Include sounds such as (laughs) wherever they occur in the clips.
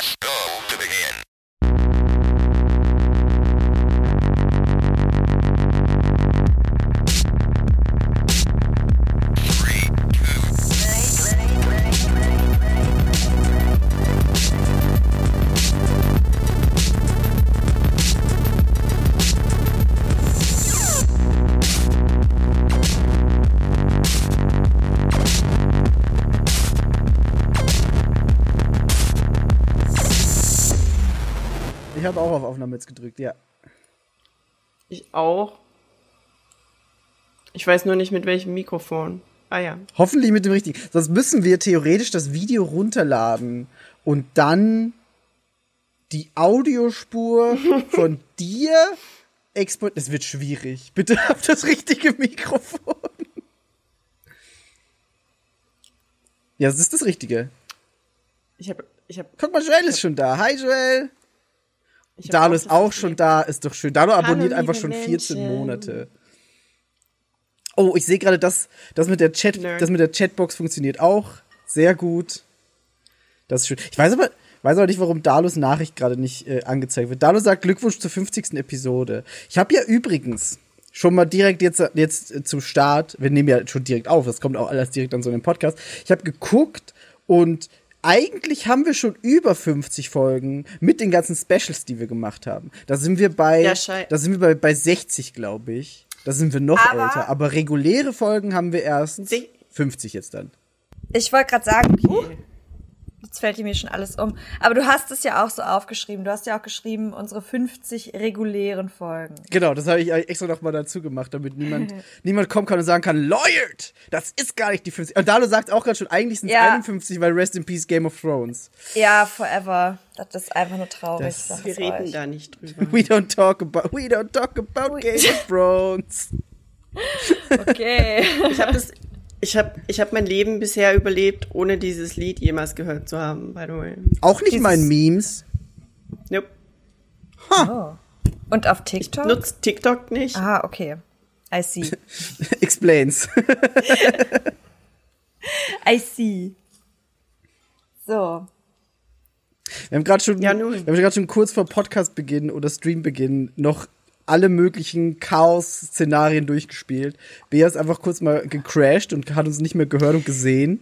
Press go jetzt gedrückt, ja. Ich auch. Ich weiß nur nicht mit welchem Mikrofon. Ah ja. Hoffentlich mit dem richtigen. Sonst müssen wir theoretisch das Video runterladen und dann die Audiospur (laughs) von dir exportieren. Das wird schwierig. Bitte (laughs) habt das richtige Mikrofon. Ja, das ist das Richtige. Ich habe ich hab, Guck mal, Joel ist schon da. Hi, Joel. Dalo ist das auch schon da. Ist doch schön. Dalo abonniert einfach schon 14 Menschen. Monate. Oh, ich sehe gerade, dass das mit der Chat, Nerd. das mit der Chatbox funktioniert auch sehr gut. Das ist schön. Ich weiß aber, weiß aber nicht, warum Dalos Nachricht gerade nicht äh, angezeigt wird. Dalo sagt Glückwunsch zur 50. Episode. Ich habe ja übrigens schon mal direkt jetzt jetzt äh, zum Start, wir nehmen ja schon direkt auf, das kommt auch alles direkt an so einem Podcast. Ich habe geguckt und eigentlich haben wir schon über 50 Folgen mit den ganzen Specials, die wir gemacht haben. Da sind wir bei, Ja, da sind wir bei, bei 60, glaube ich. Da sind wir noch Aber- älter. Aber reguläre Folgen haben wir erst Se- 50 jetzt dann. Ich wollte gerade sagen, huh, jetzt fällt mir schon alles um. Aber du hast es ja auch so aufgeschrieben. Du hast ja auch geschrieben, unsere 50 regulären Folgen. Genau, das habe ich extra noch mal dazu gemacht, damit niemand, (laughs) niemand kommen kann und sagen kann, Lawyered, das ist gar nicht die 50. Und Dalo sagt auch gerade schon, eigentlich sind es Ja. 51, weil Rest in Peace Game of Thrones. Ja, forever. Das ist einfach nur traurig. Das- Wir reden euch. da nicht drüber. (laughs) We don't talk about, we don't talk about Game of (laughs) Thrones. Okay. Ich habe das ich habe ich hab mein Leben bisher überlebt, ohne dieses Lied jemals gehört zu haben, by the way. Auch nicht Dieses- mal in Memes. Nope. Oh. Und auf TikTok? Nutzt TikTok nicht. ah, okay. I see. (laughs) Explains. (laughs) I see. So. Wir haben gerade schon, Ja, wir haben gerade schon kurz vor Podcastbeginn oder Streambeginn noch alle möglichen Chaos-Szenarien durchgespielt. Bea ist einfach kurz mal gecrashed und hat uns nicht mehr gehört und gesehen.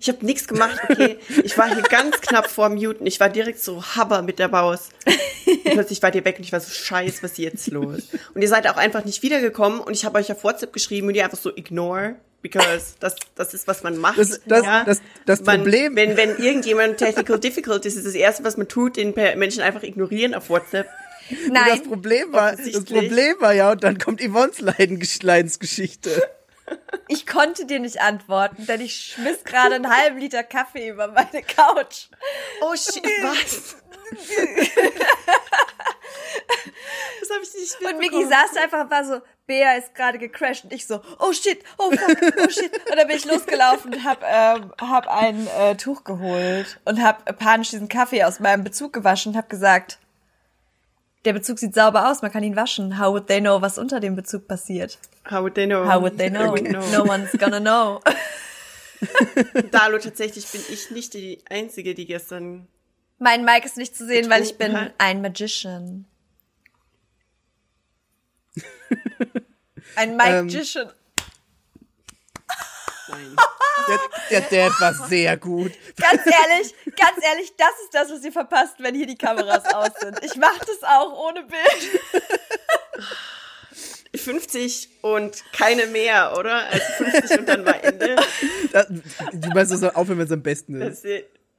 Ich habe nichts gemacht, okay. Ich war hier ganz knapp vor Muten. Ich war direkt so Habber mit der Maus. Und plötzlich war ihr weg und ich war so, scheiß, was ist jetzt los? Und ihr seid auch einfach nicht wiedergekommen und ich habe euch auf WhatsApp geschrieben und ihr einfach so ignore. Because das, das ist, was man macht. Das- das- das- das man, Problem- Wenn, wenn irgendjemand technical difficult ist, ist das Erste, was man tut, den Menschen einfach ignorieren auf WhatsApp. Und Nein. das Problem war, das. Problem war ja, und dann kommt Yvonne's Leidensgeschichte. Ich konnte dir nicht antworten, denn ich schmiss gerade einen halben Liter Kaffee über meine Couch. Oh shit, was? (laughs) das habe ich nicht Und Miki saß einfach und war so, Bea ist gerade gecrashed. Und ich so, oh shit, oh fuck, oh shit. Und dann bin ich losgelaufen und hab, ähm, hab ein äh, Tuch geholt und hab panisch diesen Kaffee aus meinem Bezug gewaschen und hab gesagt, der Bezug sieht sauber aus, man kann ihn waschen. How would they know, was unter dem Bezug passiert? How would they know? How would they know? would know. No one's gonna know. (laughs) Dalo, tatsächlich bin ich nicht die Einzige, die gestern. Mein Mic ist nicht zu sehen, weil ich bin hat. ein Magician. (laughs) Ein Magician. (laughs) Nein. Der, der Dad war sehr gut. Ganz ehrlich, ganz ehrlich, das ist das, was ihr verpasst, wenn hier die Kameras aus sind. Ich mach das auch ohne Bild. 50 und keine mehr, oder? Also 50 und dann war Ende. Das, du meinst, das soll aufhören, wenn es am besten ist. Das,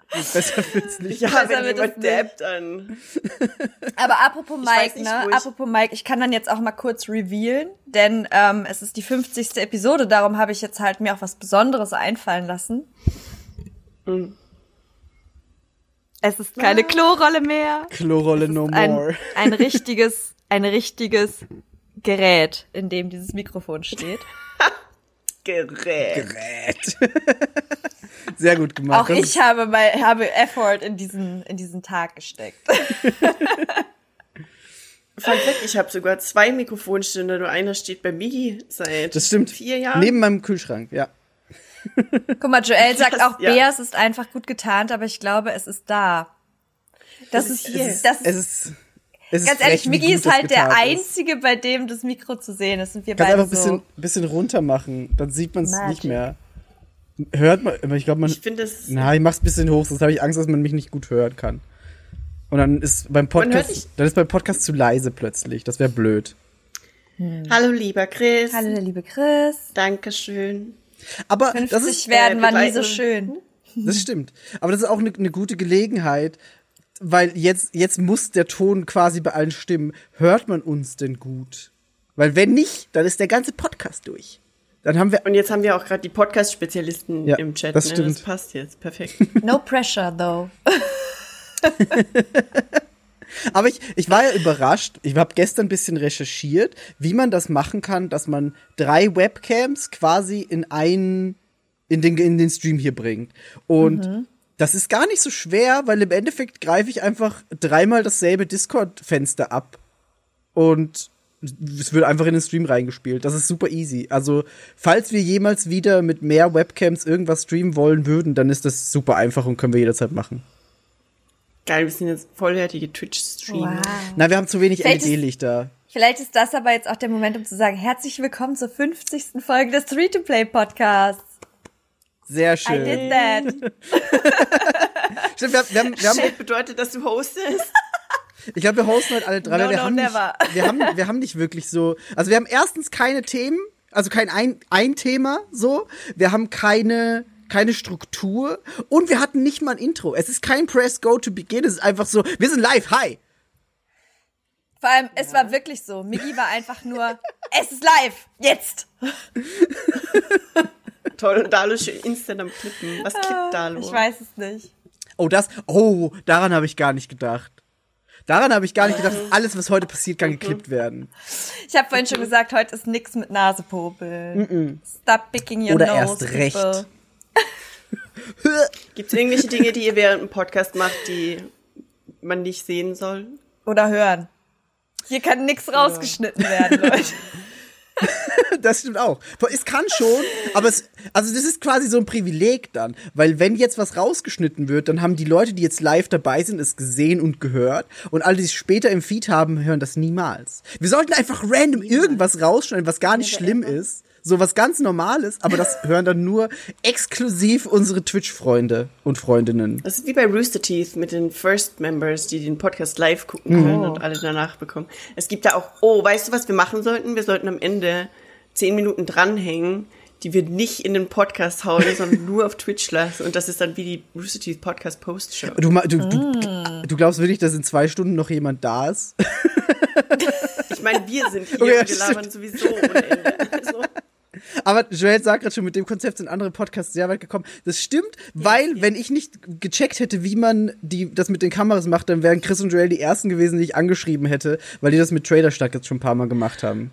(laughs) Besser wird's nicht. ja, Besser wenn wird jemand es nicht. dabbt, dann. Aber apropos Mike, nicht, ne? Apropos Mike, ich kann dann jetzt auch mal kurz revealen, denn ähm, es ist die 50. Episode, darum habe ich jetzt halt mir auch was Besonderes einfallen lassen. Mhm. Es ist keine Klorolle mehr. Chlorolle no Ein, more. ein (laughs) richtiges, ein richtiges Gerät, in dem dieses Mikrofon steht. (laughs) Gerät. Gerät. (laughs) Sehr gut gemacht. Auch Das ich habe mal, habe Effort in diesen, in diesen Tag gesteckt. (laughs) Fun Fact, ich habe sogar zwei Mikrofonstände, nur einer steht bei Migi seit Das stimmt. vier Jahren. Neben meinem Kühlschrank, ja. (laughs) Guck mal, Joel sagt Das- auch, ja. Beas ist einfach gut getarnt, aber ich glaube, es ist da. Das Es ist, hier. das ist, das Es ist. Es ist ganz ehrlich, gut ist das halt der ist. Einzige, bei dem das Mikro zu sehen ist. Und wir Kannst beide einfach ein bisschen, so. bisschen runter machen, dann sieht man es nicht mehr. Hört man, aber ich glaube, man. Ich finde es. Na, ich mach's ein bisschen hoch, sonst habe ich Angst, dass man mich nicht gut hören kann. Und dann ist beim Podcast, dann ist beim Podcast zu leise plötzlich. Das wäre blöd. Hallo, lieber Chris. Hallo, der liebe Chris. Dankeschön. Aber 50 das ist, werden äh, war nie so schön. das stimmt. Aber das ist auch eine ne gute Gelegenheit, weil jetzt, jetzt muss der Ton quasi bei allen stimmen. Hört man uns denn gut? Weil wenn nicht, dann ist der ganze Podcast durch. Dann haben wir Und jetzt haben wir auch gerade die Podcast-Spezialisten Ja, im Chat. das ne? stimmt. Das passt jetzt. Perfekt. (laughs) No pressure, though. (laughs) Aber ich, ich war ja überrascht. Ich habe gestern ein bisschen recherchiert, wie man das machen kann, dass man drei Webcams quasi in einen, in den, in den Stream hier bringt. Und das ist gar nicht so schwer, weil im Endeffekt greife ich einfach dreimal dasselbe Discord-Fenster ab. Und es wird einfach in den Stream reingespielt. Das ist super easy. Also, falls wir jemals wieder mit mehr Webcams irgendwas streamen wollen würden, dann ist das super einfach und können wir jederzeit machen. Geil, wir sind jetzt vollwertige Twitch-Streamer. Na, wir haben zu wenig LED-Lichter. Vielleicht ist das aber jetzt auch der Moment, um zu sagen, herzlich willkommen zur 50. Folge des Free-to-Play-Podcasts. Sehr I schön. did that. (laughs) Stimmt, wir, haben- wir haben, wir haben, Shit bedeutet, dass du hostest. (laughs) ich glaube, wir hosten heute alle drei. No, wir, no, haben never. Nicht, (laughs) wir, haben, wir haben nicht wirklich so. Also, wir haben erstens keine Themen, also kein ein, ein Thema so. Wir haben keine, keine Struktur und wir hatten nicht mal ein Intro. Es ist kein Press Go to Begin, es ist einfach so, wir sind live, hi. Vor allem, es war wirklich so. Miggy war einfach nur, (laughs) es ist live, jetzt. (laughs) Toll, und Dalo schön instant am Klippen. Was klippt Dalo? Ah, Ich weiß es nicht. Oh, das, oh, daran habe ich gar nicht gedacht. Daran habe ich gar nicht gedacht, dass alles, was heute passiert, kann geklippt werden. Ich habe vorhin schon gesagt, heute ist nix mit Nasepopeln. Stop picking your Oder nose, erst recht. (laughs) Gibt es irgendwelche Dinge, die ihr während dem Podcast macht, die man nicht sehen soll? Oder hören. Hier kann nix rausgeschnitten werden, (laughs) Leute. (laughs) Das stimmt auch. Es kann schon, aber es, also das ist quasi so ein Privileg dann, weil wenn jetzt was rausgeschnitten wird, dann haben die Leute, die jetzt live dabei sind, es gesehen und gehört und alle, die es später im Feed haben, hören das niemals. Wir sollten einfach random irgendwas rausschneiden, was gar nicht schlimm ist, so was ganz Normales, aber das (laughs) hören dann nur exklusiv unsere Twitch-Freunde und Freundinnen. Das ist wie bei Rooster Teeth mit den First Members, die den Podcast live gucken können und alle danach bekommen. Es gibt da auch, oh, weißt du, was wir machen sollten? Wir sollten am Ende zehn Minuten dranhängen, die wir nicht in den Podcast hauen, sondern nur auf Twitch lassen. Und das ist dann wie die Rooster Teeth Podcast Post Show. Du, du, du, du glaubst wirklich, dass in zwei Stunden noch jemand da ist? Ich meine, wir sind (laughs) hier Oh ja, und wir labern sowieso ohne Ende. Also, Aber Joel sagt gerade schon, mit dem Konzept sind andere Podcasts sehr weit gekommen. Das stimmt, weil, wenn ich nicht gecheckt hätte, wie man die, das mit den Kameras macht, dann wären Chris und Joel die ersten gewesen, die ich angeschrieben hätte, weil die das mit Trader Stack jetzt schon ein paar Mal gemacht haben.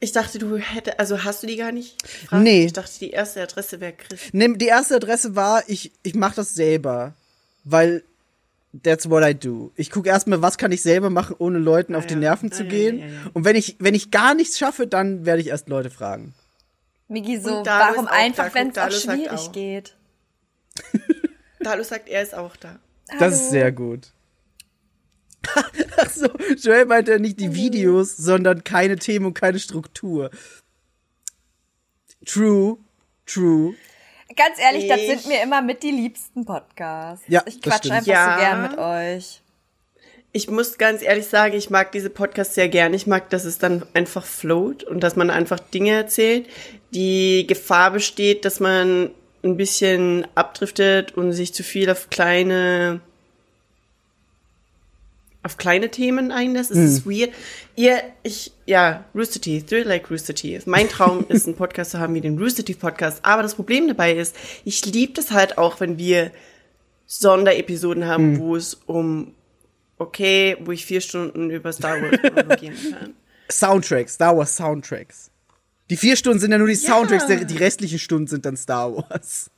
ich dachte, du hätte, also hast du die gar nicht? gefragt? Nee. Ich dachte, die erste Adresse wäre Chris. Ne, die erste Adresse war, ich, ich mache das selber, weil that's what I do. Ich gucke erstmal, was kann ich selber machen, ohne Leuten auf die ja. Nerven Ah, zu ja, gehen. ja. Und wenn ich, wenn ich gar nichts schaffe, dann werde ich erst Leute fragen. Miggy so, warum da. einfach, wenn es auch schwierig auch. geht? (laughs) Dalo sagt, er ist auch da. Das ist sehr gut. Ach so, Joel meinte ja nicht die Videos, sondern keine Themen und keine Struktur. True, true. Ganz ehrlich, das Ich- sind mir immer mit die liebsten Podcasts. Ja, ich das quatsch einfach Ja. so gern mit euch. Ich muss ganz ehrlich sagen, ich mag diese Podcasts sehr gern. Ich mag, dass es dann einfach float und dass man einfach Dinge erzählt. Die Gefahr besteht, dass man ein bisschen abdriftet und sich zu viel auf kleine auf kleine Themen einlässt. Es ist weird. Ihr, ich, ja, Rooster Teeth, do you like Rooster Teeth? Mein Traum (laughs) ist, einen Podcast zu haben wie den Rooster Teeth Podcast. Aber das Problem dabei ist, ich liebe das halt auch, wenn wir Sonderepisoden haben, wo es um, okay, wo ich vier Stunden über Star Wars monologieren (laughs) kann. Soundtracks, Star Wars Soundtracks. Die vier Stunden sind ja nur die Soundtracks, der, die restlichen Stunden sind dann Star Wars.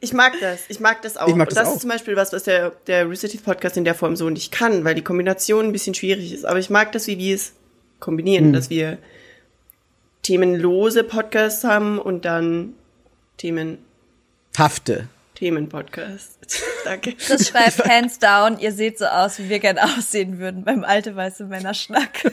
Ich mag das. Ich mag das auch. Ich mag und das das auch. ist zum Beispiel was, was der, der Teeth Podcast in der Form so nicht kann, weil die Kombination ein bisschen schwierig ist. Aber ich mag das, wie wir es kombinieren, Hm. dass wir themenlose Podcasts haben und dann Themen, Hafte. Themenpodcast. (laughs) Danke. Das schreibt (laughs) hands down, ihr seht so aus, wie wir gern aussehen würden beim alte weiße Männer Schnack. (laughs)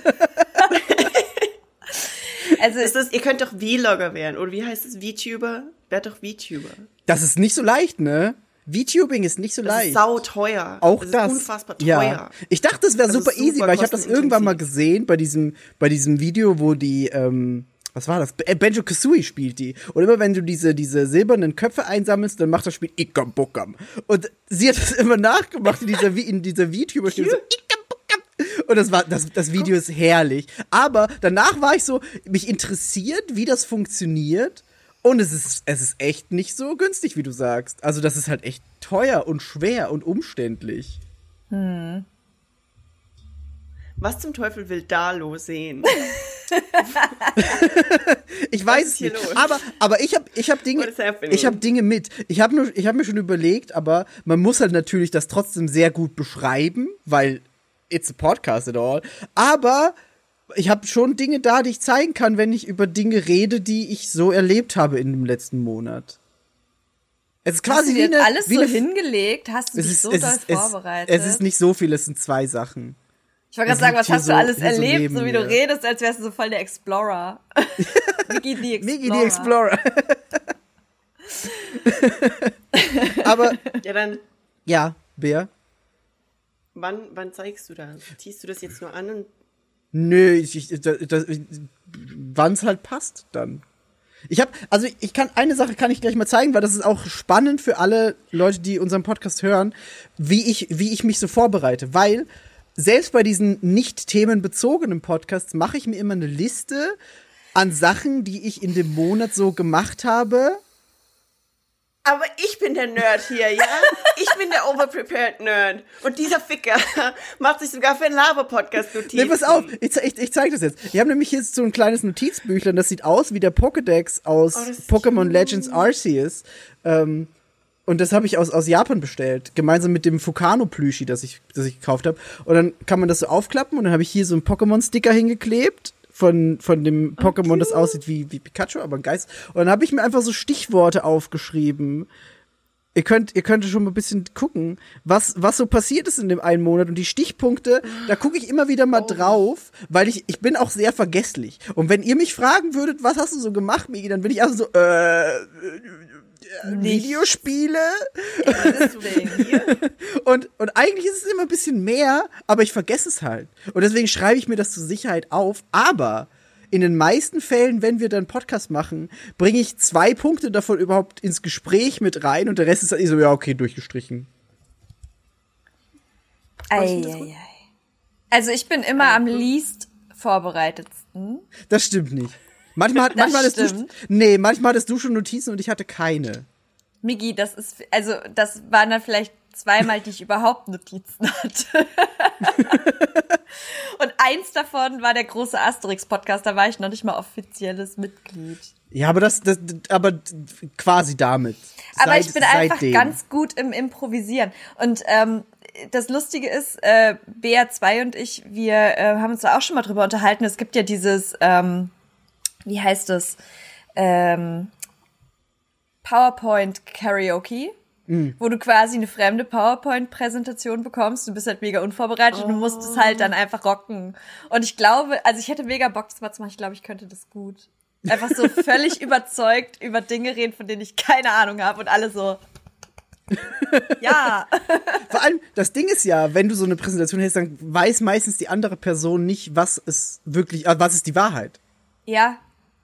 also Ist das, ihr könnt doch Vlogger werden, oder wie heißt es? VTuber? Werd doch VTuber. Das ist nicht so leicht, ne? VTubing ist nicht so Das leicht. ist sau teuer. Auch das. das. ist unfassbar teuer. Ja. Ich dachte, das wäre super ist easy, super weil ich habe das irgendwann mal gesehen bei diesem, bei diesem Video, wo die, ähm, was war das? Äh, Benjo Kazooie spielt die. Und immer wenn du diese, diese silbernen Köpfe einsammelst, dann macht das Spiel Ikam Bukam. Und sie hat das immer nachgemacht in dieser, in dieser VTuber-Stimme. So. Und das war, das, das Video ist herrlich. Aber danach war ich so, mich interessiert, wie das funktioniert. Und es ist, es ist echt nicht so günstig, wie du sagst. Also, das ist halt echt teuer und schwer und umständlich. Was zum Teufel will Dalo sehen? (laughs) Ich weiß es hier nicht. los? Aber, aber ich habe ich hab Dinge, ich habe Dinge mit. Ich habe habe mir schon überlegt, aber man muss halt natürlich das trotzdem sehr gut beschreiben, weil it's a podcast at all. Aber ich habe schon Dinge da, die ich zeigen kann, wenn ich über Dinge rede, die ich so erlebt habe in dem letzten Monat. Es ist hast quasi du wie dir eine, alles wie so eine, hingelegt? Hast du es dich ist, so es, doll ist, es, vorbereitet? es ist nicht so viel, es sind zwei Sachen. Ich wollte gerade sagen, was hast du so- alles so erlebt, neben so wie du mir. redest, als wärst du so voll der Explorer. (laughs) Miki the Explorer. Migi die Explorer. (laughs) aber Ja, dann, ja, Bär. wann, wann zeigst du das? Ziehst du das jetzt nur an und Nö, ich, ich, wann es halt passt, dann. Ich habe, also ich kann eine Sache kann ich gleich mal zeigen, weil das ist auch spannend für alle Leute, die unseren Podcast hören, wie ich, wie ich mich so vorbereite, weil selbst bei diesen nicht themenbezogenen Podcasts mache ich mir immer eine Liste an Sachen, die ich in dem Monat so gemacht habe. Aber ich bin der Nerd hier, ja? Ich bin der overprepared Nerd. Und dieser Ficker (laughs) macht sich sogar für einen Laber-Podcast Notizen. Nee, pass auf, ich, ich, ich zeig das jetzt. Wir haben nämlich hier so ein kleines Notizbüchlein, das sieht aus wie der Pokédex aus Oh, Pokémon. Legends Arceus. Ähm, und das habe ich aus, aus Japan bestellt, gemeinsam mit dem Fukano-Plüschi, das ich, das ich gekauft habe. Und dann kann man das so aufklappen und dann habe ich hier so einen Pokémon-Sticker hingeklebt von, von dem Oh, Pokémon, das aussieht wie, wie Pikachu, aber ein Geist. Und dann habe ich mir einfach so Stichworte aufgeschrieben. Ihr könnt, ihr könnt schon mal ein bisschen gucken, was, was so passiert ist in dem einen Monat. Und die Stichpunkte, da gucke ich immer wieder mal drauf, weil ich, ich bin auch sehr vergesslich. Und wenn ihr mich fragen würdet, was hast du so gemacht, Migi, dann bin ich also so, äh, äh, Videospiele. (laughs) Und, und eigentlich ist es immer ein bisschen mehr, aber ich vergesse es halt. Und deswegen schreibe ich mir das zur Sicherheit auf. Aber in den meisten Fällen, wenn wir dann Podcast machen, bringe ich zwei Punkte davon überhaupt ins Gespräch mit rein und der Rest ist dann eh so, ja, okay, durchgestrichen. Eieiei. Also ich bin immer am least vorbereitetsten. Das stimmt nicht. Manchmal, hat- manchmal hattest du, nee, manchmal hattest du schon Notizen und ich hatte keine. Migi, das ist, also das waren dann vielleicht zweimal, die ich überhaupt Notizen hatte. (laughs) Und eins davon war der große Asterix-Podcast, da war ich noch nicht mal offizielles Mitglied. Ja, aber das, das aber quasi damit. Aber Seit- ich bin einfach seitdem. ganz gut im Improvisieren. Und ähm, das Lustige ist, äh, BR2 und ich, wir äh, haben uns da auch schon mal drüber unterhalten. Es gibt ja dieses, ähm, wie heißt es, ähm, PowerPoint Karaoke. Wo du quasi eine fremde PowerPoint-Präsentation bekommst. Du bist halt mega unvorbereitet und du musst es halt dann einfach rocken. Und ich glaube, also ich hätte mega Bock, das mal zu machen. Ich glaube, ich könnte das gut. Einfach so (laughs) völlig überzeugt über Dinge reden, von denen ich keine Ahnung habe und alle so. Ja. (laughs) Vor allem, das Ding ist ja, wenn du so eine Präsentation hältst, dann weiß meistens die andere Person nicht, was ist wirklich, äh, was ist die Wahrheit. Ja.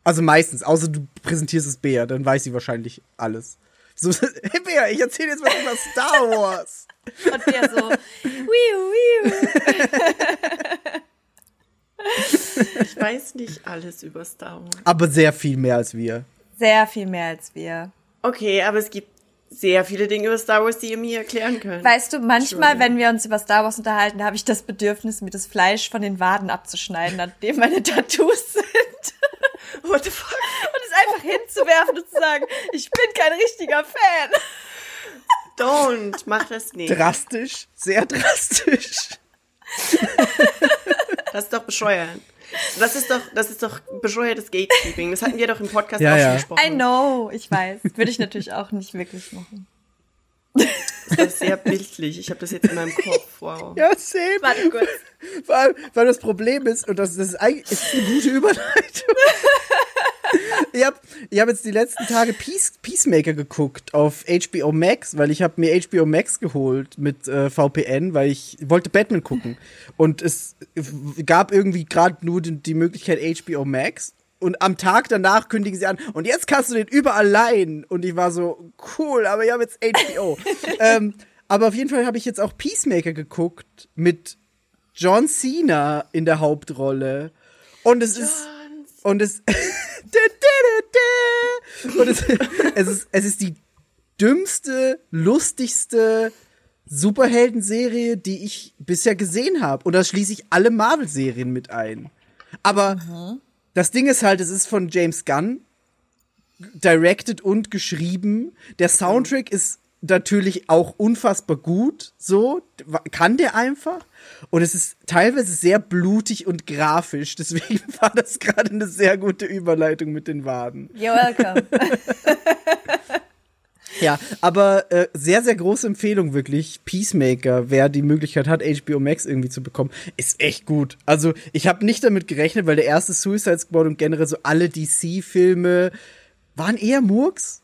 Also meistens, außer du präsentierst es Bea, dann weiß sie wahrscheinlich alles. So, (laughs) hey Bea, ich erzähle jetzt was über Star Wars. Und der so. Wiu, wiu. (laughs) Ich weiß nicht alles über Star Wars. Aber sehr viel mehr als wir. Sehr viel mehr als wir. Okay, aber es gibt sehr viele Dinge über Star Wars, die ihr mir erklären könnt. Weißt du, manchmal, wenn wir uns über Star Wars unterhalten, habe ich das Bedürfnis, mir das Fleisch von den Waden abzuschneiden, nachdem meine Tattoos sind. What the fuck? Und es einfach hinzuwerfen und zu sagen, ich bin kein richtiger Fan. Don't, mach das nicht. Drastisch, sehr drastisch. Das ist doch bescheuert. Das ist doch, das ist doch bescheuertes Gatekeeping. Das hatten wir doch im Podcast Ja, auch ja. schon besprochen. I know, ich weiß. Würde ich natürlich auch nicht wirklich machen. Das ist sehr bildlich. Ich habe das jetzt in meinem Kopf. Wow. Ja, same. Warte kurz. Vor allem, weil das Problem ist, und das, das ist eigentlich ist eine gute Überleitung. Ich habe ich hab jetzt die letzten Tage Peace, Peacemaker geguckt auf HBO Max, weil ich habe mir HBO Max geholt mit äh, VPN, weil ich wollte Batman gucken. Und es gab irgendwie gerade nur die, die Möglichkeit HBO Max. Und am Tag danach kündigen sie an, und jetzt kannst du den überall leihen. Und ich war so, cool, aber ich habe jetzt HBO. (laughs) ähm, aber auf jeden Fall habe ich jetzt auch Peacemaker geguckt mit John Cena in der Hauptrolle. Und es ist. Und es. (laughs) und es, es, ist, es ist die dümmste, lustigste Superhelden-Serie, die ich bisher gesehen habe. Und da schließe ich alle Marvel-Serien mit ein. Aber das Ding ist halt, es ist von James Gunn directed und geschrieben. Der Soundtrack ist natürlich auch unfassbar gut, so kann der einfach. Und es ist teilweise sehr blutig und grafisch. (laughs) Deswegen war das gerade eine sehr gute Überleitung mit den Waden. You're welcome. (laughs) Ja, aber äh, sehr, sehr große Empfehlung wirklich. Peacemaker, wer die Möglichkeit hat, HBO Max irgendwie zu bekommen, ist echt gut. Also ich habe nicht damit gerechnet, weil der erste Suicide Squad und generell so alle DC-Filme waren eher Murks.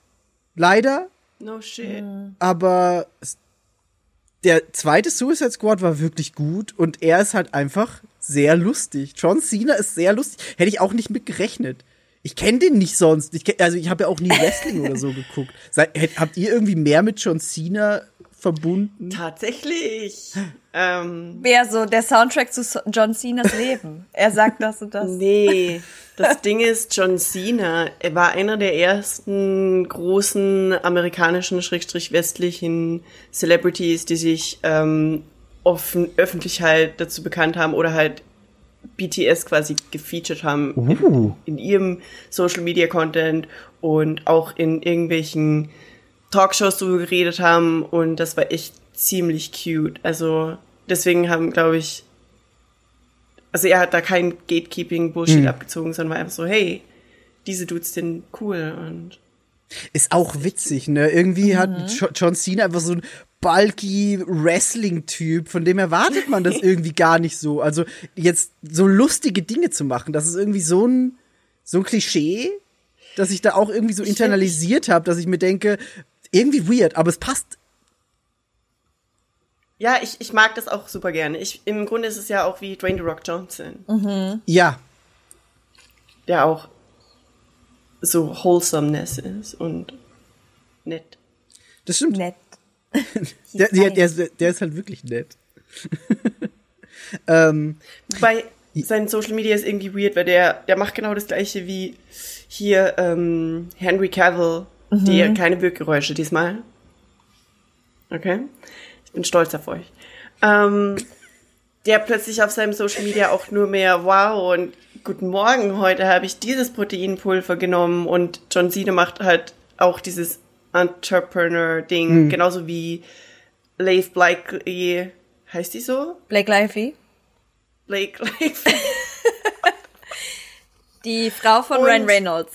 Leider. No shit. Aber es- der zweite Suicide Squad war wirklich gut und er ist halt einfach sehr lustig. John Cena ist sehr lustig. Hätte ich auch nicht mit gerechnet. Ich kenne den nicht sonst. Ich kenn, also ich habe ja auch nie Wrestling oder so geguckt. Seid, hätt- habt ihr irgendwie mehr mit John Cena verbunden? Tatsächlich. (laughs) Ähm, Wäre so der Soundtrack zu John Cenas Leben. Er sagt das und das. nee, das Ding ist, John Cena war einer der ersten großen amerikanischen, schrägstrich westlichen Celebrities, die sich ähm, offen, öffentlich halt dazu bekannt haben oder halt BTS quasi gefeatured haben in, in ihrem Social Media Content und auch in irgendwelchen Talkshows darüber geredet haben und das war echt ziemlich cute. Also deswegen haben, glaube ich, also er hat da kein Gatekeeping-Bullshit abgezogen, sondern war einfach so, hey, diese Dudes sind cool und Ist auch witzig, ne? Irgendwie hat Jo- John Cena einfach so ein bulky Wrestling-Typ, von dem erwartet man das (laughs) irgendwie gar nicht so. Also jetzt so lustige Dinge zu machen, das ist irgendwie so ein, so ein Klischee, dass ich da auch irgendwie so internalisiert habe, dass ich mir denke, irgendwie weird, aber es passt. Ja, ich, ich mag das auch super gerne. Ich, Im Grunde ist es ja auch wie Dwayne The Rock Johnson, Ja, der auch so Wholesomeness ist und nett. das stimmt. Nett. (laughs) Der, der, der, ist- der ist halt wirklich nett. (laughs) ähm, Wobei sein Social Media ist irgendwie weird, weil der, der macht genau das gleiche wie hier ähm, Henry Cavill, die keine Wirkgeräusche diesmal. Okay. Ich bin stolz auf euch. Ähm, der plötzlich auf seinem Social Media auch nur mehr wow und guten Morgen, heute habe ich dieses Proteinpulver genommen und John Cena macht halt auch dieses Entrepreneur-Ding, genauso wie Leif Blakely, heißt die so? Blake Lively. Blake Lively. (laughs) Die Frau von Und- Ryan Reynolds.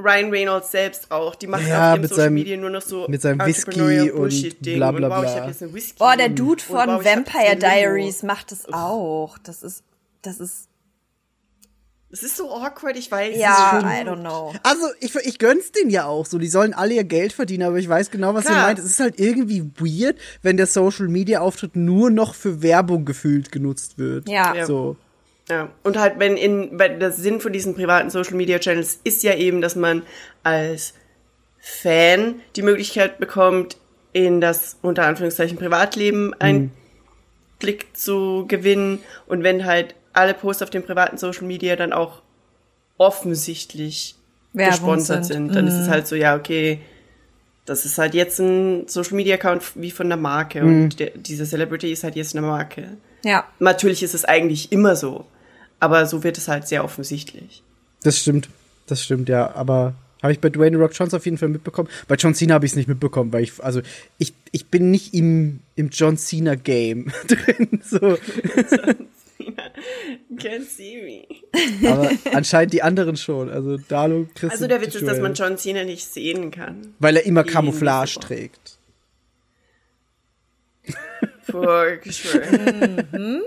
Ryan Reynolds selbst auch, die machen Ja, auf ihrem mit Social seinem- Media nur noch so mit seinem Whisky und Bullshit-Ding bla, bla, und wow, ich bla. jetzt eine Whisky. Boah, der Dude von wow, Vampire. Diaries macht es auch. Das ist, das ist, Das ist so awkward, ich weiß. ja, es I schon- don't know. Also, ich, ich gönn's denen ja auch so. Die sollen alle ihr Geld verdienen, aber ich weiß genau, was ihr Klar. meint. Es ist halt irgendwie weird, wenn der Social Media Auftritt nur noch für Werbung gefühlt genutzt wird. Ja. Ja. So. Ja, und halt, wenn in, weil der Sinn von diesen privaten Social Media Channels ist ja eben, dass man als Fan die Möglichkeit bekommt, in das unter Anführungszeichen Privatleben einen Blick zu gewinnen. Und wenn halt alle Posts auf dem privaten Social Media dann auch offensichtlich Werbung gesponsert sind. sind, dann ist es halt so, ja, okay, das ist halt jetzt ein Social Media Account wie von einer Marke und der, diese Celebrity ist halt jetzt eine Marke. Ja. Natürlich ist es eigentlich immer so, aber so wird es halt sehr offensichtlich. Das stimmt. Das stimmt, ja. Aber habe ich bei Dwayne Rock Johnson auf jeden Fall mitbekommen. Bei John Cena habe ich es nicht mitbekommen, weil ich, also ich, ich bin nicht im, im John Cena Game (laughs) drin. So. (laughs) Can't see me. Aber anscheinend die anderen schon. Also Dalo, Chris Also der Witz ist, dass man John Cena nicht sehen kann. Weil er immer Camouflage invisible. trägt. Vorgeschwören.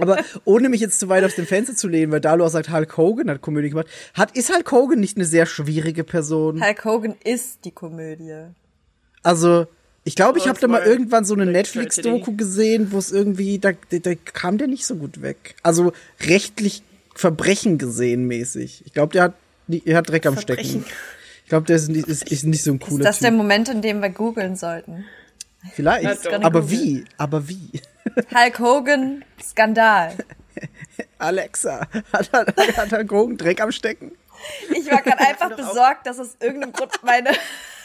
Aber ohne mich jetzt zu weit aus dem Fenster zu lehnen, weil Dalo auch sagt, Hulk Hogan hat Komödie gemacht. Hat, ist Hulk Hogan nicht eine sehr schwierige Person? Hulk Hogan ist die Komödie. Also, ich glaube, ich Oh, habe da mal irgendwann so eine Netflix-Doku gesehen, wo es irgendwie, da, da, da kam der nicht so gut weg. Also rechtlich Verbrechen gesehen mäßig. Ich glaube, der hat, nie- er hat Dreck am Stecken. Ich glaube, der ist, nicht- ist, ist nicht so ein Ist cooler das der Typ. Moment, in dem wir googeln sollten? Vielleicht. Aber wie? Aber wie? Hulk Hogan, Skandal. (laughs) Alexa, hat, hat, hat Hulk Hogan Dreck am Stecken? Ich war gerade (laughs) einfach besorgt, dass aus irgendeinem Grund meine,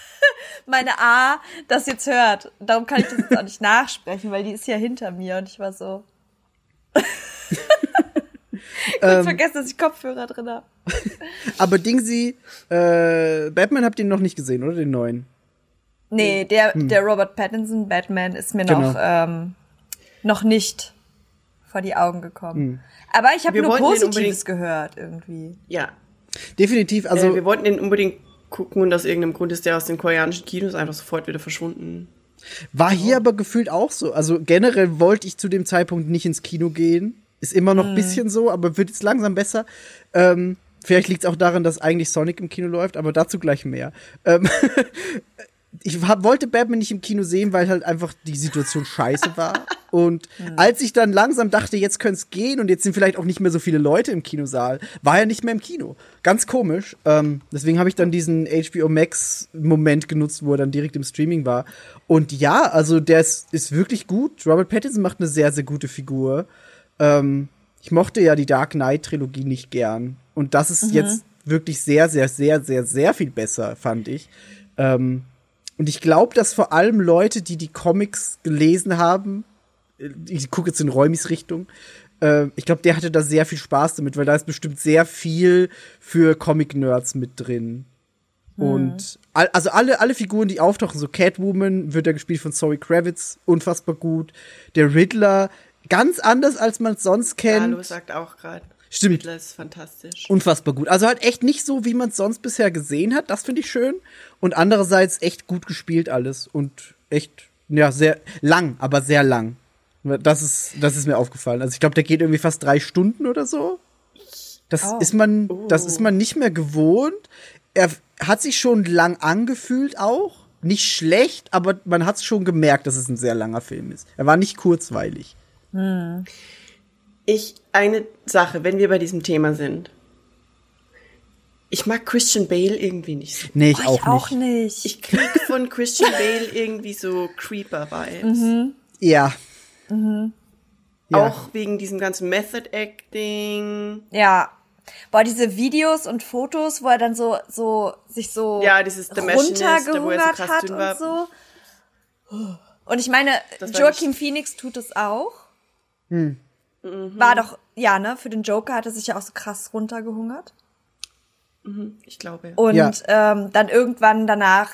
(laughs) meine A das jetzt hört. Darum kann ich das jetzt auch nicht nachsprechen, weil die ist ja hinter mir und ich war so. Kurz vergessen, dass ich Kopfhörer drin habe. Aber Dingsy, äh, Batman habt ihr noch nicht gesehen, oder? Den neuen? Nee, der, der Robert Pattinson Batman ist mir Genau. noch, ähm, noch nicht vor die Augen gekommen. Aber ich habe nur Positives gehört irgendwie. Ja. Definitiv, Also, also wir wollten den unbedingt gucken und aus irgendeinem Grund ist der aus den koreanischen Kinos einfach sofort wieder verschwunden. war hier aber gefühlt auch so. Also generell wollte ich zu dem Zeitpunkt nicht ins Kino gehen. Ist immer noch ein bisschen so, aber wird jetzt langsam besser. Ähm, vielleicht liegt es auch daran, dass eigentlich Sonic im Kino läuft, aber dazu gleich mehr. Ähm, (laughs) ich hab, wollte Batman nicht im Kino sehen, weil halt einfach die Situation scheiße war. (laughs) Und als ich dann langsam dachte, jetzt könnte es gehen und jetzt sind vielleicht auch nicht mehr so viele Leute im Kinosaal, war er nicht mehr im Kino. Ganz komisch. Ähm, deswegen habe ich dann diesen HBO Max-Moment genutzt, wo er dann direkt im Streaming war. Und ja, also der ist, ist wirklich gut. Robert Pattinson macht eine sehr, sehr gute Figur. Ähm, ich mochte ja die Dark Knight-Trilogie nicht gern. Und das ist jetzt wirklich sehr, sehr, sehr, sehr, sehr viel besser, fand ich. Ähm, und ich glaube, dass vor allem Leute, die die Comics gelesen haben, äh, ich gucke jetzt in Räumis Richtung, äh, ich glaube, der hatte da sehr viel Spaß damit, weil da ist bestimmt sehr viel für Comic-Nerds mit drin. Und all, also alle, alle Figuren, die auftauchen, so Catwoman wird ja gespielt von Zoe Kravitz, unfassbar gut. Der Riddler, ganz anders als man es sonst kennt. Hallo sagt auch gerade. Stimmt. Riddler ist fantastisch. Unfassbar gut. Also halt echt nicht so, wie man es sonst bisher gesehen hat. Das finde ich schön. Und andererseits echt gut gespielt alles. Und echt, ja, sehr lang, aber sehr lang. Das ist, das ist mir aufgefallen. Also ich glaube, der geht irgendwie fast drei Stunden oder so. Das Oh. ist man, das ist man nicht mehr gewohnt. Er hat sich schon lang angefühlt auch. Nicht schlecht, aber man hat es schon gemerkt, dass es ein sehr langer Film ist. Er war nicht kurzweilig. Ich, eine Sache, wenn wir bei diesem Thema sind. Ich mag Christian Bale irgendwie nicht so. Nee, ich, Oh, auch, ich auch nicht. Ich krieg von Christian (laughs) Bale irgendwie so Creeper-Vibes. Mhm. Ja. Ja. Auch wegen diesem ganzen Method-Acting. Ja. Boah, diese Videos und Fotos, wo er dann so, so, sich so Ja, dieses er so runtergehungert krass hat dünn war. und so. Und ich meine, Joaquin Phoenix tut es auch. Mhm. War doch, ja, ne, für den Joker hat er sich ja auch so krass runtergehungert. Ich glaube. Und Ja. ähm, dann irgendwann danach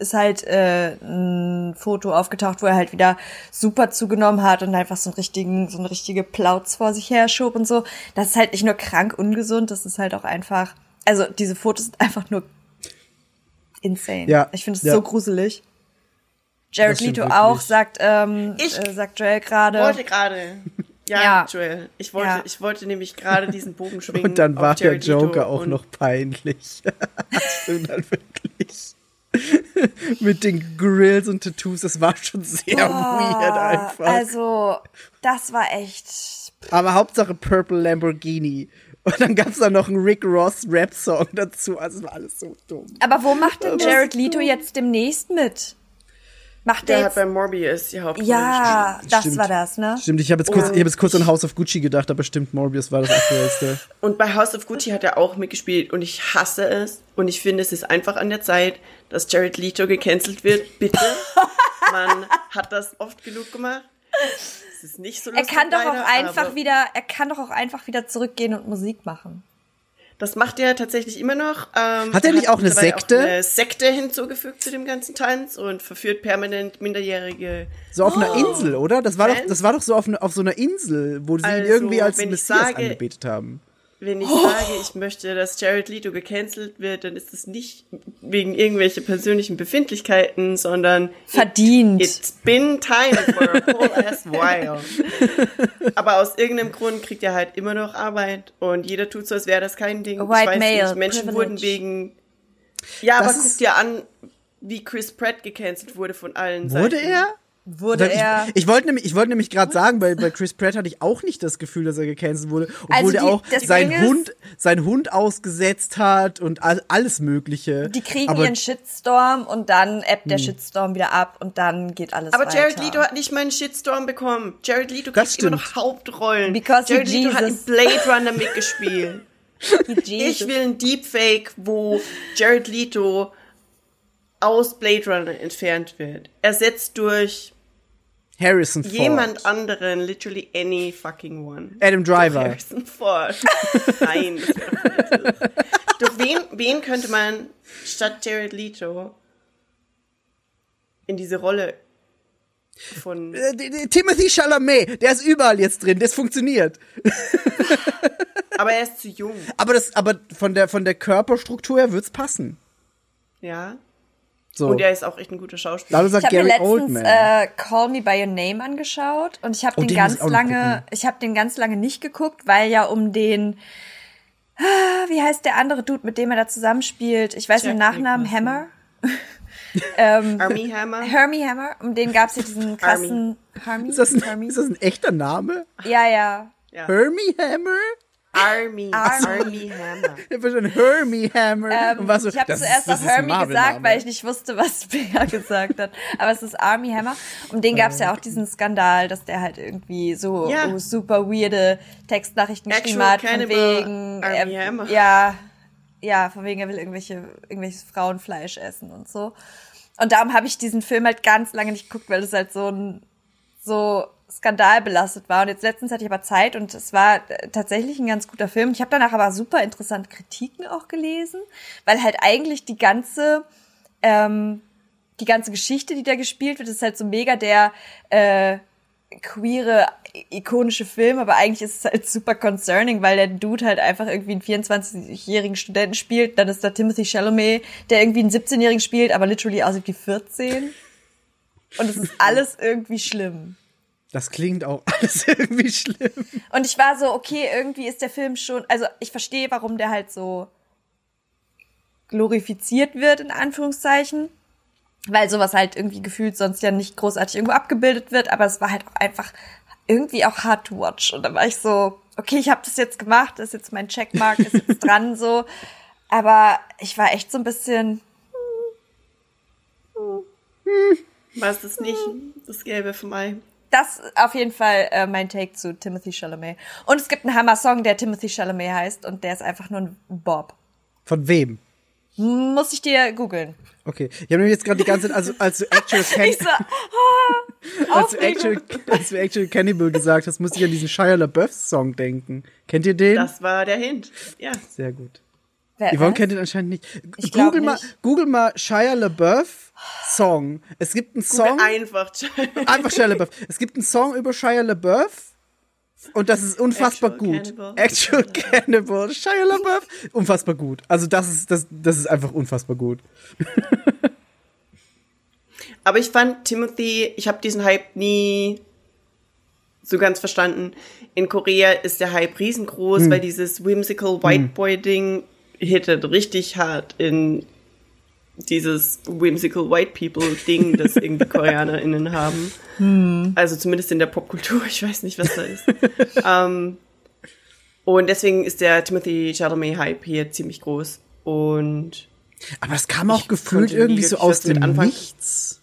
ist halt äh, ein Foto aufgetaucht, wo er halt wieder super zugenommen hat und einfach so einen richtigen, so eine richtige Plauz vor sich her schob und so. Das ist halt nicht nur krank ungesund, das ist halt auch einfach. Also diese Fotos sind einfach nur insane. Ja, Ich finde es ja. so gruselig. Jared Leto auch, sagt, ähm, Ich äh, sagt Joel gerade. wollte gerade. Ja, Ja. Joel. Ich wollte, Ja. ich wollte nämlich gerade diesen Bogen (laughs) schwingen. Und dann war der Joker auch noch peinlich. (laughs) stimmt dann wirklich. (laughs) Mit den Grills und Tattoos, das war schon sehr weird einfach. Also, das war echt. Aber Hauptsache Purple Lamborghini. Und dann gab's da noch einen Rick Ross Rap-Song dazu. Also es war alles so dumm. Aber wo macht denn Jared Leto jetzt demnächst mit? Macht der, Der hat bei Morbius die Hauptrolle Ja, das Stimmt. war das, ne? Stimmt, ich habe jetzt, kurz, ich hab jetzt kurz an House of Gucci gedacht, aber stimmt, Morbius war das aktuellste. (laughs) Und bei House of Gucci hat er auch mitgespielt und ich hasse es. Und ich finde, es ist einfach an der Zeit, dass Jared Leto gecancelt wird. Bitte. (laughs) Man hat das oft genug gemacht. Es ist nicht so Er lustig kann doch auch leider, einfach aber wieder, er kann doch auch einfach wieder zurückgehen und Musik machen. Das macht er tatsächlich immer noch. Ähm, Hat er nicht auch eine Sekte? eine Sekte hinzugefügt zu dem ganzen Tanz und verführt permanent minderjährige. So auf einer Oh. Insel, oder? Das war doch, das war doch so auf, ne, auf so einer Insel, wo sie ihn Also, irgendwie als Messias sage- angebetet haben. Wenn Oh. ich sage, ich möchte, dass Jared Leto gecancelt wird, dann ist es nicht wegen irgendwelche persönlichen Befindlichkeiten, sondern Verdient. It's been time for a whole (laughs) ass while. Aber aus irgendeinem Grund kriegt er halt immer noch Arbeit und jeder tut so, als wäre das kein Ding. A white ich weiß male nicht, Menschen privilege. wurden wegen. Ja, aber Das ist- guck dir an, wie Chris Pratt gecancelt wurde von allen Wurde Seiten. er? Wurde Weil er. Ich, ich wollte nämlich, ich wollte nämlich gerade sagen, bei, bei Chris Pratt hatte ich auch nicht das Gefühl, dass er gecancelt wurde, obwohl Also die- auch das sein Ding ist- Hund, sein Hund ausgesetzt hat und all, alles Mögliche. die kriegen Aber Hm. ihren Shitstorm und dann ebbt der Shitstorm wieder ab und dann geht alles Aber weiter. Jared Leto hat nicht mal einen Shitstorm bekommen. Jared Leto kriegt immer stimmt. noch Hauptrollen. Because Jared Leto hat in. Blade Runner (laughs) mitgespielt. Ich will ein Deepfake, wo Jared Leto aus Blade Runner entfernt wird. Ersetzt durch Harrison Ford. jemand anderen, literally any fucking one. Adam Driver. Harrison Ford. (laughs) Nein. doch wen, wen könnte man statt Jared Leto in diese Rolle von Äh, Timothy Chalamet, der ist überall jetzt drin, das funktioniert. (laughs) Aber er ist zu jung, Aber das, aber von der, von der Körperstruktur her wird's passen. ja. So. Und er ist auch echt ein guter Schauspieler. Ich habe mir letztens Oldman. äh, Call Me by Your Name angeschaut und ich habe Oh, den den ganz lange, gucken. ich habe den ganz lange nicht geguckt, weil ja um den, ah, wie heißt der andere Dude, mit dem er da zusammenspielt? Ich weiß den Jack Nachnamen Nicholson. Hammer. (laughs) ähm, Army Hammer. Hermie Hammer, um den gab's ja diesen krassen Hermie. ist, das ein, Hermie? ist das ein echter Name? Ja, ja. Ja. Hermie Hammer? Army. Army. Army Hammer. Ich hab schon Hermie Hammer. Ähm, und was so, ich habe zuerst auch Hermie gesagt, weil ich nicht wusste, was (laughs) Bea gesagt hat. Aber es ist Army Hammer. Um den gab es ja auch diesen Skandal, dass der halt irgendwie so Ja. oh, super weirde Textnachrichten geschrieben hat, von wegen, Army er, Hammer. ja, ja, von wegen er will irgendwelche, irgendwelches Frauenfleisch essen und so. Und darum habe ich diesen Film halt ganz lange nicht geguckt, weil es halt so ein so skandalbelastet war. Und jetzt letztens hatte ich aber Zeit und es war äh, tatsächlich ein ganz guter Film. Ich habe danach aber super interessante Kritiken auch gelesen, weil halt eigentlich die ganze ähm, die ganze Geschichte, die da gespielt wird, ist halt so mega der äh, queere, ikonische Film, aber eigentlich ist es halt super concerning, weil der Dude halt einfach irgendwie einen 24-jährigen Studenten spielt, dann ist da Timothy Chalamet, der irgendwie einen 17-jährigen spielt, aber literally aussieht wie 14. Und es ist (laughs) alles irgendwie schlimm. Das klingt auch (laughs) alles irgendwie schlimm. Und ich war so, okay, irgendwie ist der Film schon, also ich verstehe, warum der halt so glorifiziert wird, in Anführungszeichen. Weil sowas halt irgendwie gefühlt sonst ja nicht großartig irgendwo abgebildet wird, aber es war halt auch einfach irgendwie auch hard to watch. Und da war ich so, okay, ich habe das jetzt gemacht, das ist jetzt mein Checkmark, ist jetzt dran so. Aber ich war echt so ein bisschen, War es das nicht? Das Gelbe vom Ei. Das ist auf jeden Fall äh, mein Take zu Timothy Chalamet. Und es gibt einen Hammer-Song, der Timothy Chalamet heißt und der ist einfach nur ein Bob. Von wem? Muss ich dir googeln. Okay. Ich habe nämlich jetzt gerade die ganze Zeit, also als du Actual, Can (laughs) Ich so, ah, (laughs) als du Actual, als du Actual Cannibal gesagt hast, musste ich an diesen Shia LaBeouf Song denken. Kennt ihr den? Das war der Hint. Ja. Sehr gut. Wer- Yvonne was? kennt den anscheinend nicht. Ich Google mal, nicht. Google mal Shia LaBeouf Song. Es gibt einen Song. Einfach. (laughs) Einfach Shia LaBeouf. Es gibt einen Song über Shia LaBeouf. Und das ist unfassbar Actual gut. Cannibal. Actual Cannibal. Shia LaBeouf. Unfassbar gut. Also das ist, das, das ist einfach unfassbar gut. (laughs) Aber ich fand Timothy, ich habe diesen Hype nie so ganz verstanden. In Korea ist der Hype riesengroß, Hm. weil dieses whimsical White Boy Ding hittet richtig hart in dieses whimsical White People Ding, das (laughs) irgendwie KoreanerInnen haben. Hm. Also zumindest in der Popkultur. (laughs) Ich weiß nicht, was da ist. ähm, und deswegen ist der Timothy Chalamet Hype hier ziemlich groß. Und Aber das kam auch gefühlt irgendwie so aus dem anfangen. Nichts.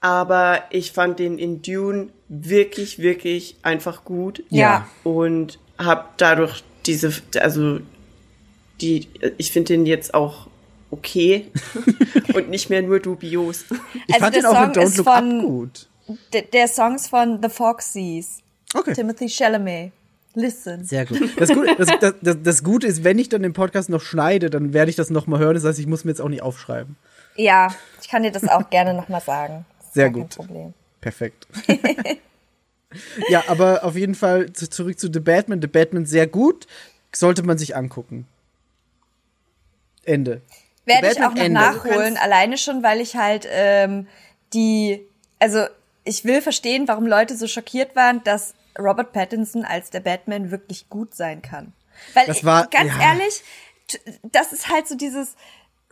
aber ich fand den in Dune wirklich, wirklich einfach gut. Ja. Und hab dadurch diese, also die, ich finde den jetzt auch okay (laughs) und nicht mehr nur dubios. Ich Also fand der den auch in Song Don't Look von- Up gut. Der, der Song ist von The Foxys. Okay. Timothy Chalamet. Listen. Sehr gut. Das Gute, das, (laughs) das, das, das Gute ist, wenn ich dann den Podcast noch schneide, dann werde ich das noch mal hören. Das heißt, ich muss mir jetzt auch nicht aufschreiben. Ja, ich kann dir das auch (laughs) gerne nochmal sagen. Sehr gut. Perfekt. ja, aber auf jeden Fall zu, zurück zu The Batman. The Batman sehr gut. Sollte man sich angucken. Ende. Werde ich auch noch Ende. nachholen, alleine schon, weil ich halt ähm, die, also ich will verstehen, warum Leute so schockiert waren, dass Robert Pattinson als der Batman wirklich gut sein kann. Weil Das war- ganz ja. ehrlich, das ist halt so dieses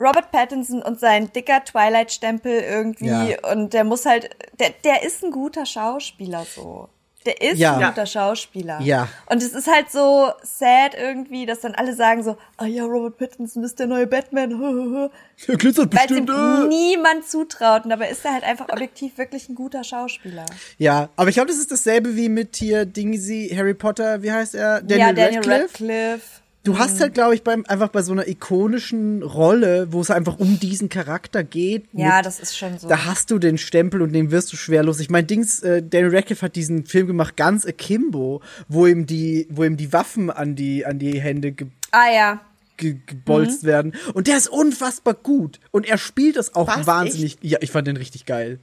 Robert Pattinson und sein dicker Twilight-Stempel irgendwie Ja. und der muss halt, der, der ist ein guter Schauspieler so. Der ist Ja. ein guter Schauspieler. Ja. Und es ist halt so sad irgendwie, dass dann alle sagen so, ah ja, Robert Pattinson ist der neue Batman. (laughs) Der glitzert Weil ihm bestimmt. Äh. niemand zutraut. Und dabei ist er halt einfach objektiv wirklich ein guter Schauspieler. Ja, aber ich glaube, das ist dasselbe wie mit hier Dingsy, Harry Potter, wie heißt er? Daniel, ja, Daniel Radcliffe. Radcliffe. Du hast halt, glaube ich, beim, einfach bei so einer ikonischen Rolle, wo es einfach um diesen Charakter geht. Ja, mit, das ist schon so. Da hast du den Stempel und den wirst du schwer los. Ich meine, Dings, äh, Daniel Radcliffe hat diesen Film gemacht, ganz akimbo, wo ihm die, wo ihm die Waffen an die, an die Hände ge Ah ja. ge gebolzt werden. Und der ist unfassbar gut. Und er spielt das auch Was? wahnsinnig. Ja, ich fand den richtig geil.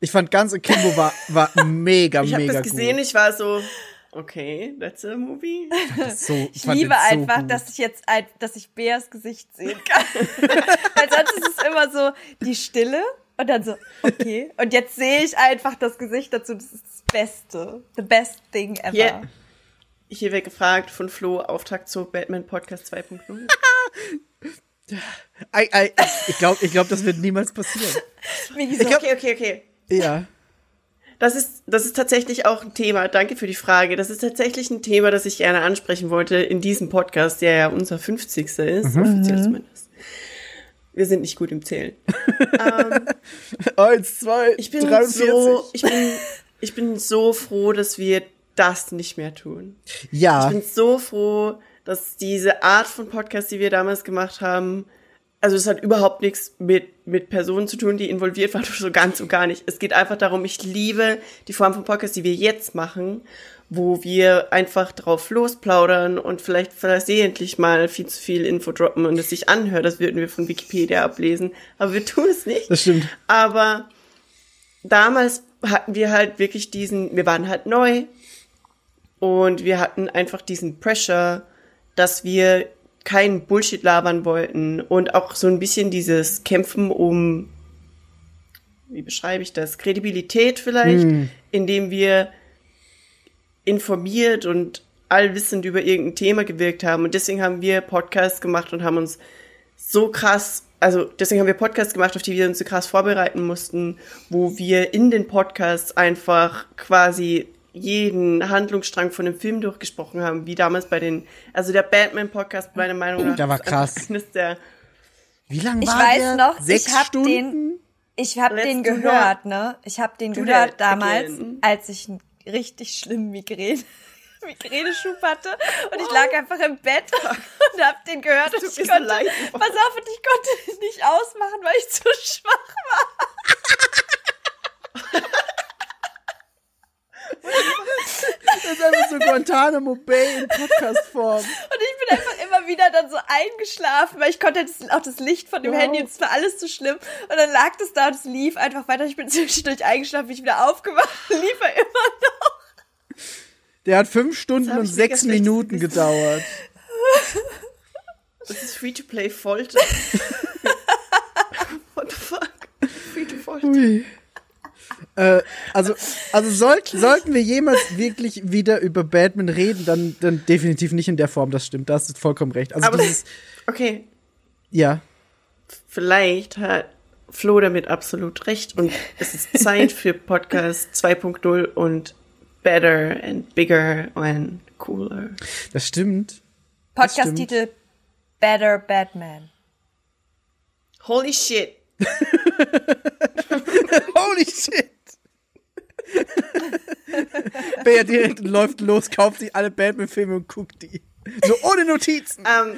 Ich fand ganz akimbo war, war (laughs) mega, Ich habe mega das gesehen, gut. ich war so, okay, that's a movie. So, (laughs) Ich fand (laughs) liebe so einfach, gut. dass ich jetzt, dass ich Beas Gesicht sehen (laughs) kann. Weil sonst ist es immer so die Stille und dann so, okay. Und jetzt sehe ich einfach das Gesicht dazu. Das ist das Beste. The best thing ever. Hier, hier wird gefragt von Flo, Auftakt zu Batman Podcast 2.0. Ei, ei, ich glaube, ich glaub, das wird niemals passieren. Wie so, Okay, okay, okay. Ja. Das ist, das ist tatsächlich auch ein Thema. Danke für die Frage. Das ist tatsächlich ein Thema, das ich gerne ansprechen wollte in diesem Podcast, der ja unser 50. ist, offiziell zumindest. Wir sind nicht gut im Zählen. (laughs) Eins, zwei, Ich bin 43. so, ich bin, ich bin so froh, dass wir das nicht mehr tun. ja. Ich bin so froh, dass diese Art von Podcast, die wir damals gemacht haben, also es hat überhaupt nichts mit, mit Personen zu tun, die involviert waren, (laughs) so ganz und gar nicht. Es geht einfach darum, ich liebe die Form von Podcast, die wir jetzt machen, wo wir einfach drauf losplaudern und vielleicht versehentlich mal viel zu viel Info droppen und es sich anhört, das würden wir von Wikipedia ablesen. Aber wir tun es nicht. Das stimmt. Aber damals hatten wir halt wirklich diesen, wir waren halt neu und wir hatten einfach diesen Pressure, dass wir keinen Bullshit labern wollten und auch so ein bisschen dieses Kämpfen um, wie beschreibe ich das, Kredibilität vielleicht, indem wir informiert und allwissend über irgendein Thema gewirkt haben. Und deswegen haben wir Podcasts gemacht und haben uns so krass, also deswegen haben wir Podcasts gemacht, auf die wir uns so krass vorbereiten mussten, wo wir in den Podcasts einfach quasi jeden Handlungsstrang von dem Film durchgesprochen haben, wie damals bei den, also der Batman-Podcast, meiner Meinung nach. Der war krass. Eines der, Wie lange Ich war weiß der? noch, Sechs ich habe Stunden? den, ich habe Let's den gehört, ne? Ich habe den Do gehört damals, again. als ich einen richtig schlimmen Migräne, (laughs) Migräneschub hatte und ich lag einfach im Bett (laughs) und habe den gehört und ich konnte, pass auf, und ich konnte nicht ausmachen, weil ich zu schwach war. (laughs) Das ist einfach so Guantanamo Bay in Podcast-Form. Und ich bin einfach immer wieder dann so eingeschlafen, weil ich konnte das, auch das Licht von dem Wow. Handy, und es war alles zu schlimm. Und dann lag das da und es lief einfach weiter. Ich bin zwischendurch eingeschlafen, bin ich wieder aufgewacht, (laughs) lief er immer noch. Der hat fünf Stunden und sechs Minuten gedauert. das ist Free-to-Play Folter. (laughs) What the fuck? Free-to-Folter. Äh, also, also soll, sollten wir jemals wirklich wieder über Batman reden, dann, dann definitiv nicht in der Form, das stimmt, da hast du vollkommen recht. Also Aber dieses, okay, ja, vielleicht hat Flo damit absolut recht und es ist Zeit für Podcast (laughs) 2.0 und better and bigger and cooler. das stimmt. Das stimmt. Podcast-Titel Better Batman. Holy shit. (laughs) Holy shit! (laughs) Bea direkt läuft los, kauft sich alle Batman-Filme und guckt die. So ohne Notizen. Ähm,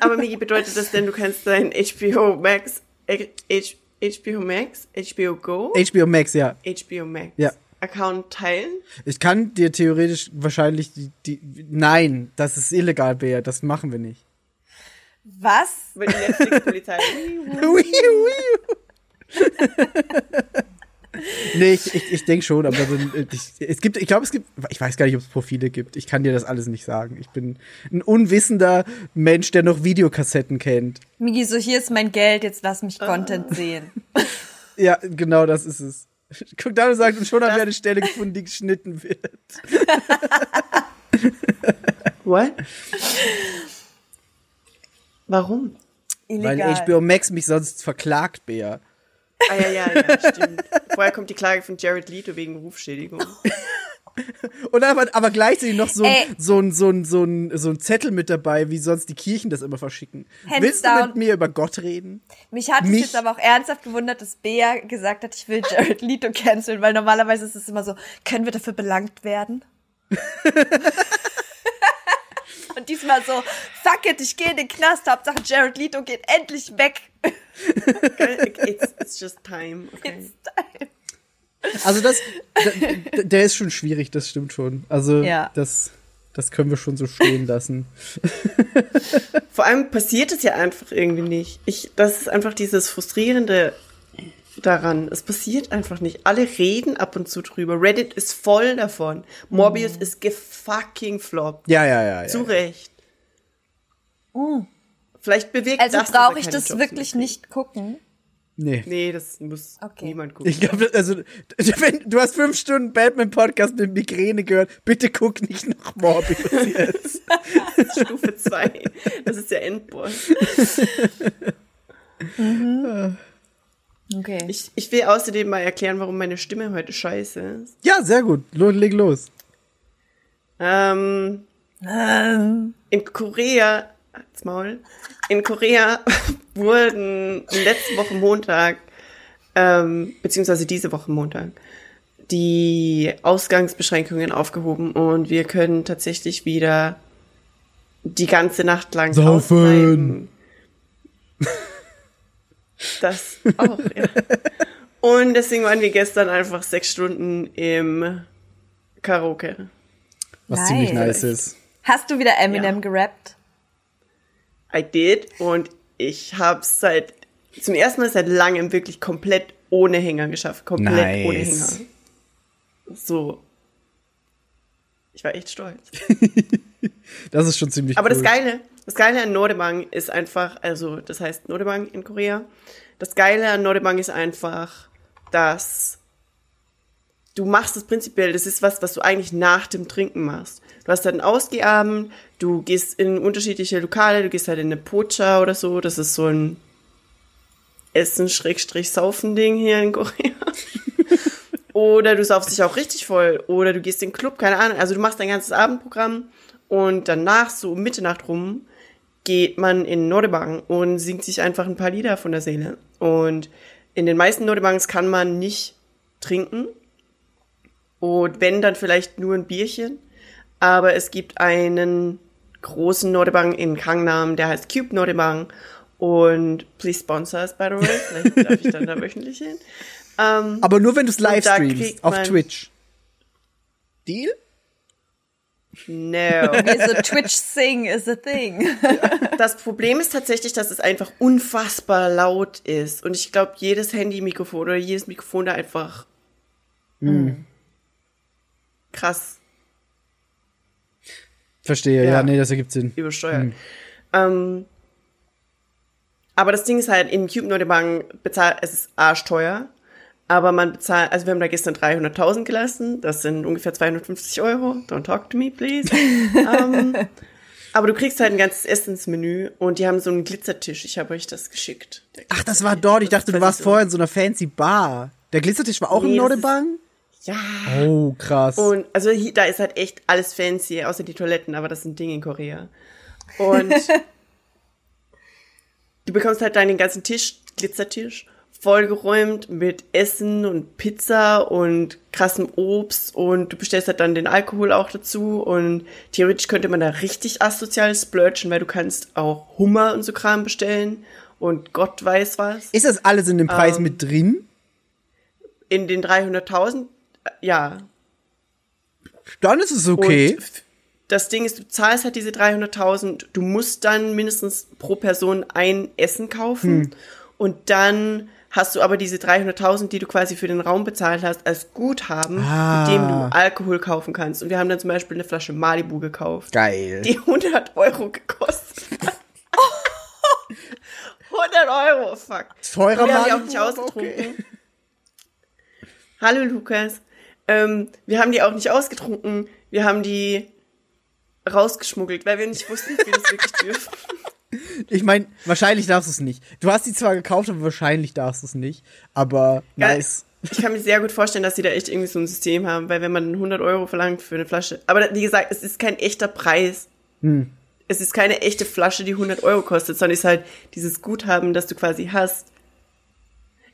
aber Migi, bedeutet das denn, du kannst dein HBO Max, äh, H, HBO Max, HBO Go, HBO Max, ja. HBO Max. Ja. Account teilen? Ich kann dir theoretisch wahrscheinlich die, die. Nein, das ist illegal, Bea. Das machen wir nicht. Was? Wenn die Netflix-Polizei. (laughs) (laughs) nee, ich, ich, ich denke schon, aber so, ein- ich, es gibt, ich glaube, es gibt, ich weiß gar nicht, ob es Profile gibt. Ich kann dir das alles nicht sagen. Ich bin ein unwissender Mensch, der noch Videokassetten kennt. Migi, so hier ist mein Geld, jetzt lass mich Content sehen. (laughs) Ja, genau das ist es. (laughs) Guck da und sagt, und schon haben wir eine Stelle gefunden, die geschnitten wird. (laughs) What? Warum? Weil Illegal. HBO Max mich sonst verklagt, Bea. Ah ja, ja, ja, stimmt. Vorher kommt die Klage von Jared Leto wegen Rufschädigung. (laughs) Und aber, aber gleichzeitig noch so, ein- Ey. so, ein, so, ein, so, ein, so ein Zettel mit dabei, wie sonst die Kirchen das immer verschicken. Hands Willst du down. mit mir über Gott reden? Mich hat es Mich- jetzt aber auch ernsthaft gewundert, dass Bea gesagt hat, ich will Jared Leto canceln, weil normalerweise ist es immer so, können wir dafür belangt werden? (laughs) Und diesmal so, fuck it, ich gehe in den Knast, Hauptsache Jared Leto geht endlich weg. It's, it's just time. Okay. It's time. Also das, der, der ist schon schwierig, das stimmt schon. Also Ja. das, das können wir schon so stehen lassen. (laughs) Vor allem passiert es ja einfach irgendwie nicht. Ich, das ist einfach dieses Frustrierende daran. Es passiert einfach nicht. Alle reden ab und zu drüber. Reddit ist voll davon. Morbius ist gefucking flop. Ja, ja, ja. ja. Zu Recht. Vielleicht bewirkt Also das, er brauche ich das Jobs wirklich nicht gucken. Nee. Nee, das muss Okay. niemand gucken. Ich glaube, also, (laughs) wenn, du hast fünf Stunden Batman-Podcast mit Migräne gehört, bitte guck nicht noch Morbius jetzt. (laughs) Stufe 2. Das ist der Endboss. Okay. Ich, ich will außerdem mal erklären, warum meine Stimme heute scheiße ist. ja, sehr gut. Leg los. Ähm, in Korea, halt's Maul, in Korea (laughs) wurden letzte Woche Montag, ähm, beziehungsweise diese Woche Montag, die Ausgangsbeschränkungen aufgehoben und wir können tatsächlich wieder die ganze Nacht lang Saufen. Das auch, ja. Und deswegen waren wir gestern einfach sechs Stunden im Karaoke. Was Nice. ziemlich nice ist. Hast du wieder Eminem Ja. gerappt? I did und ich habe seit zum ersten Mal seit langem wirklich komplett ohne Hänger geschafft, komplett Nice. ohne Hänger. So. Ich war echt stolz. (laughs) Das ist schon ziemlich Aber cool. das Geile, das Geile an Nordebang ist einfach, also das heißt Nordebang in Korea. Das Geile an Nordebang ist einfach, dass du machst es prinzipiell, das ist was, was du eigentlich nach dem Trinken machst. Du hast halt einen Ausgehabend, du gehst in unterschiedliche Lokale, du gehst halt in eine Pocha oder so, das ist so ein Essen-Saufen-Ding hier in Korea. (laughs) Oder du saufst dich auch richtig voll. Oder du gehst in den Club, keine Ahnung. Also du machst dein ganzes Abendprogramm und danach, so um Mitternacht rum, geht man in Nordebang und singt sich einfach ein paar Lieder von der Seele. Und in den meisten Nordebangs kann man nicht trinken. Und wenn, dann vielleicht nur ein Bierchen. Aber es gibt einen großen Nordebang in Gangnam, der heißt Cube Nordebang. Und please sponsor us, by the way. (laughs) Vielleicht darf ich dann da wöchentlich hin. Ähm, Aber nur wenn du es live streamst auf Twitch. Deal? no. Okay, (laughs) so Twitch Sing is a thing. (laughs) Das Problem ist tatsächlich, dass es einfach unfassbar laut ist. Und ich glaube, jedes Handy-Mikrofon oder jedes Mikrofon da einfach krass Verstehe, ja. Ja. nee, das ergibt Sinn. übersteuert. Ähm, aber das Ding ist halt, in Cube Nordebang bezahlt, es ist arschteuer. Aber man bezahlt, also wir haben da gestern 300.000 gelassen. Das sind ungefähr 250 Euro. Don't talk to me, please. (laughs) ähm, aber du kriegst halt ein ganzes Essensmenü und die haben so einen Glitzertisch. Ich habe euch das geschickt. Ach, das war dort. Ich dachte, du warst so- vorher in so einer fancy Bar. Der Glitzertisch war auch Nee, im Nordebang? Ja. Oh, krass. Und also hier, da ist halt echt alles fancy, außer die Toiletten, aber das sind Dinge in Korea. Und (laughs) du bekommst halt deinen ganzen Tisch, Glitzertisch, vollgeräumt mit Essen und Pizza und krassem Obst und du bestellst halt dann den Alkohol auch dazu und theoretisch könnte man da richtig asozial splurgen, weil du kannst auch Hummer und so Kram bestellen und Gott weiß was. ist das alles in dem Preis Ähm, mit drin? In den 300.000 ja. Dann ist es okay. Und das Ding ist, du zahlst halt diese 300.000, du musst dann mindestens pro Person ein Essen kaufen Hm. und dann hast du aber diese 300.000, die du quasi für den Raum bezahlt hast, als Guthaben, Ah. mit dem du Alkohol kaufen kannst. Und wir haben dann zum Beispiel eine Flasche Malibu gekauft, Geil. die 100 Euro gekostet hat. (laughs) 100 Euro, fuck. Teurer Und wir haben die auch Malibu, nicht ausgetrunken. okay. Hallo Lukas. Ähm, wir haben die auch nicht ausgetrunken. Wir haben die rausgeschmuggelt, weil wir nicht wussten, wir das wirklich (laughs) dürfen. Ich meine, wahrscheinlich darfst du es nicht. Du hast die zwar gekauft, aber wahrscheinlich darfst du es nicht. Aber Ja, nice. Ich kann mir sehr gut vorstellen, dass sie da echt irgendwie so ein System haben, weil wenn man 100 Euro verlangt für eine Flasche, aber wie gesagt, es ist kein echter Preis. Hm. Es ist keine echte Flasche, die 100 Euro kostet, sondern es ist halt dieses Guthaben, das du quasi hast.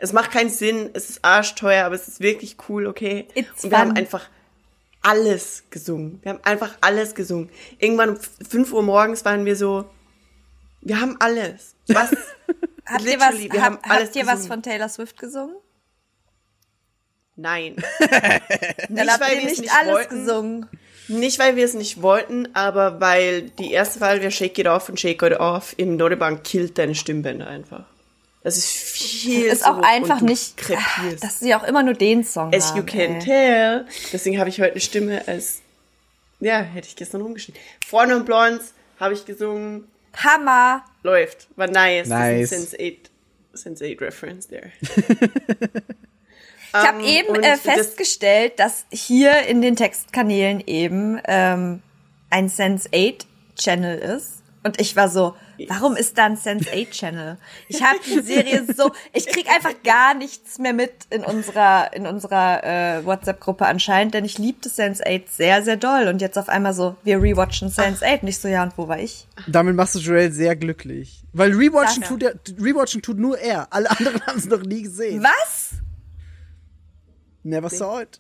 Es macht keinen Sinn, es ist arschteuer, aber es ist wirklich cool, okay? It's Und wir haben fun. einfach alles gesungen. Wir haben einfach alles gesungen. Irgendwann um 5 Uhr morgens waren wir so, wir haben alles. Was? (laughs) Habt ihr, was, wir hab, haben alles habt ihr was von Taylor Swift gesungen? Nein. (laughs) Dann habt weil ihr wir es nicht nicht alles wollten. gesungen. Nicht, weil wir es nicht wollten, aber weil die erste Wahl wäre Shake It Off und Shake It Off im Nodebank killt deine Stimmbänder einfach. Das ist viel Ist zu auch einfach nicht, krepierst. dass sie auch immer nur den Song As haben. you can ey. tell. Deswegen habe ich heute eine Stimme als, ja, hätte ich gestern rumgeschrieben. Freunde und Blondes habe ich gesungen. Hammer. Läuft. War nice. Nice. Das ist ein Sense8, Sense8 Reference there. (laughs) Ich habe Ähm, eben äh, das- festgestellt, dass hier in den Textkanälen eben ähm, ein Sense8 Channel ist. Und ich war so, warum ist da ein Sense8 Channel? Ich habe die Serie so, ich krieg einfach gar nichts mehr mit in unserer in unserer äh, WhatsApp-Gruppe anscheinend, denn ich liebte Sense8 sehr sehr doll und jetzt auf einmal so, wir rewatchen Sense8, nicht so ja und wo war ich? Damit machst du Joel sehr glücklich. Weil Rewatchen tut, er, Rewatchen tut nur er. Alle anderen (laughs) haben es noch nie gesehen. Was? Never saw it.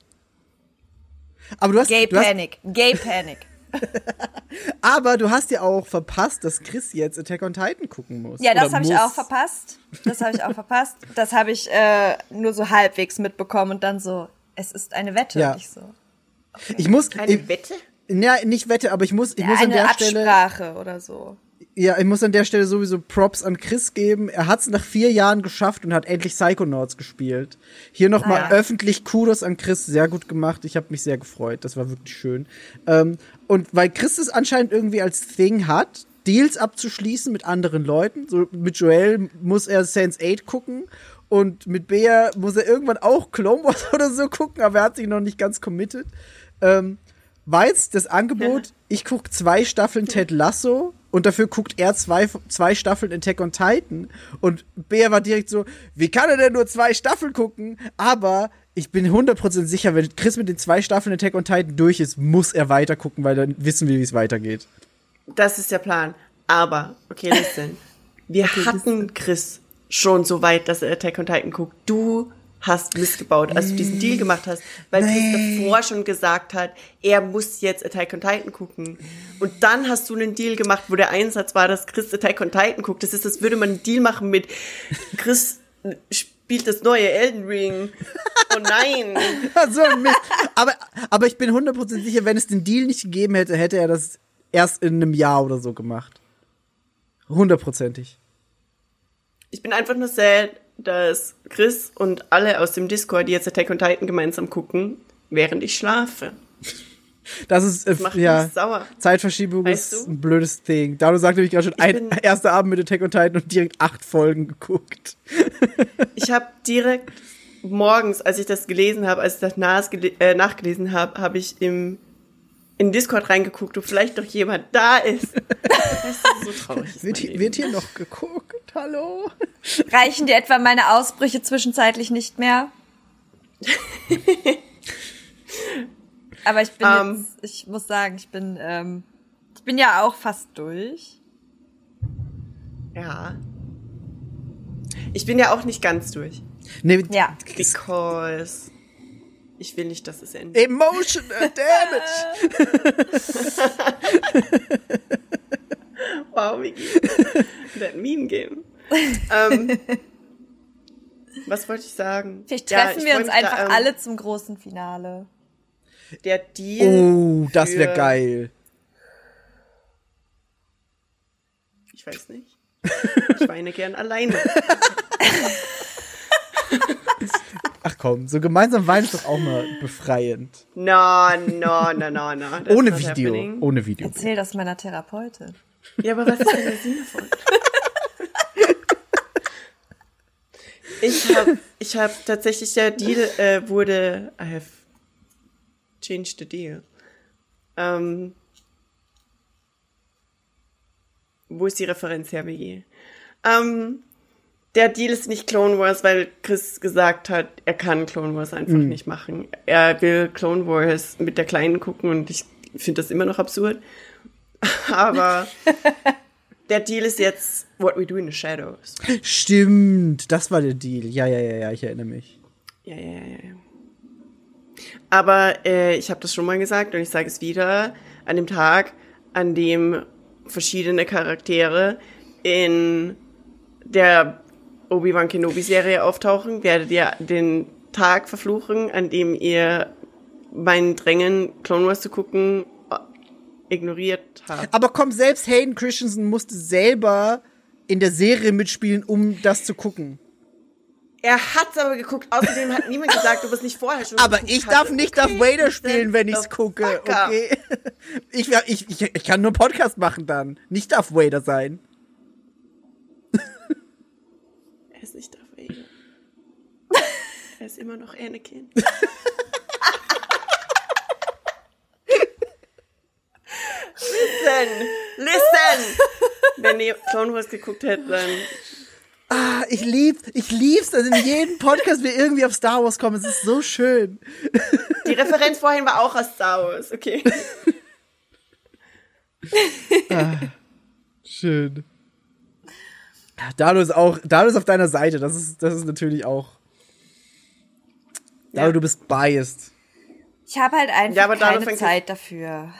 Aber du hast, Gay du hast, Panic, Gay Panic. (laughs) aber du hast ja auch verpasst, dass Chris jetzt Attack on Titan gucken muss. Ja, das habe ich auch verpasst. Das habe ich auch verpasst. Das habe ich äh, nur so halbwegs mitbekommen und dann so, es ist eine Wette. Ja. Ich so, Ich muss, Eine ich, Wette? ja, nicht Wette, aber ich muss, ich muss an eine der Stelle, Absprache oder so. ja, ich muss an der Stelle sowieso Props an Chris geben. Er hat es nach vier Jahren geschafft und hat endlich Psychonauts gespielt. Hier nochmal Ah, ja. öffentlich Kudos an Chris, sehr gut gemacht. Ich habe mich sehr gefreut, das war wirklich schön. Ähm, und weil Chris es anscheinend irgendwie als Thing hat, Deals abzuschließen mit anderen Leuten. So mit Joel muss er Sense 8 gucken und mit Bea muss er irgendwann auch Clone Wars (laughs) oder so gucken, aber er hat sich noch nicht ganz committed. Ähm, war jetzt das Angebot, ich gucke zwei Staffeln Ted Lasso und dafür guckt er zwei, zwei Staffeln Attack on Titan. Und Bea war direkt so, wie kann er denn nur zwei Staffeln gucken? Aber ich bin 100% sicher, wenn Chris mit den zwei Staffeln Attack on Titan durch ist, muss er weiter gucken, weil dann wissen wir, wie es weitergeht. Das ist der Plan. Aber, okay, listen. (laughs) Wir hatten Chris schon so weit, dass er Attack on Titan guckt. Du hast Mist gebaut, als du diesen Deal gemacht hast, weil Chris davor schon gesagt hat, er muss jetzt Attack on Titan gucken. Und dann hast du einen Deal gemacht, wo der Einsatz war, dass Chris Attack on Titan guckt. Das ist, als würde man einen Deal machen mit Chris spielt das neue Elden Ring. Oh nein. (laughs) so ein Mist. Aber, aber ich bin 100% sicher, wenn es den Deal nicht gegeben hätte, hätte er das erst in einem Jahr oder so gemacht. Hundertprozentig. Ich bin einfach nur sad, dass Chris und alle aus dem Discord, die jetzt Attack on Titan gemeinsam gucken, während ich schlafe. Das ist, äh, macht ja. Zeitverschiebung Weißt ist du? ein blödes Ding. Daru sagte nämlich gerade schon, ein erster Abend mit Attack on Titan und direkt acht Folgen geguckt. (laughs) Ich habe direkt morgens, als ich das gelesen habe, als ich das äh, nachgelesen habe, habe ich im in Discord reingeguckt, ob vielleicht noch jemand da ist. (laughs) Weißt du, so traurig ist Wird hier, wird hier noch geguckt? Hallo? Reichen dir etwa meine Ausbrüche zwischenzeitlich nicht mehr? Aber ich bin Ähm. jetzt, ich muss sagen, ich bin, ähm, ich bin ja auch fast durch. Ja. Ich bin ja auch nicht ganz durch. Nee, Ja. Because ich will nicht, dass es endet. Emotional Damage. (laughs) Wow, wie geht that meme game? ähm, Was wollte ich sagen? Vielleicht Ja, treffen ich wir uns mich da, einfach ähm, alle zum großen Finale. Der Deal. Oh, das wäre geil. Ich weiß nicht. Ich weine gern alleine. (laughs) Ach komm, so gemeinsam weinen ist doch auch mal befreiend. No, no, no, no, no. That's Ohne Video. happening. Ohne Video. Erzähl das meiner Therapeutin. Ja, aber was ist denn der Sinn davon? Ich habe ich hab tatsächlich, der Deal äh, wurde, I have changed the deal. Ähm, wo ist die Referenz her, BG? Ähm, der Deal ist nicht Clone Wars, weil Chris gesagt hat, er kann Clone Wars einfach nicht machen. Er will Clone Wars mit der Kleinen gucken und ich finde das immer noch absurd. (laughs) Aber (laughs) der Deal ist jetzt What We Do in the Shadows. Stimmt, das war der Deal. Ja, ja, ja, ja, ich erinnere mich. Ja, ja, ja, ja. Aber äh, ich habe das schon mal gesagt und ich sage es wieder. An dem Tag, an dem verschiedene Charaktere in der Obi-Wan Kenobi-Serie auftauchen, werdet ihr den Tag verfluchen, an dem ihr mein Drängen, Clone Wars zu gucken, ignoriert habt. Aber komm, selbst Hayden Christensen musste selber in der Serie mitspielen, um das zu gucken. Er hat's aber geguckt. Außerdem hat niemand gesagt, ob es nicht vorher schon Aber ich darf hatte. nicht Okay, Darth Vader spielen, wenn ich's gucke, okay? (laughs) Ich, ich, ich, ich kann nur Podcast machen dann. Nicht Darth Vader sein. (laughs) Er ist nicht Darth (laughs) Vader. er ist immer noch Anakin. listen! Listen! Wenn ihr Clone Wars geguckt hättet, dann... Ah, ich lieb, ich lieb's, dass in jedem Podcast wir irgendwie auf Star Wars kommen. Es ist so schön. Die Referenz vorhin war auch aus Star Wars, okay? Schön. Dalo ist auch, Dalo ist auf deiner Seite. Das ist, das ist natürlich auch. Dalo, Ja. du bist biased. Ich habe halt einfach Ja, aber Dado keine Zeit dafür.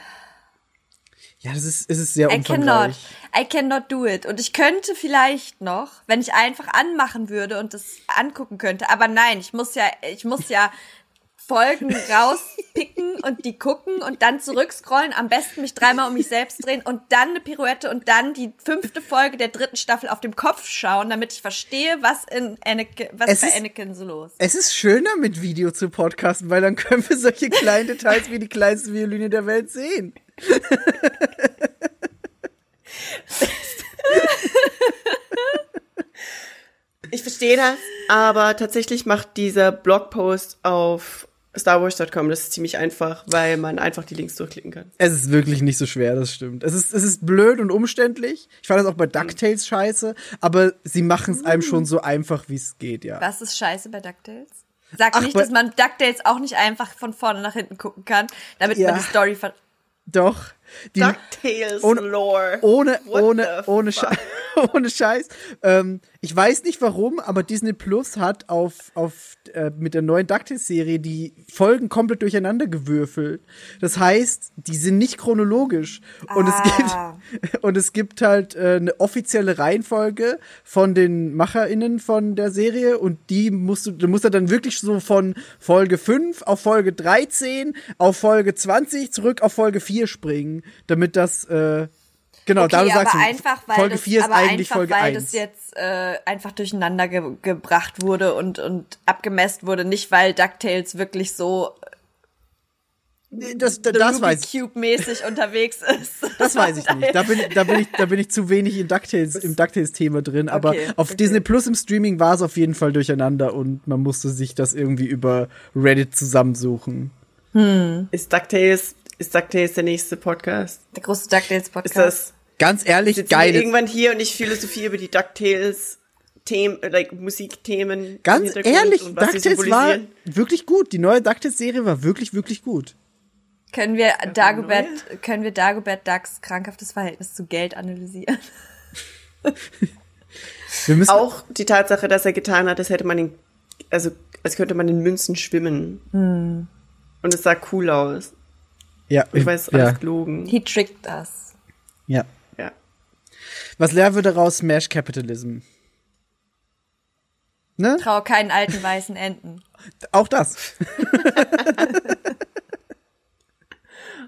Ja, das ist, es ist sehr I cannot. umfangreich. I cannot do it. Und ich könnte vielleicht noch, wenn ich einfach anmachen würde und das angucken könnte. Aber nein, ich muss ja, ich muss ja (laughs) Folgen rauspicken und die gucken und dann zurückscrollen. Am besten mich dreimal um mich selbst drehen und dann eine Pirouette und dann die fünfte Folge der dritten Staffel auf dem Kopf schauen, damit ich verstehe, was in Anakin, was Es bei ist- Anakin so los. Es ist schöner mit Video zu podcasten, weil dann können wir solche kleinen Details wie die kleinste Violine der Welt sehen. Ich verstehe das, aber tatsächlich macht dieser Blogpost auf StarWars.com, das ist ziemlich einfach, weil man einfach die Links durchklicken kann. Es ist wirklich nicht so schwer, das stimmt. Es ist, es ist blöd und umständlich. Ich fand das auch bei DuckTales scheiße, aber sie machen es einem schon so einfach, wie es geht, ja. Was ist scheiße bei DuckTales? Sag Ach, nicht, dass man DuckTales auch nicht einfach von vorne nach hinten gucken kann, damit Ja. man die Story ver Doch. Die, DuckTales ohne- Lore. ohne, What ohne, ohne? Scheiß, (laughs) ohne Scheiß. Ähm, ich weiß nicht warum, aber Disney Plus hat auf, auf äh, mit der neuen DuckTales-Serie die Folgen komplett durcheinander gewürfelt. Das heißt, die sind nicht chronologisch. Und Ah. es gibt (laughs) und es gibt halt äh, eine offizielle Reihenfolge von den MacherInnen von der Serie und die musst du, du musst dann wirklich so von Folge 5 auf Folge 13 auf Folge 20 zurück auf Folge 4 springen, damit das äh, genau, da du Okay, sagst, aber einfach, weil Folge das, 4 ist aber eigentlich einfach, Folge weil 1. das jetzt äh, einfach durcheinander ge gebracht wurde und, und abgemesst wurde, nicht weil DuckTales wirklich so das, das, das Ruby weiß ich. Cube-mäßig (laughs) unterwegs ist. Das weiß ich nicht. Da bin, da bin ich, da bin ich zu wenig in DuckTales, im DuckTales-Thema drin. Aber Okay, auf okay. Disney Plus im Streaming war es auf jeden Fall durcheinander und man musste sich das irgendwie über Reddit zusammensuchen. Ist DuckTales, ist DuckTales der nächste Podcast? Der große DuckTales-Podcast. Ist das, Ganz ehrlich, sitzen geil. irgendwann hier und ich philosophie über die DuckTales Themen, äh, like Musikthemen. Ganz ehrlich, DuckTales war wirklich gut. Die neue DuckTales-Serie war wirklich, wirklich gut. Können wir Dagobert, können wir Dagobert Ducks krankhaftes Verhältnis zu Geld analysieren? (laughs) Wir müssen, Auch die Tatsache, dass er getan hat, als hätte man ihn, also als könnte man in Münzen schwimmen. Hm. Und es sah cool aus. Ja, Ich weiß, ja, alles gelogen. He tricked us. ja. Ja. Was lernen wir daraus? Smash Capitalism. Ne? Trau keinen alten weißen Enten. (laughs) Auch das. (laughs)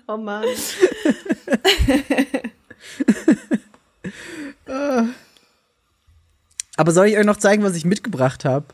Oh Mann. (laughs) Aber soll ich euch noch zeigen, was ich mitgebracht habe?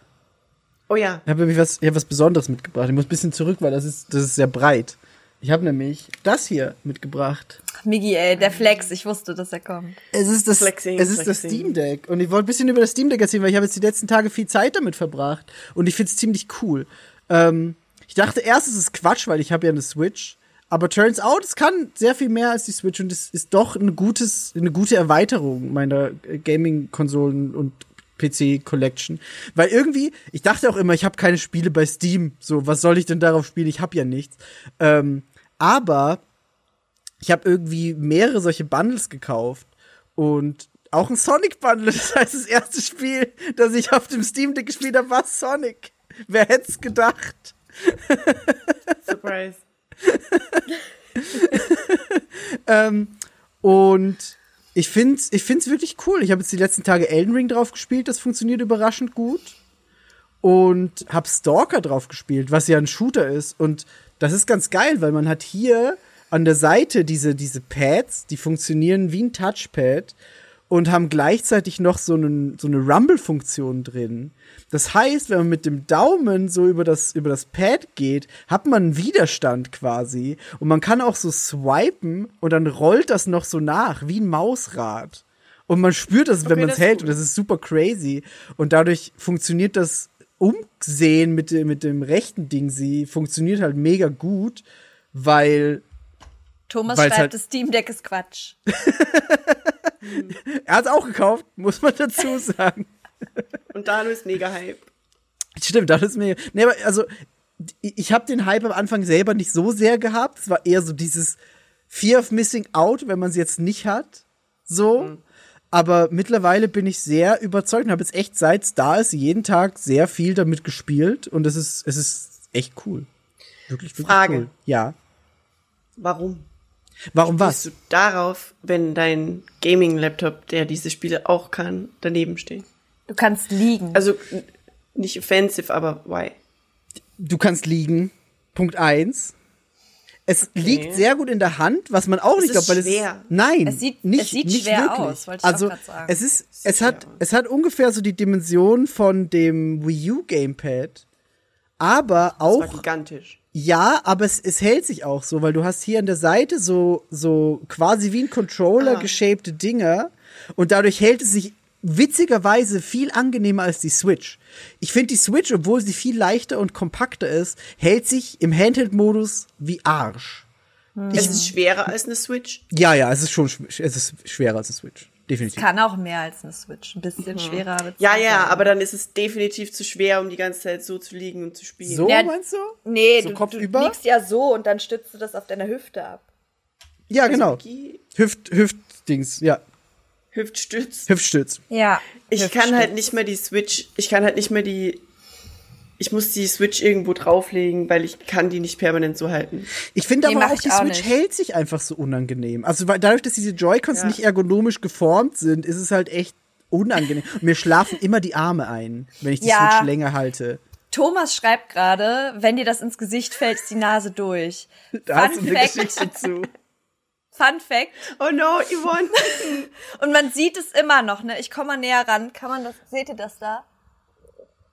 Oh ja. Ich habe nämlich was, ich hab was Besonderes mitgebracht. Ich muss ein bisschen zurück, weil das ist, das ist sehr breit. Ich habe nämlich das hier mitgebracht. Migi, ey, der Flex, ich wusste, dass er kommt. Es ist das, Flexing, es ist das. Steam Deck. Und ich wollte ein bisschen über das Steam Deck erzählen, weil ich habe jetzt die letzten Tage viel Zeit damit verbracht. Und ich finde es ziemlich cool. Ähm, ich dachte erst, es ist Quatsch, weil ich habe ja eine Switch. Aber turns out, es kann sehr viel mehr als die Switch und es ist doch eine, gutes, eine gute Erweiterung meiner äh, Gaming-Konsolen und PC-Collection. Weil irgendwie, ich dachte auch immer, ich habe keine Spiele bei Steam. So, was soll ich denn darauf spielen? Ich habe ja nichts. Ähm, aber ich habe irgendwie mehrere solche Bundles gekauft und auch ein Sonic Bundle. (laughs) Das heißt, das erste Spiel, das ich auf dem Steam Deck gespielt habe, war Sonic. Wer hätte es gedacht? (laughs) Surprise. Ähm, und ich find's, ich find's wirklich cool. Ich habe jetzt die letzten Tage Elden Ring drauf gespielt, das funktioniert überraschend gut. Und hab Stalker drauf gespielt, was ja ein Shooter ist. Und das ist ganz geil, weil man hat hier an der Seite diese, diese Pads, die funktionieren wie ein Touchpad und haben gleichzeitig noch so, einen, so eine Rumble-Funktion drin. Das heißt, wenn man mit dem Daumen so über das, über das Pad geht, hat man einen Widerstand quasi. Und man kann auch so swipen und dann rollt das noch so nach, wie ein Mausrad. Und man spürt das, wenn Okay, man es hält. gut. Und das ist super crazy. Und dadurch funktioniert das Umsehen mit dem, mit dem rechten Ding, sie funktioniert halt mega gut, weil Thomas schreibt, halt- das Steam Deck ist Quatsch. (laughs) er hat es auch gekauft, muss man dazu (laughs) sagen. Und Dano ist mega Hype. Stimmt, das ist mir. Nee, aber also, ich habe den Hype am Anfang selber nicht so sehr gehabt. Es war eher so dieses Fear of Missing Out, wenn man es jetzt nicht hat. So. Aber mittlerweile bin ich sehr überzeugt und habe jetzt echt, seit da ist, jeden Tag sehr viel damit gespielt. Und es ist, es ist echt cool. Wirklich, wirklich Frage. cool. Ja. Warum? Warum Bist was? du darauf, wenn dein Gaming-Laptop, der diese Spiele auch kann, daneben steht? Du kannst liegen. Also nicht offensive, aber why? Du kannst liegen. Punkt eins. Es liegt sehr gut in der Hand, was man auch Es nicht glaubt, weil es schwer. nein, Es sieht- nicht, es sieht nicht schwer wirklich. aus, wollte ich auch also es ist, es hat, schwer aus. es hat ungefähr so die Dimension von dem Wii U Gamepad, aber Das war auch gigantisch. ja, aber es, es hält sich auch so, weil du hast hier an der Seite so so quasi wie ein Controller Ah. geshapte Dinger und dadurch hält es sich witzigerweise viel angenehmer als die Switch. Ich finde die Switch, obwohl sie viel leichter und kompakter ist, hält sich im Handheld-Modus wie Arsch. Es ist schwerer als eine Switch. Ja, ja, es ist schon es ist schwerer als eine Switch. Definitiv. Kann auch mehr als eine Switch. Ein bisschen schwerer. wird's Ja, ja, sein. aber dann ist es definitiv zu schwer, um die ganze Zeit so zu liegen und zu spielen. So Ja, meinst du? Nee, So du, Kopf du über? liegst ja so und dann stützt du das auf deiner Hüfte ab. Ja, genau. Hüft Hüftdings, ja, Hüftstütz. Hüftstütz. Ja. Ich kann halt nicht mehr die Switch, ich kann halt nicht mehr die, ich muss die Switch irgendwo drauflegen, weil ich kann die nicht permanent so halten. Ich finde Nee, aber auch, ich die auch Switch nicht. hält sich einfach so unangenehm. Also weil dadurch, dass diese Joy-Cons Ja. nicht ergonomisch geformt sind, ist es halt echt unangenehm. Und mir schlafen immer die Arme ein, wenn ich die Ja. Switch länger halte. Thomas schreibt gerade, wenn dir das ins Gesicht fällt, ist die Nase durch. Da hast du Fun eine Fact, Geschichte zu. Fun Fact. Oh no, Yvonne. (laughs) Und man sieht es immer noch, ne? Ich komme mal näher ran. Kann man das, seht ihr das da?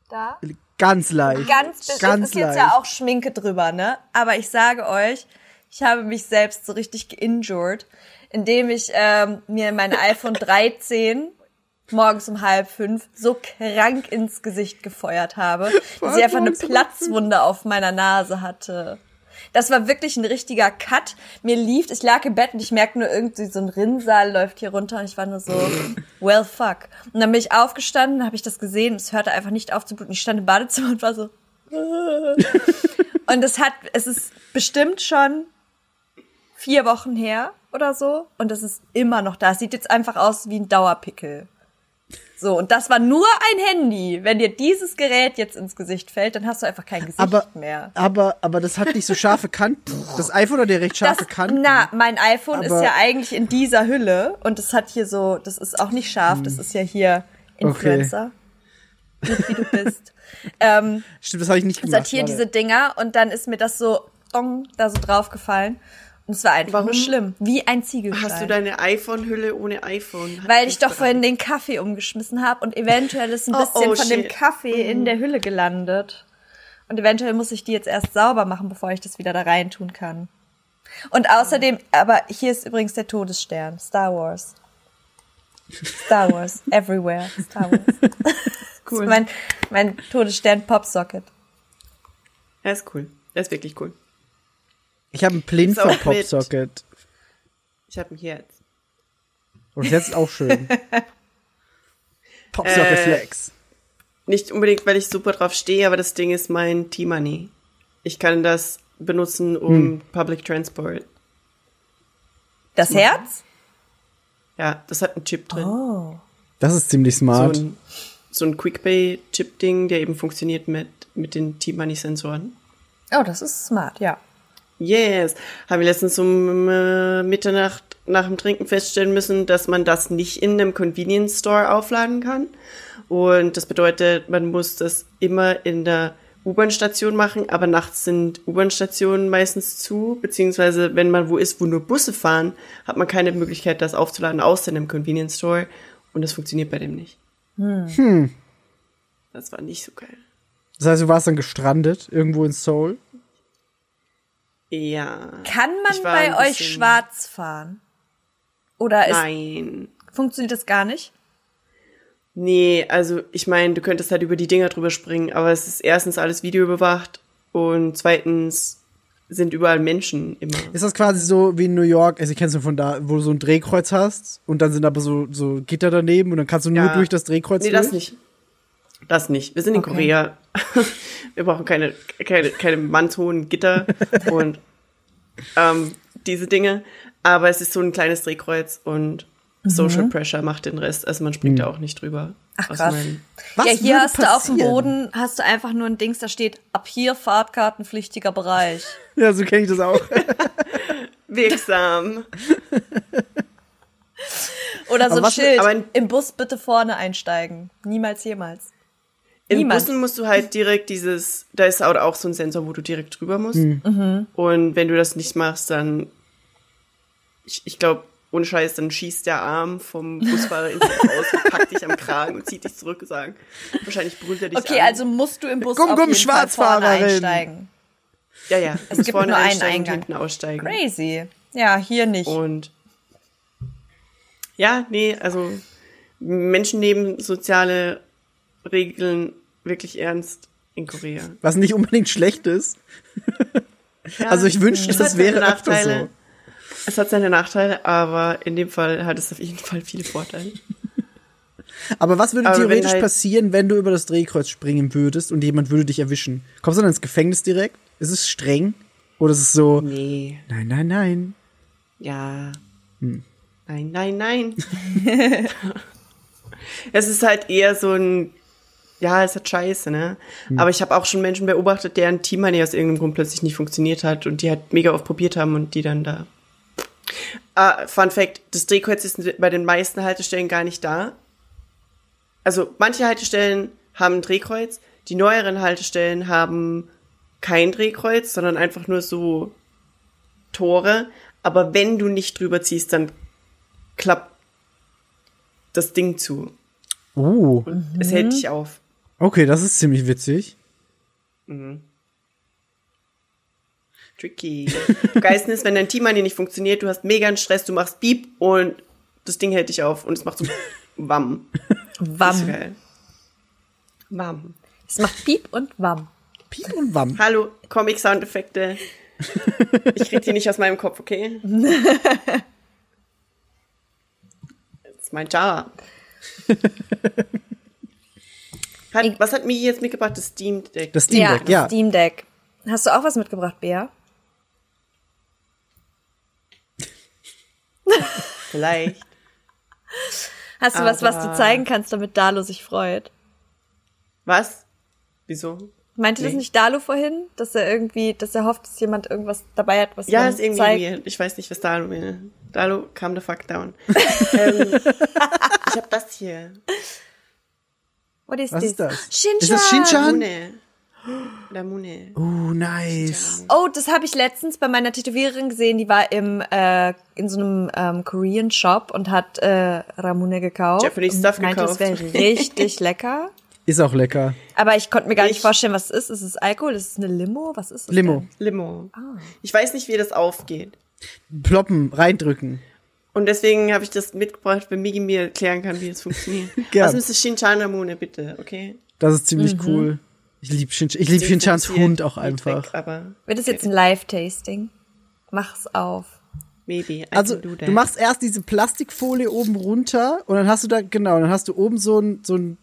Da? Ganz leicht. Ganz bisschen. Ganz ist jetzt leicht. ja auch Schminke drüber, ne? Aber ich sage euch, ich habe mich selbst so richtig geinjured, indem ich ähm, mir mein (laughs) iPhone 13 morgens um halb fünf so krank ins Gesicht gefeuert habe, dass ich einfach eine Platzwunde auf meiner Nase hatte. Das war wirklich ein richtiger Cut. Mir lief, ich lag im Bett und ich merkte nur irgendwie so ein Rinnsal läuft hier runter und ich war nur so, (laughs) well fuck. Und dann bin ich aufgestanden, habe ich das gesehen es hörte einfach nicht auf zu bluten. Ich stand im Badezimmer und war so. (laughs) und es hat, es ist bestimmt schon vier Wochen her oder so und es ist immer noch da. Es sieht jetzt einfach aus wie ein Dauerpickel. So, und das war nur ein Handy. Wenn dir dieses Gerät jetzt ins Gesicht fällt, dann hast du einfach kein Gesicht Aber, mehr. aber, aber das hat nicht so scharfe Kanten. Das iPhone hat ja recht scharfe Das, Kanten. na, mein iPhone ist Aber- ja eigentlich in dieser Hülle und es hat hier so, das ist auch nicht scharf, das ist ja hier Influencer. gut wie du bist. (laughs) ähm, Stimmt, das habe ich nicht gemacht. sortiere warte. diese Dinger und dann ist mir das so dong, da so draufgefallen. Und es war einfach Warum nur schlimm. Wie ein Ziegelstein. Hast du deine iPhone-Hülle ohne iPhone? Weil ich doch vorhin den Kaffee umgeschmissen habe und eventuell ist ein (laughs) Oh, bisschen oh, von dem shit. Kaffee in der Hülle gelandet. Und eventuell muss ich die jetzt erst sauber machen, bevor ich das wieder da rein tun kann. Und außerdem, aber hier ist übrigens der Todesstern. Star Wars. Star Wars. (laughs) Everywhere. Star Wars. (laughs) Cool. mein, mein Todesstern Popsocket. Er ist cool. Er ist wirklich cool. Ich habe einen Ist auch mit- Popsocket. Ich habe ihn hier jetzt. Und jetzt ist auch schön. (laughs) Popsocket Äh, Flex. Nicht unbedingt, weil ich super drauf stehe, aber das Ding ist mein T-Money. Ich kann das benutzen, um Hm. Public Transport. Das Herz? Ja, das hat einen Chip drin. Oh. Das ist ziemlich so smart. ein, so ein QuickPay-Chip-Ding, der eben funktioniert mit, mit den T-Money-Sensoren. Oh, das ist smart, ja. Yes. Haben wir letztens um äh, Mitternacht nach dem Trinken feststellen müssen, dass man das nicht in einem Convenience Store aufladen kann. Und das bedeutet, man muss das immer in der U-Bahn-Station machen, aber nachts sind U-Bahn-Stationen meistens zu, beziehungsweise wenn man wo ist, wo nur Busse fahren, hat man keine Möglichkeit, das aufzuladen, außer in einem Convenience Store. Und das funktioniert bei dem nicht. Hm. Das war nicht so geil. Das heißt, du warst dann gestrandet irgendwo in Seoul. Ja. Kann man bei euch bisschen- schwarz fahren? Oder ist, Nein. funktioniert das gar nicht? Nee, also ich meine, du könntest halt über die Dinger drüber springen, aber es ist erstens alles videoüberwacht und zweitens sind überall Menschen immer. Ist das quasi so wie in New York, also ich kenn's nur von da, wo du so ein Drehkreuz hast und dann sind aber so, so Gitter daneben und dann kannst du nur Ja. durch das Drehkreuz Nee, durch? das nicht. Das nicht. Wir sind in Okay. Korea. (laughs) Wir brauchen keine, keine, keine mannshohen Gitter (laughs) und ähm, diese Dinge. Aber es ist so ein kleines Drehkreuz und Social Pressure macht den Rest. Also man springt da auch nicht drüber. Mhm. Ach, krass. Was ja, hier hast du auf dem passieren? Boden, hast du einfach nur ein Dings, da steht, ab hier fahrtkartenpflichtiger Bereich. (laughs) Ja, so kenne ich das auch. Wirksam. Oder so ein Schild, im Bus bitte vorne einsteigen. Niemals jemals. In Niemand. Bussen musst du halt direkt dieses, da ist auch auch so ein Sensor, wo du direkt drüber musst. Mhm. Und wenn du das nicht machst, dann, ich, ich glaube, ohne Scheiß, dann schießt der Arm vom Busfahrer ins und packt dich am Kragen und zieht dich zurück und sagen, wahrscheinlich brüllt er dich Okay, an. also musst du im Bus Gumm, auf gumm, jeden Fall vorne einsteigen. ja, ja, es gibt vorne nur einen Eingang. hinten aussteigen. Crazy. Ja, hier nicht. Und ja, nee, also Menschen nehmen soziale Regeln wirklich ernst in Korea. Was nicht unbedingt schlecht ist. (laughs) Ja, Also ich wünschte, das wäre öfter so. Es hat seine Nachteile, aber in dem Fall hat es auf jeden Fall viele Vorteile. (laughs) Aber was würde Aber wenn theoretisch halt- passieren, wenn du über das Drehkreuz springen würdest und jemand würde dich erwischen? Kommst du dann ins Gefängnis direkt? Ist es streng? Oder ist es so, Nee, nein, nein, nein. ja. Nein, nein, nein. (laughs) es ist halt eher so ein, ja, es hat scheiße, ne? Aber ich habe auch schon Menschen beobachtet, deren Teammoney aus irgendeinem Grund plötzlich nicht funktioniert hat und die halt mega oft probiert haben und die dann da. Ah, Fun Fact, das Drehkreuz ist bei den meisten Haltestellen gar nicht da. Also manche Haltestellen haben ein Drehkreuz, die neueren Haltestellen haben kein Drehkreuz, sondern einfach nur so Tore. Aber wenn du nicht drüber ziehst, dann klappt das Ding zu. Oh, Es hält dich auf. Okay, das ist ziemlich witzig. Tricky. Am geilsten ist, wenn dein Team-Money nicht funktioniert, du hast mega einen Stress, du machst Beep und das Ding hält dich auf und es macht so (laughs) Wamm. Das ist Wamm. geil. Wamm. Es macht Piep und Wamm. Piep und Wamm. Hallo, Comic-Soundeffekte. Ich krieg die nicht aus meinem Kopf, okay? (laughs) Das ist mein Job. (laughs) Hat, was hat Migi jetzt mitgebracht? Das Steam Deck. Das Steam Deck, ja. das Steam Deck. Hast du auch was mitgebracht, Bea? (laughs) Vielleicht. Hast du was, was du Aber- zeigen kannst, damit Dalo sich freut? Was? Wieso? Meinte das Nee. nicht Dalo vorhin, dass er irgendwie, dass er hofft, dass jemand irgendwas dabei hat, was Ja, ist irgendwie zeigt? weird. Ich weiß nicht, was Dalo will. Dalo, calm the fuck down. ähm, (laughs) ich hab das hier. What is Was this? ist das? Shinchan. Ist das Shinchan? Lamune. Lamune. Oh, nice. Oh, das habe ich letztens bei meiner Tätowiererin gesehen. Die war im äh, in so einem ähm, Korean Shop und hat äh, Ramune gekauft. Japanese Stuff meinte, gekauft. Es wäre richtig (laughs) lecker. Ist auch lecker. Aber ich konnte mir gar nicht Ich- vorstellen, was es ist. Ist es Alkohol? Ist es eine Limo? Was ist es? Limo. Denn? Limo. Ah. Ich weiß nicht, wie das aufgeht. Ploppen, reindrücken. Und deswegen habe ich das mitgebracht, wenn Migi mir erklären kann, wie das funktioniert. (laughs) Gern. Was ist das Shinchan Lamune, bitte, okay? Das ist ziemlich Mhm. cool. Ich liebe Shinch ich lieb Shinchans Hund auch einfach. Weg, aber Wird es jetzt ein Live-Tasting? Mach's auf. maybe. I Also, can do that. du machst erst diese Plastikfolie oben runter und dann hast du da, genau, dann hast du oben so ein, so ein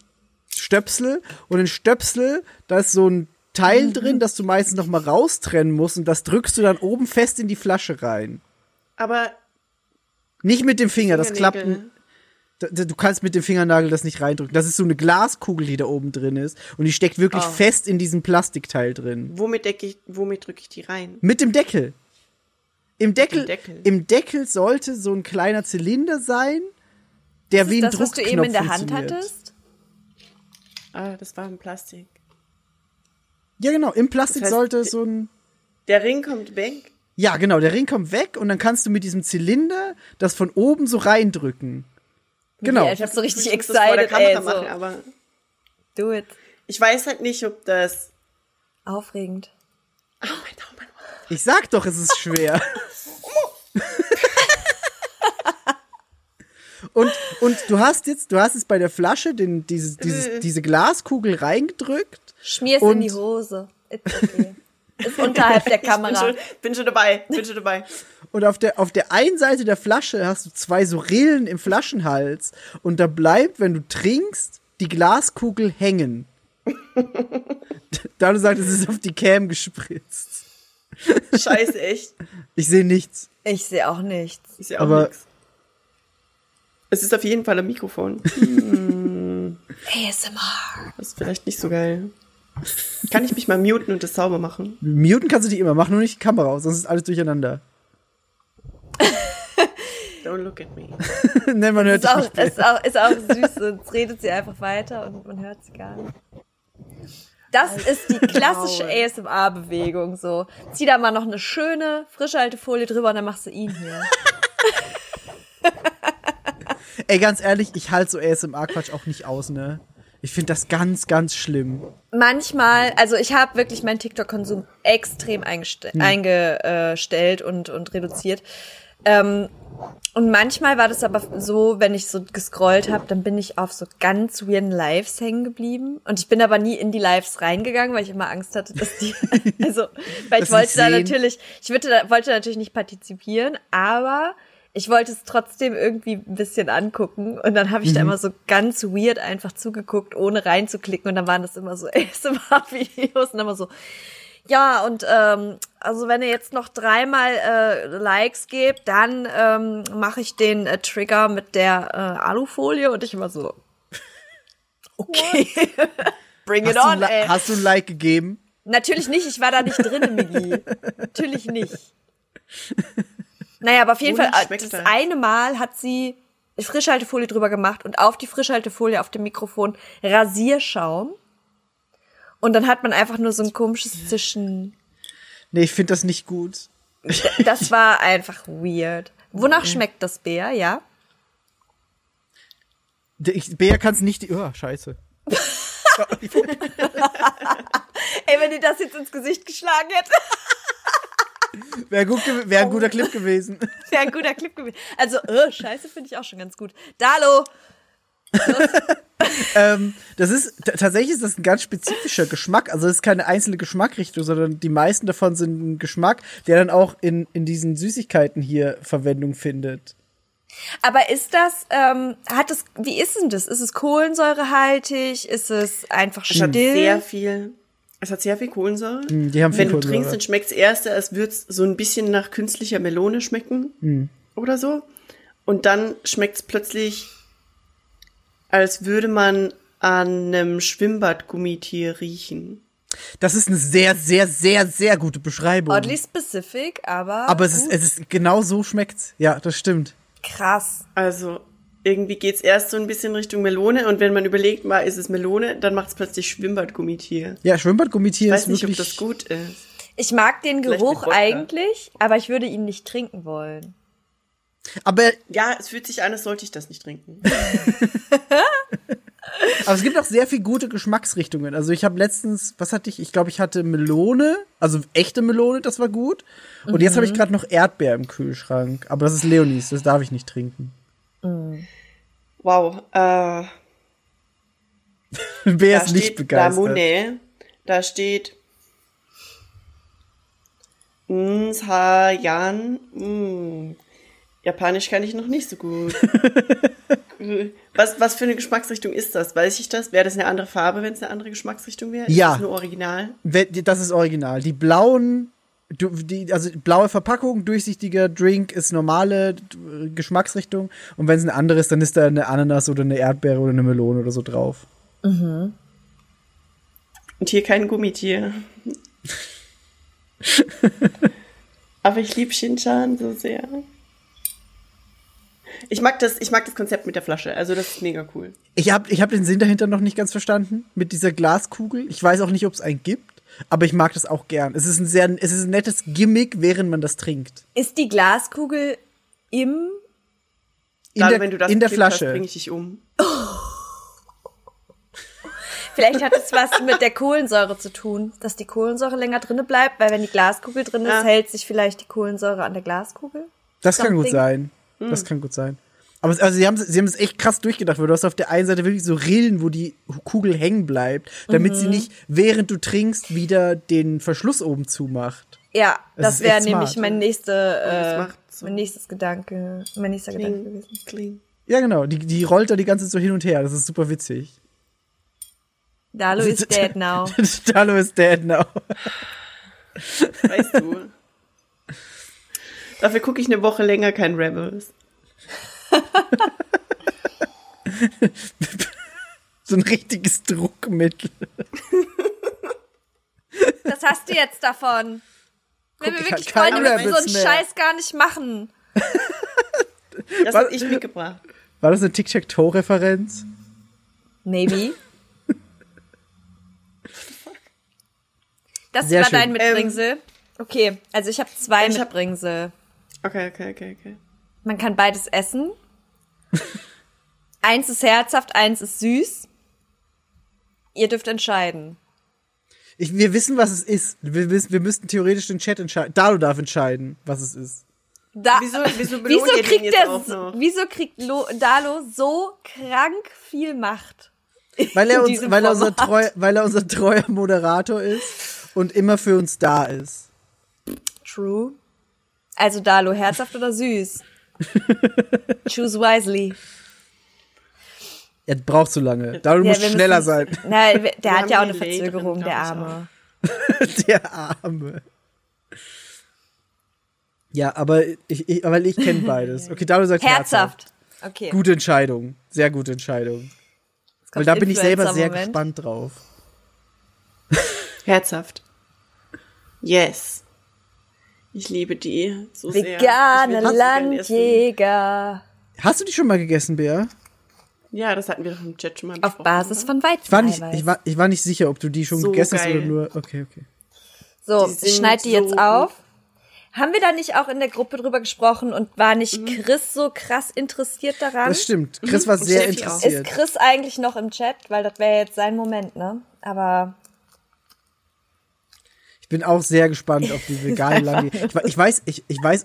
Stöpsel und in Stöpsel, da ist so ein Teil drin, das du meistens noch mal raustrennen musst und das drückst du dann oben fest in die Flasche rein. aber Nicht mit dem Finger, das klappt. Du kannst mit dem Fingernagel das nicht reindrücken. Das ist so eine Glaskugel, die da oben drin ist. Und die steckt wirklich Oh. fest in diesem Plastikteil drin. Womit ich, womit drücke ich die rein? Mit dem Deckel. Im Deckel, Deckel. im Deckel sollte so ein kleiner Zylinder sein, der wie ein das, was du Druckknopf eben in der Hand hattest? Ah, das war ein Plastik. Ja, genau. Im Plastik Das heißt, sollte so ein. Der Ring kommt weg. Ja, genau. Der Ring kommt weg und dann kannst du mit diesem Zylinder das von oben so reindrücken. Genau. Ja, ich hab so richtig Ich muss das excited, ey. Kamera So. machen, aber Do it. ich weiß halt nicht, ob das. Aufregend. Oh mein Daumen. Ich sag doch, es ist schwer. und, und du hast jetzt, du hast jetzt bei der Flasche den, dieses, dieses, diese Glaskugel reingedrückt. Schmier's in die Hose. It's okay. Ist unterhalb der (laughs) Bin Kamera. schon, bin schon dabei. Bin schon dabei. Und auf der, auf der einen Seite der Flasche hast du zwei so Rillen im Flaschenhals. Und da bleibt, wenn du trinkst, die Glaskugel hängen. (laughs) da du sagst, es ist auf die Cam gespritzt. Scheiße, echt. Ich sehe nichts. Ich sehe auch nichts. Ist ja auch Aber- nix. Es ist auf jeden Fall ein Mikrofon. (laughs) ASMR. Das ist vielleicht nicht so geil. Kann ich mich mal muten und das sauber machen? Muten kannst du die immer, mach nur nicht die Kamera aus, sonst ist alles durcheinander. (laughs) Don't look at me. (laughs) ne, man hört Ist auch, dich nicht. ist, auch, ist auch süß. Sonst redet sie einfach weiter und man hört sie gar nicht. Das ist die klassische ASMR-Bewegung. So, zieh da mal noch eine schöne Frischhaltefolie drüber und dann machst du ihn hier. (laughs) Ey, ganz ehrlich, ich halte so ASMR-Quatsch auch nicht aus, ne? Ich finde das ganz, ganz schlimm. Manchmal, also ich habe wirklich meinen TikTok-Konsum extrem eingeste eingestellt und, und reduziert. Ähm, und manchmal war das aber so, wenn ich so gescrollt habe, dann bin ich auf so ganz weirden Lives hängen geblieben. Und ich bin aber nie in die Lives reingegangen, weil ich immer Angst hatte, dass die, (laughs) (laughs) also, weil ich wollte da natürlich, ich wollte da, wollte natürlich nicht partizipieren, aber ich wollte es trotzdem irgendwie ein bisschen angucken. Und dann habe ich da immer so ganz weird einfach zugeguckt, ohne reinzuklicken. Und dann waren das immer so (laughs) ASMR-Videos und immer so, ja, und ähm, also wenn ihr jetzt noch dreimal äh, Likes gebt, dann ähm, mache ich den äh, Trigger mit der äh, Alufolie und ich immer so. (laughs) Okay. (laughs) Bring it Hast on, ey. hast du ein Like gegeben? Natürlich nicht, ich war da nicht drin, Migi. Natürlich nicht. Naja, aber auf jeden Fall, äh, das das? eine Mal hat sie Frischhaltefolie drüber gemacht und auf die Frischhaltefolie auf dem Mikrofon Rasierschaum. Und dann hat man einfach nur so ein komisches Zischen. Nee, ich finde das nicht gut. Das (laughs) war einfach weird. Wonach schmeckt das Bär, ja? Ich, Bea kann's nicht. Oh, scheiße. (laughs) Ey, wenn dir das jetzt ins Gesicht geschlagen hätte, Wäre gut, wär ein guter Clip gewesen. (laughs) wäre ein guter Clip gewesen. Also, äh, scheiße finde ich auch schon ganz gut. Dalo! (laughs) ähm, das ist tatsächlich ist das ein ganz spezifischer Geschmack. Also es ist keine einzelne Geschmackrichtung, sondern die meisten davon sind ein Geschmack, der dann auch in, in diesen Süßigkeiten hier Verwendung findet. Aber ist das, ähm, hat es, wie ist denn das? Ist es kohlensäurehaltig? Ist es einfach Es hat still? sehr viel. Es hat sehr viel Kohlensäure. Hm, Die haben viel Wenn du Kohlensäure. trinkst, dann schmeckt's erst, als würde es so ein bisschen nach künstlicher Melone schmecken. Hm. Oder so. Und dann schmeckt's plötzlich, als würde man an einem Schwimmbadgummitier riechen. Das ist eine sehr, sehr, sehr, sehr gute Beschreibung. Oddly specific, aber, Aber es ist, es ist genau so schmeckt's. Ja, das stimmt. krass. Also, irgendwie geht's erst so ein bisschen Richtung Melone und wenn man überlegt, mal ist es Melone, dann macht es plötzlich Schwimmbadgummitier. Ja, Ich Schwimmbadgummitier weiß ist nicht, ob wirklich. das gut ist. Ich mag den Vielleicht Geruch eigentlich, aber ich würde ihn nicht trinken wollen. Aber, Ja, es fühlt sich an, als sollte ich das nicht trinken. (laughs) (laughs) aber es gibt auch sehr viel gute Geschmacksrichtungen. Also ich habe letztens, was hatte ich? Ich glaube, ich hatte Melone, also echte Melone, das war gut. Und jetzt habe ich gerade noch Erdbeer im Kühlschrank. Aber das ist Leonis, das darf ich nicht trinken. Wow. Äh, (laughs) Wer ist nicht steht begeistert? Damune. Da steht Nsayan. Mm. Japanisch kann ich noch nicht so gut. (laughs) was, was für eine Geschmacksrichtung ist das? Weiß ich das? Wäre das eine andere Farbe, wenn es eine andere Geschmacksrichtung wäre? Ja. Ist das nur original? Das ist original. Die blauen, du- die, also blaue Verpackung, durchsichtiger Drink ist normale äh, Geschmacksrichtung. Und wenn es eine andere ist, dann ist da eine Ananas oder eine Erdbeere oder eine Melone oder so drauf. Und hier kein Gummitier. (laughs) Aber ich liebe Shinchan so sehr. Ich mag das, ich mag das Konzept mit der Flasche. Also das ist mega cool. Ich habe ich hab den Sinn dahinter noch nicht ganz verstanden mit dieser Glaskugel. Ich weiß auch nicht, ob es einen gibt, aber ich mag das auch gern. Es ist ein sehr, es ist ein nettes Gimmick, während man das trinkt. Ist die Glaskugel im In Gerade der, wenn du das in der Flasche. bring ich dich um. (laughs) Vielleicht hat es was mit der Kohlensäure zu tun, dass die Kohlensäure länger drinne bleibt, weil wenn die Glaskugel drin ist, Ja. hält sich vielleicht die Kohlensäure an der Glaskugel. Das kann gut Something. sein. Das kann gut sein. Aber also sie haben sie haben es echt krass durchgedacht, weil du hast auf der einen Seite wirklich so Rillen, wo die Kugel hängen bleibt, damit Mhm. sie nicht während du trinkst wieder den Verschluss oben zumacht. Ja, Das das, wäre nämlich smart. mein nächste, das äh, so. mein nächstes Gedanke, mein nächster Gedanke Kling, gewesen. kling. Ja, genau. Die, die rollt da die ganze Zeit so hin und her. Das ist super witzig. Dalo (laughs) is (laughs) dead now. Dalo is dead now. (laughs) Weißt du. Dafür gucke ich eine Woche länger kein Rebels. (laughs) So ein richtiges Druckmittel. Das hast du jetzt davon. Wenn Guck, wir ich wirklich hab wollen, dann müssen wir so einen mehr. Scheiß gar nicht machen. Das Was? hab ich mitgebracht. War das eine Tic-Tac-Toe-Referenz? Maybe. (laughs) Das Sehr war schön. dein Mitbringsel. okay, also ich habe zwei Ich hab- Mitbringsel. Okay, okay, okay, okay. Man kann beides essen. (laughs) eins ist herzhaft, eins ist süß. Ihr dürft entscheiden. Ich, wir wissen, was es ist. Wir, wissen, wir müssten theoretisch den Chat entscheiden. Dalo darf entscheiden, was es ist. Da, Wieso- wieso (laughs) wieso kriegt der, wieso kriegt Lo, Dalo so krank viel Macht? Weil er, (laughs) uns, weil, er unser treu, weil er unser treuer Moderator ist und immer für uns da ist. True. Also Dalo, herzhaft oder süß? (laughs) Choose wisely. Er braucht zu lange. Dalo Ja, muss wir schneller müssen- sein. Na, der hat haben ja auch eine Delay Verzögerung, drin, der Arme. (laughs) Der Arme. Ja, aber ich, ich, weil ich kenne beides. (laughs) Okay, Dalo sagt herzhaft. Herzhaft. Okay. Gute Entscheidung. Sehr gute Entscheidung. Weil da bin ich selber sehr Influencer-Moment. gespannt drauf. Herzhaft. Yes. Ich liebe die so sehr. Vegane essen. Landjäger. Hast du die schon mal gegessen, Bea? Ja, das hatten wir doch im Chat schon mal Auf Basis oder? von Ich war, nicht, ich, war, ich war nicht sicher, ob du die schon So gegessen hast oder nur. Okay, okay. So, Die ich schneide die so jetzt auf. Haben wir da nicht auch in der Gruppe drüber gesprochen und war nicht Mhm. Chris so krass interessiert daran? Das stimmt. Chris war sehr Steffi auch. interessiert. Ist Chris eigentlich noch im Chat? Weil das wäre jetzt sein Moment, ne? Aber Ich bin auch sehr gespannt auf die vegane Landi. Ich, ich weiß, ich, ich weiß.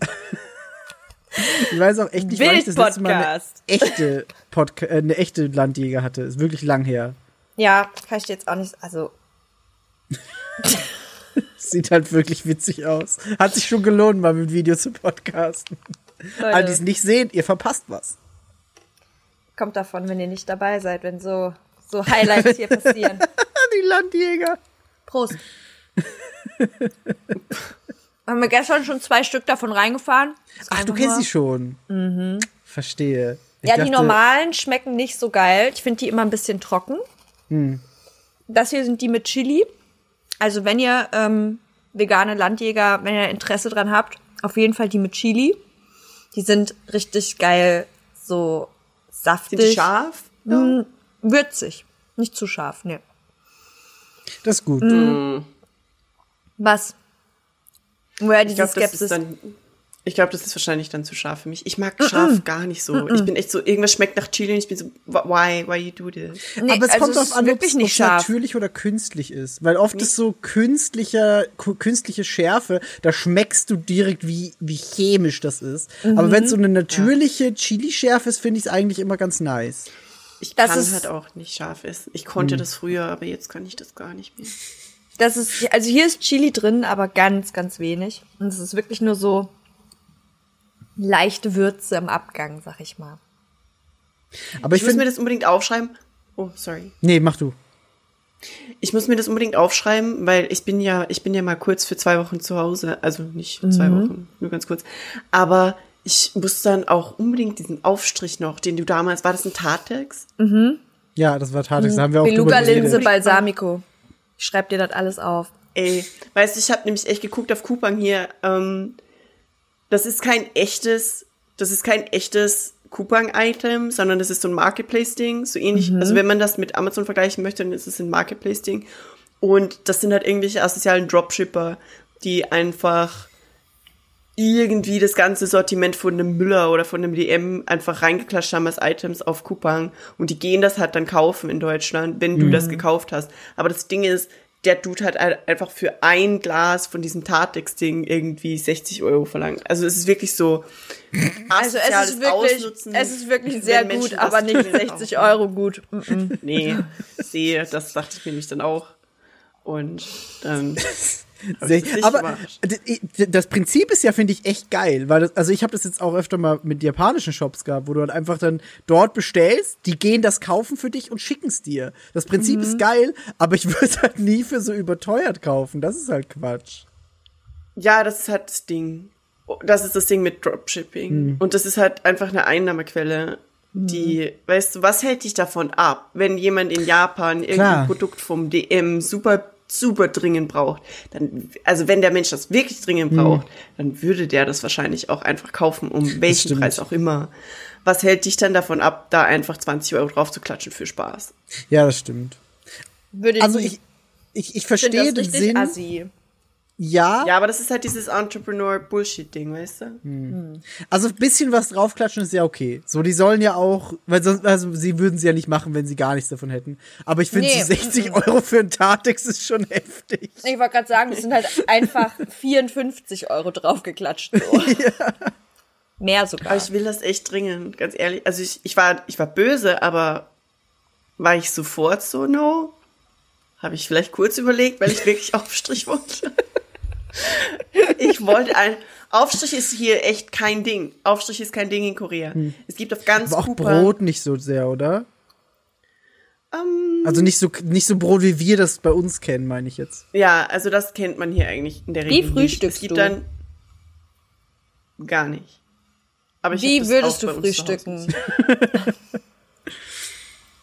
(laughs) ich weiß auch echt nicht, wann ich das letzte Mal eine echte, Podca äh, eine echte Landjäger hatte. Ist wirklich lang her. ja, kann ich jetzt auch nicht. Also, (laughs) Sieht halt wirklich witzig aus. Hat sich schon gelohnt, mal mit Video zu podcasten. All die es nicht sehen, ihr verpasst was. kommt davon, wenn ihr nicht dabei seid, wenn so, so Highlights hier passieren. (laughs) die Landjäger. Prost. (laughs) Haben wir gestern schon zwei Stück davon reingefahren. Ach, du kennst die schon. Verstehe. Ich Ja, die dachte- normalen schmecken nicht so geil. Ich finde die immer ein bisschen trocken. Hm. Das hier sind die mit Chili. Also wenn ihr ähm, vegane Landjäger, wenn ihr Interesse dran habt, auf jeden Fall die mit Chili. Die sind richtig geil, so saftig. Sind die scharf? Mm, würzig. Nicht zu scharf, ne. Das ist gut. Was? Woher Ich diese glaube, das Skepsis? ist dann. Ich glaube, das ist wahrscheinlich dann zu scharf für mich. Ich mag scharf gar nicht so. Ich bin echt so, irgendwas schmeckt nach Chili und ich bin so, why, why you do this? Nee, Aber es also kommt ist darauf an, ob es nicht scharf. natürlich oder künstlich ist. Weil oft ist so künstlicher, künstliche Schärfe, da schmeckst du direkt, wie, wie chemisch das ist. Aber wenn es so Mhm. eine natürliche Chili-Schärfe ist, finde ich es eigentlich immer ganz nice. Ich Das kann ist- halt auch nicht scharf essen. Ich konnte das früher, aber jetzt kann ich das gar nicht mehr. Das ist, also hier ist Chili drin, aber ganz, ganz wenig. Und es ist wirklich nur so leichte Würze im Abgang, sag ich mal. Aber ich Ich muss mir das unbedingt aufschreiben. Oh, sorry. nee, mach du. Ich muss mir das unbedingt aufschreiben, weil ich bin ja, ich bin ja mal kurz für zwei Wochen zu Hause. Also nicht zwei Mhm. Wochen, nur ganz kurz. Aber ich muss dann auch unbedingt diesen Aufstrich noch, den du damals, war das ein Tartex? Ja, das war Tatex, da haben wir auch Beluga Linse. Balsamico. Ich schreib dir das alles auf. Ey, weißt du, ich habe nämlich echt geguckt auf Coupang hier. Ähm, das ist kein echtes, das ist kein echtes Coupang-Item, sondern das ist so ein Marketplace-Ding. So ähnlich, also wenn man das mit Amazon vergleichen möchte, dann ist es ein Marketplace-Ding. Und das sind halt irgendwelche asozialen Dropshipper, die einfach irgendwie das ganze Sortiment von einem Müller oder von einem DM einfach reingeklatscht haben als Items auf Coupang und die gehen das halt dann kaufen in Deutschland, wenn du das gekauft hast. Aber das Ding ist, der Dude hat halt einfach für ein Glas von diesem Tartex-Ding irgendwie 60 Euro verlangt. Also es ist wirklich so Also es ist wirklich, Ausnutzen, es ist wirklich sehr gut, aber nicht Ticket (laughs) 60 kaufen. Euro gut. Nee, sehe, das dachte ich mir nämlich dann auch. Und dann (laughs) aber das Prinzip ist ja, finde ich, echt geil, weil das, also ich habe das jetzt auch öfter mal mit japanischen Shops gehabt, wo du halt einfach dann dort bestellst, die gehen das kaufen für dich und schicken es dir. Das Prinzip Mhm. ist geil, aber ich (laughs) würde halt nie für so überteuert kaufen. Das ist halt Quatsch. Ja, das ist halt das Ding. Das ist das Ding mit Dropshipping. Und das ist halt einfach eine Einnahmequelle, die, weißt du, was hält dich davon ab, wenn jemand in Japan irgendein Klar. Produkt vom DM super, super dringend braucht? Dann, also wenn der Mensch das wirklich dringend braucht, dann würde der das wahrscheinlich auch einfach kaufen, um welchen. Preis auch immer. Was hält dich dann davon ab, da einfach 20 Euro drauf zu klatschen für Spaß? Ja, das stimmt. Würde Also ich, ich, ich verstehe das den Sinn. assi. Ja, Ja, aber das ist halt dieses Entrepreneur-Bullshit-Ding, weißt du? also ein bisschen was draufklatschen ist ja okay. So, die sollen ja auch, weil sonst, also sie würden sie ja nicht machen, wenn sie gar nichts davon hätten. Aber ich finde, Nee. so 60 Euro für einen Tartex ist schon heftig. Ich wollte gerade sagen, es sind halt einfach 54 Euro draufgeklatscht. So. (laughs) Mehr sogar. Aber ich will das echt dringend, ganz ehrlich. Also ich, ich war, ich war böse, aber war ich sofort so no? Habe ich vielleicht kurz überlegt, weil ich wirklich (laughs) Aufstrich wollte. Ich wollte ein, Aufstrich ist hier echt kein Ding. Aufstrich ist kein Ding in Korea. Es gibt auf ganz Aber auch Kupa- Brot nicht so sehr, oder? Ähm, Also nicht so, nicht so Brot, wie wir das bei uns kennen, meine ich jetzt. ja, also das kennt man hier eigentlich in der Wie Regel. nicht. frühstückst es gibt du? dann gar nicht. Aber ich Wie würdest du frühstücken? (laughs)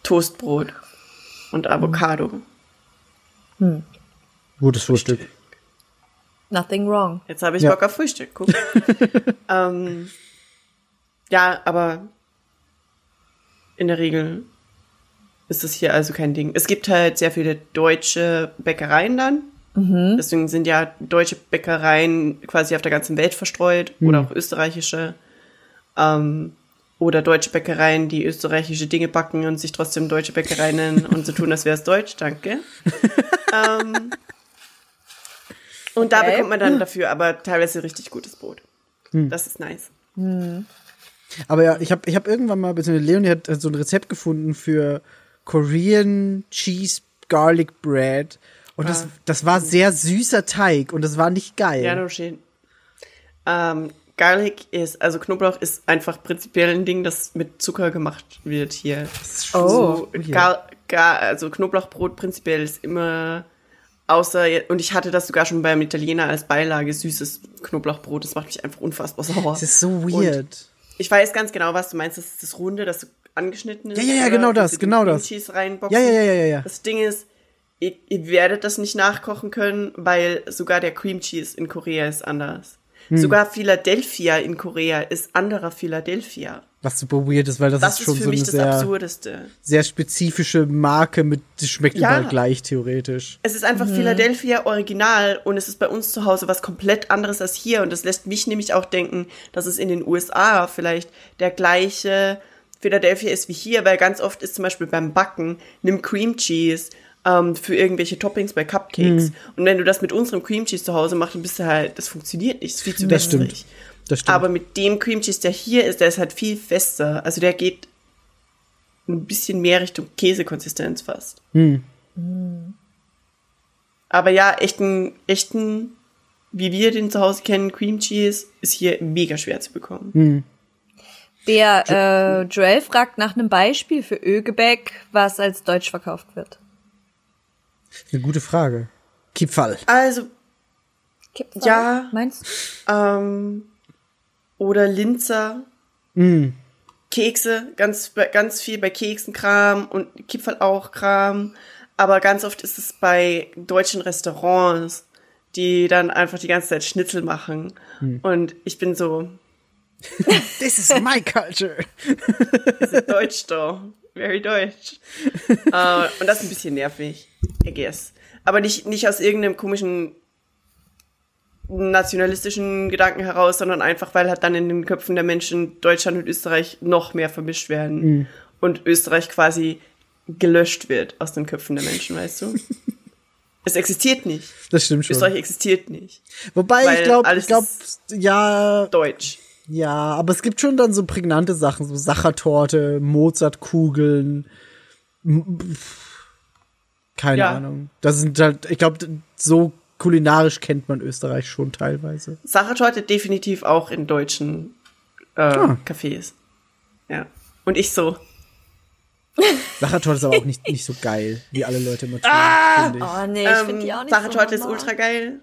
Toastbrot und Avocado. Gutes Frühstück. Nothing wrong. Jetzt habe ich Ja. Bock auf Frühstück. Guck. (laughs) ähm, ja, aber in der Regel ist das hier also kein Ding. Es gibt halt sehr viele deutsche Bäckereien dann. Deswegen sind ja deutsche Bäckereien quasi auf der ganzen Welt verstreut oder auch österreichische. Ähm, oder deutsche Bäckereien, die österreichische Dinge backen und sich trotzdem deutsche Bäckereien nennen und so tun, als wäre es deutsch. Danke. (laughs) ähm, und da Okay. bekommt man dann dafür aber teilweise richtig gutes Brot. Das ist nice. Aber ja, ich habe ich hab irgendwann mal, beziehungsweise Leonie hat so ein Rezept gefunden für Korean Cheese Garlic Bread. Und das, das war sehr süßer Teig und das war nicht geil. Ja, no shit. Ähm, Garlic ist, also Knoblauch ist einfach prinzipiell ein Ding, das mit Zucker gemacht wird hier. Oh. So, gar, gar, also Knoblauchbrot prinzipiell ist immer, außer, und ich hatte das sogar schon beim Italiener als Beilage, süßes Knoblauchbrot. Das macht mich einfach unfassbar sauer. das ist so Und weird. ich weiß ganz genau, was du meinst. Das ist das Runde, das angeschnitten ist. Ja, ja, ja, oder genau das, genau das. Cheese reinboxen. Ja, ja, ja, ja, ja. Das Ding ist, ihr, ihr werdet das nicht nachkochen können, weil sogar der Cream Cheese in Korea ist anders. Hm. Sogar Philadelphia in Korea ist anderer Philadelphia. Was super weird ist, weil das, Das ist ist schon für so mich eine das sehr, Absurdeste. sehr spezifische Marke mit, die schmeckt Ja. überall gleich, theoretisch. Es ist einfach Philadelphia Original und es ist bei uns zu Hause was komplett anderes als hier. Und das lässt mich nämlich auch denken, dass es in den USA vielleicht der gleiche Philadelphia ist wie hier, weil ganz oft ist zum Beispiel beim Backen, nimm Cream Cheese ähm, für irgendwelche Toppings bei Cupcakes. Und wenn du das mit unserem Cream Cheese zu Hause machst, dann bist du halt, das funktioniert nicht, das ist viel zu Das stimmt. Das stimmt. Aber mit dem Cream Cheese, der hier ist, der ist halt viel fester. Also der geht ein bisschen mehr Richtung Käsekonsistenz fast. Aber ja, echten, echten, wie wir den zu Hause kennen, Cream Cheese, ist hier mega schwer zu bekommen. Der äh, Joel fragt nach einem Beispiel für Ölgebäck, was als Deutsch verkauft wird. Eine gute Frage. Kipfall. Also, Kipferl, Ja. Meinst du? ähm, oder Linzer. Kekse, ganz, ganz viel bei Keksen Kram und Kipferl auch Kram. Aber ganz oft ist es bei deutschen Restaurants, die dann einfach die ganze Zeit Schnitzel machen. Und ich bin so, This is my culture. (laughs) Deutsch doch. Very deutsch. äh, und das ist ein bisschen nervig, I guess. Aber nicht, nicht aus irgendeinem komischen nationalistischen Gedanken heraus, sondern einfach, weil halt dann in den Köpfen der Menschen Deutschland und Österreich noch mehr vermischt werden und Österreich quasi gelöscht wird aus den Köpfen der Menschen, weißt du? (laughs) es existiert nicht. Das stimmt schon. Österreich existiert nicht. Wobei ich glaube, ich glaube, ja, Deutsch. ja, aber es gibt schon dann so prägnante Sachen, so Sachertorte, Mozartkugeln. Keine Ja. Ahnung. Das sind halt, ich glaube, so kulinarisch kennt man Österreich schon teilweise. Sachertorte definitiv auch in deutschen äh, Ah. Cafés. Ja. Und ich so, (laughs) Sachertorte ist aber auch nicht, nicht so geil, wie alle Leute immer tun, Ah! finde ich. Oh nee, ich finde die auch nicht Sachertorte so ist ultra geil.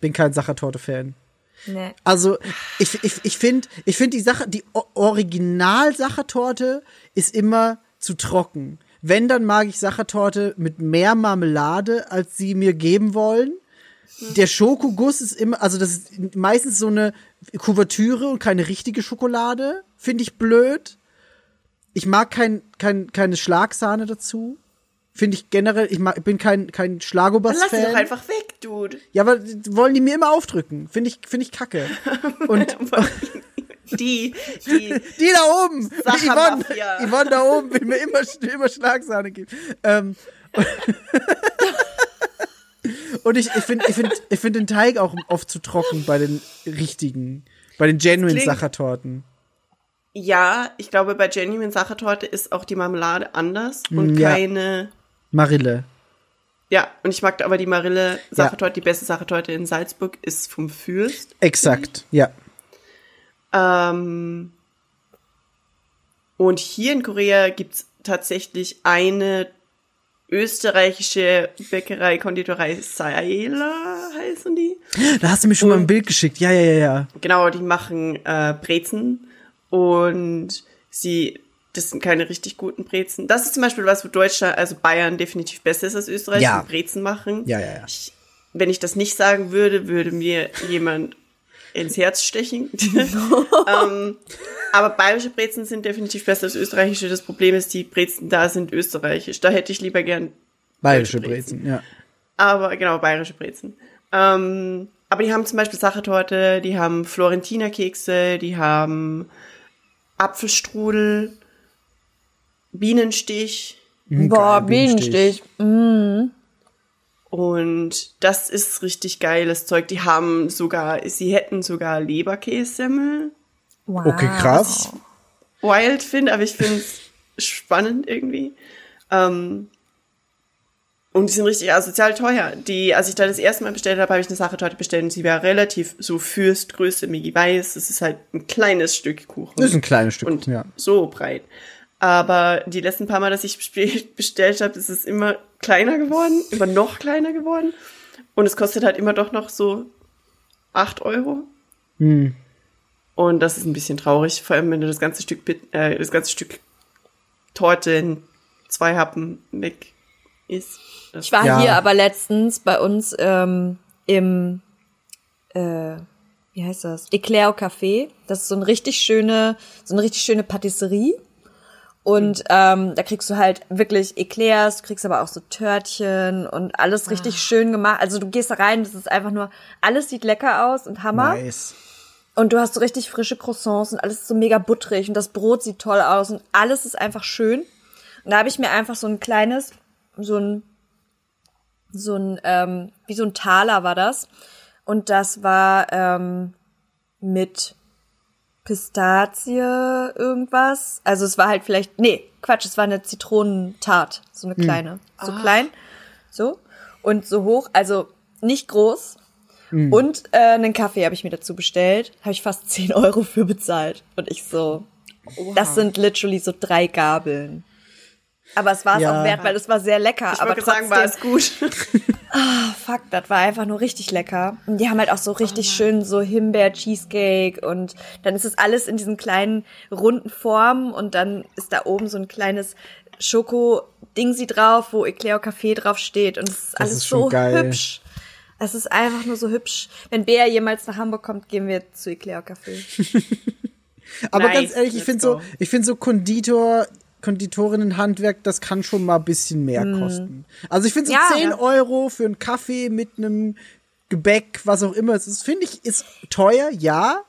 Bin kein Sachertorte-Fan. Nee. Also, ich, ich, ich finde, ich finde die Sache, die Original-Sachertorte ist immer zu trocken. Wenn, dann mag ich Sachertorte mit mehr Marmelade, als sie mir geben wollen. Der Schokoguss ist immer, also das ist meistens so eine Kuvertüre und keine richtige Schokolade. Finde ich blöd. Ich mag kein, kein, keine Schlagsahne dazu. Finde ich generell, ich mag, bin kein, kein Dann lass sie doch einfach weg, Dude. Ja, aber wollen die mir immer aufdrücken? Finde ich, finde ich kacke. (laughs) Und Die, die, (laughs) die da oben, Yvonne. Yvonne da oben will mir immer, immer Schlagsahne geben. Ähm, (laughs) und ich, ich finde ich find, ich find den Teig auch oft zu trocken bei den richtigen, bei den genuine klingt- Sachertorten. ja, ich glaube, bei Genuine Sachertorte ist auch die Marmelade anders und Mm, ja. keine, Marille. ja, und ich mag aber die Marille Sachertorte, die beste Sachertorte in Salzburg ist vom Fürst. Exakt, ja. Ähm, und hier in Korea gibt's tatsächlich eine österreichische Bäckerei, Konditorei Seiler heißen die. Da hast du mir schon mal ein Bild geschickt. Ja, ja, ja, ja. Genau, die machen äh, Brezen und sie, das sind keine richtig guten Brezen. Das ist zum Beispiel was, wo Deutschland, also Bayern definitiv besser ist als Österreich, Ja. die Brezen machen. Ja, ja, ja. Ich, wenn ich das nicht sagen würde, würde mir jemand ins Herz stechen. (laughs) ähm, aber bayerische Brezen sind definitiv besser als österreichische. Das Problem ist, die Brezen da sind österreichisch. Da hätte ich lieber gern Bayerische Brezen. Brezen, ja. aber genau, bayerische Brezen. Ähm, aber die haben zum Beispiel Sachertorte, die haben Florentinerkekse, die haben Apfelstrudel, Bienenstich. Boah, Geil, Bienenstich. Bienenstich. Und das ist richtig geiles Zeug. Die haben sogar, sie hätten sogar Leberkässemmel. Wow. Okay, krass. Wild finde, aber ich finde es spannend irgendwie. Ähm, und die sind richtig asozial teuer. Die, als ich da das erste Mal bestellt habe, habe ich eine Sachertorte bestellt und sie war relativ so Fürstgröße, Migi Weiß. Das ist halt ein kleines Stück Kuchen. Das ist ein kleines Stück, und ja. so breit. Aber die letzten paar Mal, dass ich (laughs) bestellt habe, ist es immer kleiner geworden, immer noch kleiner geworden. Und es kostet halt immer doch noch so acht Euro. Hm. Und das ist ein bisschen traurig, vor allem wenn du das ganze Stück, äh, das ganze Stück Torte in zwei Happen weg ist. Das Ich war Ja. hier aber letztens bei uns ähm, im äh, wie heißt das? Eclair au Café. Das ist so eine richtig schöne, so eine richtig schöne Patisserie. Und ähm, da kriegst du halt wirklich Eclairs, du kriegst aber auch so Törtchen und alles richtig schön gemacht. Also du gehst da rein, das ist einfach nur, alles sieht lecker aus und Hammer. Nice. Und du hast so richtig frische Croissants und alles ist so mega butterig und das Brot sieht toll aus und alles ist einfach schön. Und da habe ich mir einfach so ein kleines, so ein, so ein, ähm, wie so ein Taler war das. Und das war ähm, mit Pistazie irgendwas. Also es war halt vielleicht, nee, Quatsch, es war eine Zitronentart, so eine kleine, so klein, so und so hoch, also nicht groß. Und äh, einen Kaffee habe ich mir dazu bestellt, habe ich fast (laughs) 10 Euro für bezahlt. Und ich so, das sind literally so drei Gabeln. Aber es war es Ja. auch wert, weil es war sehr lecker. Ich aber wollte sagen, war es trotzdem- (laughs) gut. Fuck, das war einfach nur richtig lecker. Und die haben halt auch so richtig schön so Himbeer-Cheesecake und dann ist es alles in diesen kleinen runden Formen und dann ist da oben so ein kleines Schoko-Dingsi drauf, wo Eclair Café drauf steht und es ist alles ist so geil. hübsch. Es ist einfach nur so hübsch. Wenn Bea jemals nach Hamburg kommt, gehen wir zu Eclair Café. (laughs) Aber Nice, ganz ehrlich, ich finde so, ich finde so Konditor, Konditorinnenhandwerk, das kann schon mal ein bisschen mehr Hm. kosten. Also ich finde so Ja. 10 Ja. Euro für einen Kaffee mit einem Gebäck, was auch immer es ist, finde ich, ist teuer, ja.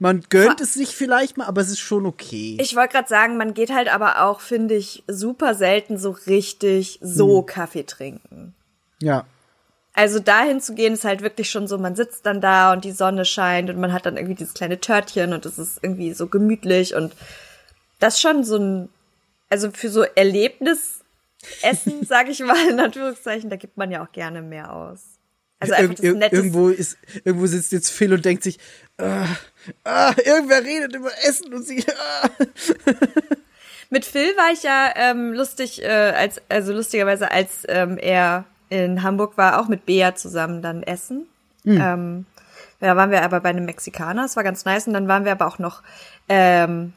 Man gönnt es sich vielleicht mal, aber es ist schon okay. Ich wollte gerade sagen, man geht halt aber auch, finde ich, super selten so richtig so Kaffee trinken. ja. Also dahin zu gehen ist halt wirklich schon so, man sitzt dann da und die Sonne scheint und man hat dann irgendwie dieses kleine Törtchen und es ist irgendwie so gemütlich und das ist schon so ein, also für so Erlebnisessen, (laughs) sag ich mal in Anführungszeichen, da gibt man ja auch gerne mehr aus. Also einfach das ir nette irgendwo ist, irgendwo sitzt jetzt Phil und denkt sich, ah, ah, irgendwer redet über Essen und sie, ah. (laughs) Mit Phil war ich ja ähm, lustig, äh, als also lustigerweise, als ähm, er in Hamburg war, auch mit Bea zusammen dann essen. Ähm, da waren wir aber bei einem Mexikaner, es war ganz nice. Und dann waren wir aber auch noch ähm,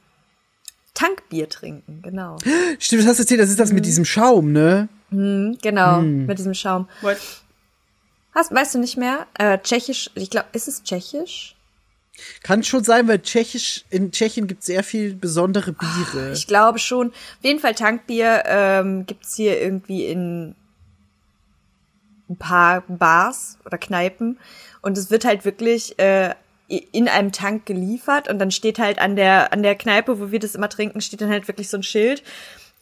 Tankbier trinken, genau. Stimmt, das hast du erzählt, das ist Mhm. das mit diesem Schaum, ne? Genau, mit diesem Schaum. What? Hast, weißt du nicht mehr? Äh, Tschechisch, ich glaube, ist es Tschechisch? Kann schon sein, weil Tschechisch, in Tschechien gibt es sehr viel besondere Biere. Ich glaube schon. Auf jeden Fall Tankbier ähm, gibt's hier irgendwie in ein paar Bars oder Kneipen. Und es wird halt wirklich äh, in einem Tank geliefert und dann steht halt an der, an der Kneipe, wo wir das immer trinken, steht dann halt wirklich so ein Schild.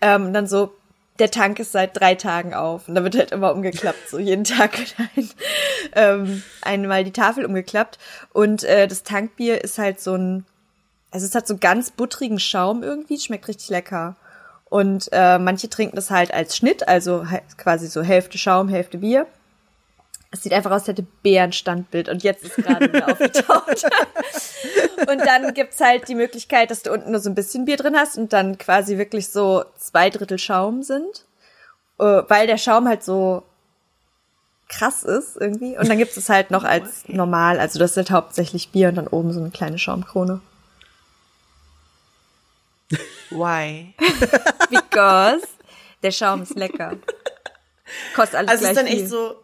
Ähm, dann so, der Tank ist seit drei Tagen auf. Und da wird halt immer umgeklappt. So jeden Tag ein, ähm, einmal die Tafel umgeklappt. Und äh, das Tankbier ist halt so ein, also es hat so ganz buttrigen Schaum irgendwie, schmeckt richtig lecker. Und äh, manche trinken das halt als Schnitt, also quasi so Hälfte Schaum, Hälfte Bier. Es sieht einfach aus, als hätte Bär ein Standbild und jetzt ist gerade wieder aufgetaucht. (laughs) und dann gibt's halt die Möglichkeit, dass du unten nur so ein bisschen Bier drin hast und dann quasi wirklich so zwei Drittel Schaum sind. Äh, weil der Schaum halt so krass ist irgendwie. Und dann gibt's es halt noch als normal. Also das ist halt hauptsächlich Bier und dann oben so eine kleine Schaumkrone. Why? (laughs) Because der Schaum ist lecker. Kostet alles Also es gleich ist dann viel. echt so.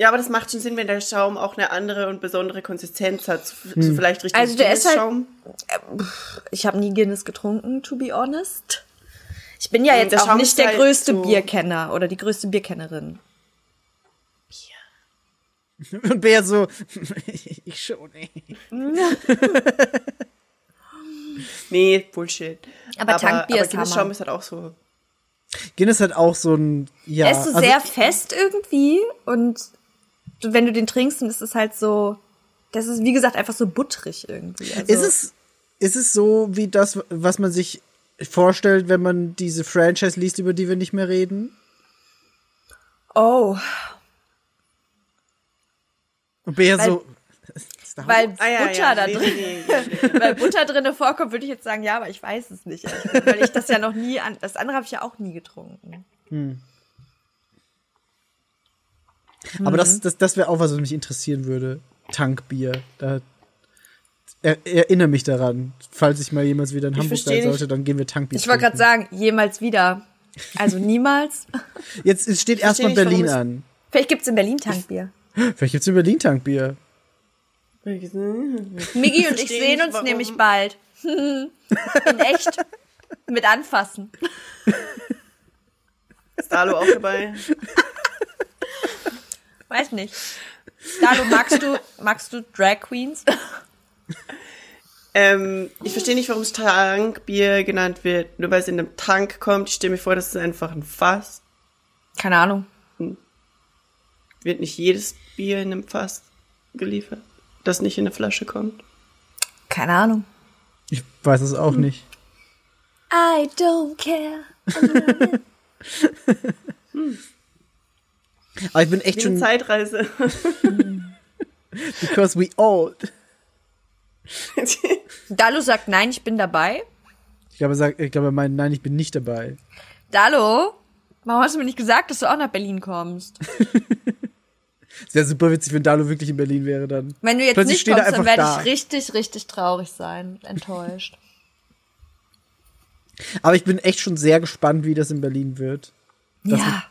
Ja, aber das macht schon Sinn, wenn der Schaum auch eine andere und besondere Konsistenz hat. So, Hm. so vielleicht richtig Also der ist halt- Schaum. Ich habe nie Guinness getrunken, to be honest. Ich bin ja Mm, jetzt der auch Schaum nicht der halt größte so- Bierkenner oder die größte Bierkennerin. Und (laughs) Bär so, (laughs) ich schon, ey. (laughs) Nee, Bullshit. Aber Tankbier aber ist Guinness Hammer. Schaum ist halt auch so. Guinness hat auch so ein, ja. er ist so also- sehr fest irgendwie und wenn du den trinkst, dann ist es halt so, das ist wie gesagt einfach so butterig irgendwie. Also, Ist es, ist es so wie das, was man sich vorstellt, wenn man diese Franchise liest, über die wir nicht mehr reden? Oh, Und Bär Weil- so, weil Ah, ja, Butter ja. da Nee, drin, (laughs) nee, nee. weil Butter drinne vorkommt, würde ich jetzt sagen, ja, aber ich weiß es nicht, weil ich das ja noch nie an, das andere habe ich ja auch nie getrunken. Aber Mhm. das, das, das wäre auch was, was mich interessieren würde. Tankbier. Da er, erinnere mich daran. Falls ich mal jemals wieder in Hamburg versteh sein sollte, dann gehen wir Tankbier Ich wollte gerade sagen, jemals wieder. Also niemals. (laughs) Jetzt es steht erstmal Berlin es- an. Vielleicht gibt's in Berlin Tankbier. Vielleicht gibt's in Berlin Tankbier. Miggi und ich sehen nicht, uns warum. nämlich bald. (laughs) In echt. Mit anfassen. Ist Dalo auch dabei? (laughs) Weiß nicht. Dalu, magst du, magst du Drag Queens? Ähm, ich verstehe nicht, warum es Tankbier genannt wird. Nur weil es in einem Tank kommt. Ich stelle mir vor, das ist einfach ein Fass. Keine Ahnung. Wird nicht jedes Bier in einem Fass geliefert, das nicht in eine Flasche kommt. Keine Ahnung. Ich weiß es auch nicht. I don't care. (laughs) Aber ich bin echt Wie eine schon, Zeitreise. (laughs) because we old. (laughs) Dalu sagt nein, ich bin dabei. Ich glaube, er sagt, ich glaube, er meint, nein, ich bin nicht dabei. Dalu, warum hast du mir nicht gesagt, dass du auch nach Berlin kommst? (laughs) Es wäre super witzig, wenn Dalo wirklich in Berlin wäre dann. Wenn du jetzt Plötzlich nicht kommst, dann werde da. ich richtig, richtig traurig sein. Enttäuscht. Aber ich bin echt schon sehr gespannt, wie das in Berlin wird. Das ja.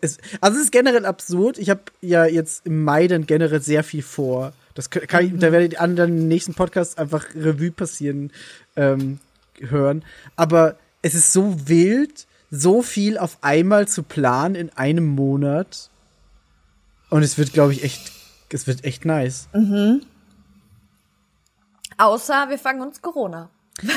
Ist, also es ist generell absurd. Ich habe ja jetzt im Mai dann generell sehr viel vor. Das kann, ich, da werde ich an den nächsten Podcast einfach Revue passieren ähm, hören. Aber es ist so wild, so viel auf einmal zu planen in einem Monat. Und es wird, glaube ich, echt, es wird echt nice. Außer wir fangen uns Corona.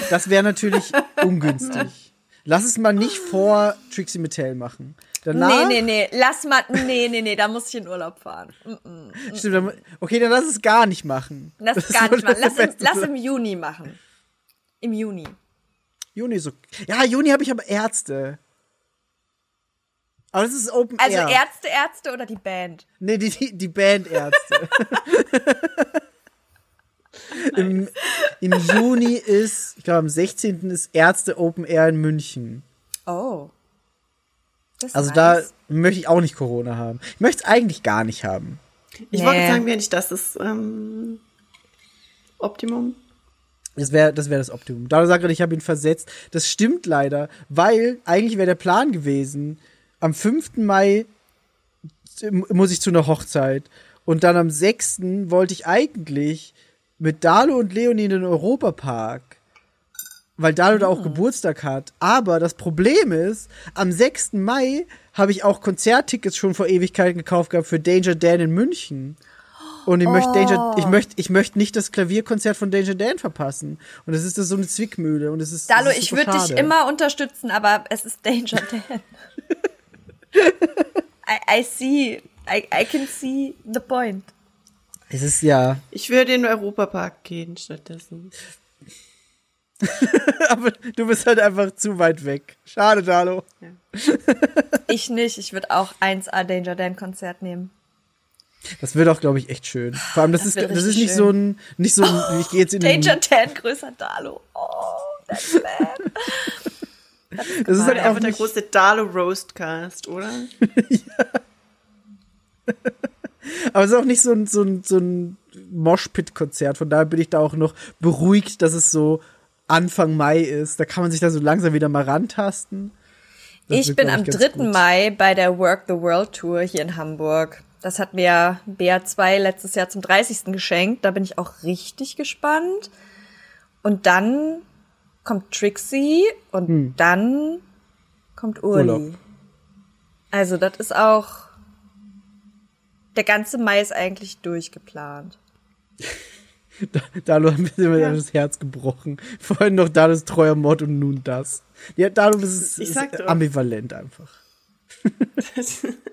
Das wäre natürlich (laughs) ungünstig. Lass es mal nicht vor Trixie Mattel machen. Danach, Nee, nee, nee. Lass mal. Nee, nee, nee. Da muss ich in Urlaub fahren. Stimmt, dann, okay, dann lass es gar nicht machen. Lass Das gar nicht machen. Lass, im, lass im Juni machen. Im Juni. Juni okay. Ja, Juni habe ich aber Ärzte. Aber das ist Open Also Air. Ärzte, Ärzte oder die Band? Nee, die, die, die Band Ärzte. (laughs) Im, Im Juni ist, ich glaube am 16. ist Ärzte Open Air in München. Oh. Das ist Also da möchte ich auch nicht Corona haben. Ich möchte es eigentlich gar nicht haben. Ich Nee. wollte sagen, wäre nicht das das ähm, Optimum? Das wäre das, wär das Optimum. Da sagt er, ich habe ihn versetzt. Das stimmt leider, weil eigentlich wäre der Plan gewesen, am 5. Mai muss ich zu einer Hochzeit. Und dann am 6. wollte ich eigentlich mit Dalo und Leonie in den Europapark. Weil Dalo da auch Geburtstag hat. Aber das Problem ist, am 6. Mai habe ich auch Konzerttickets schon vor Ewigkeiten gekauft gehabt für Danger Dan in München. Und ich möchte Danger, ich möchte, ich möchte nicht das Klavierkonzert von Danger Dan verpassen. Und das ist das so eine Zwickmühle. Und es ist. Das ist ich würde dich immer unterstützen, aber es ist Danger Dan. (laughs) I, I see. I, I can see the point. Es ist ja. Ich würde in den Europapark gehen stattdessen. (laughs) Aber du bist halt einfach zu weit weg. Schade, Dalo. Ich nicht. Ich würde auch 1A Danger Dan Konzert nehmen. Das wird auch, glaube ich, echt schön. Vor allem, das, Das ist, das ist nicht schön. so ein, nicht so ein, ich gehe jetzt in den, Danger Dan größer Dalu. Oh, that's bad. das ist halt auch Einfach der große Dalo Roastcast, oder? (laughs) aber es ist auch nicht so ein, so ein, so ein Moshpit-Konzert. Von daher bin ich da auch noch beruhigt, dass es so Anfang Mai ist. Da kann man sich da so langsam wieder mal rantasten. Das Ich bin am ganz 3. gut. Mai bei der Work the World Tour hier in Hamburg. Das hat mir BA2 letztes Jahr zum 30. geschenkt. Da bin ich auch richtig gespannt. Und dann kommt Trixie und dann kommt Urli. Hm. Urlaub. Also das ist auch... Der ganze Mai ist eigentlich durchgeplant. (laughs) Dalo hat mir immer das Herz gebrochen. Vorhin noch Dalos treuer Mord und nun das. Ja, Dalo ist, Ich ist ambivalent einfach. (laughs)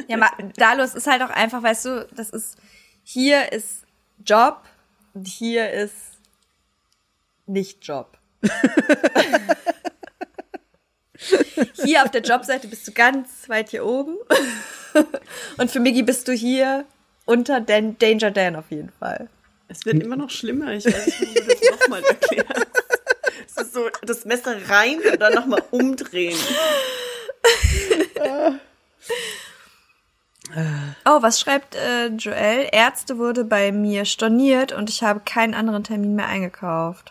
Ja, ma, Dalo, es ist halt auch einfach, weißt du, das ist, hier ist Job und hier ist nicht Job. (laughs) hier auf der Jobseite bist du ganz weit hier oben. (laughs) und für Miggy bist du hier unter Dan Danger Dan auf jeden Fall. Es wird immer noch schlimmer. Ich weiß nicht, wie du das nochmal erklärst. Es ist so, das Messer rein und dann nochmal umdrehen. Oh, was schreibt äh, Joel? Ärzte wurde bei mir storniert und ich habe keinen anderen Termin mehr eingekauft.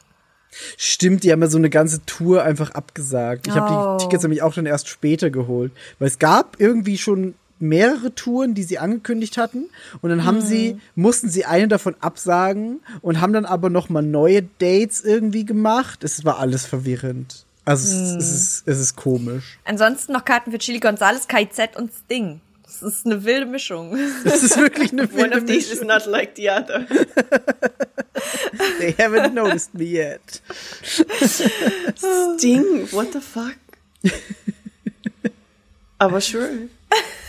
Stimmt, die haben ja so eine ganze Tour einfach abgesagt. Ich habe Oh. die Tickets nämlich auch dann erst später geholt. Weil es gab irgendwie schon mehrere Touren, die sie angekündigt hatten. Und dann haben sie, mussten sie eine davon absagen und haben dann aber noch mal neue Dates irgendwie gemacht. Es war alles verwirrend. Also es, es, ist, es ist komisch. Ansonsten noch Karten für Chili Gonzales, KZ und Sting. Das ist eine wilde Mischung. Es ist wirklich eine (laughs) One wilde of these is Mischung. not like the other. (laughs) They haven't noticed me yet. Ding, what the fuck? Aber sure. (laughs)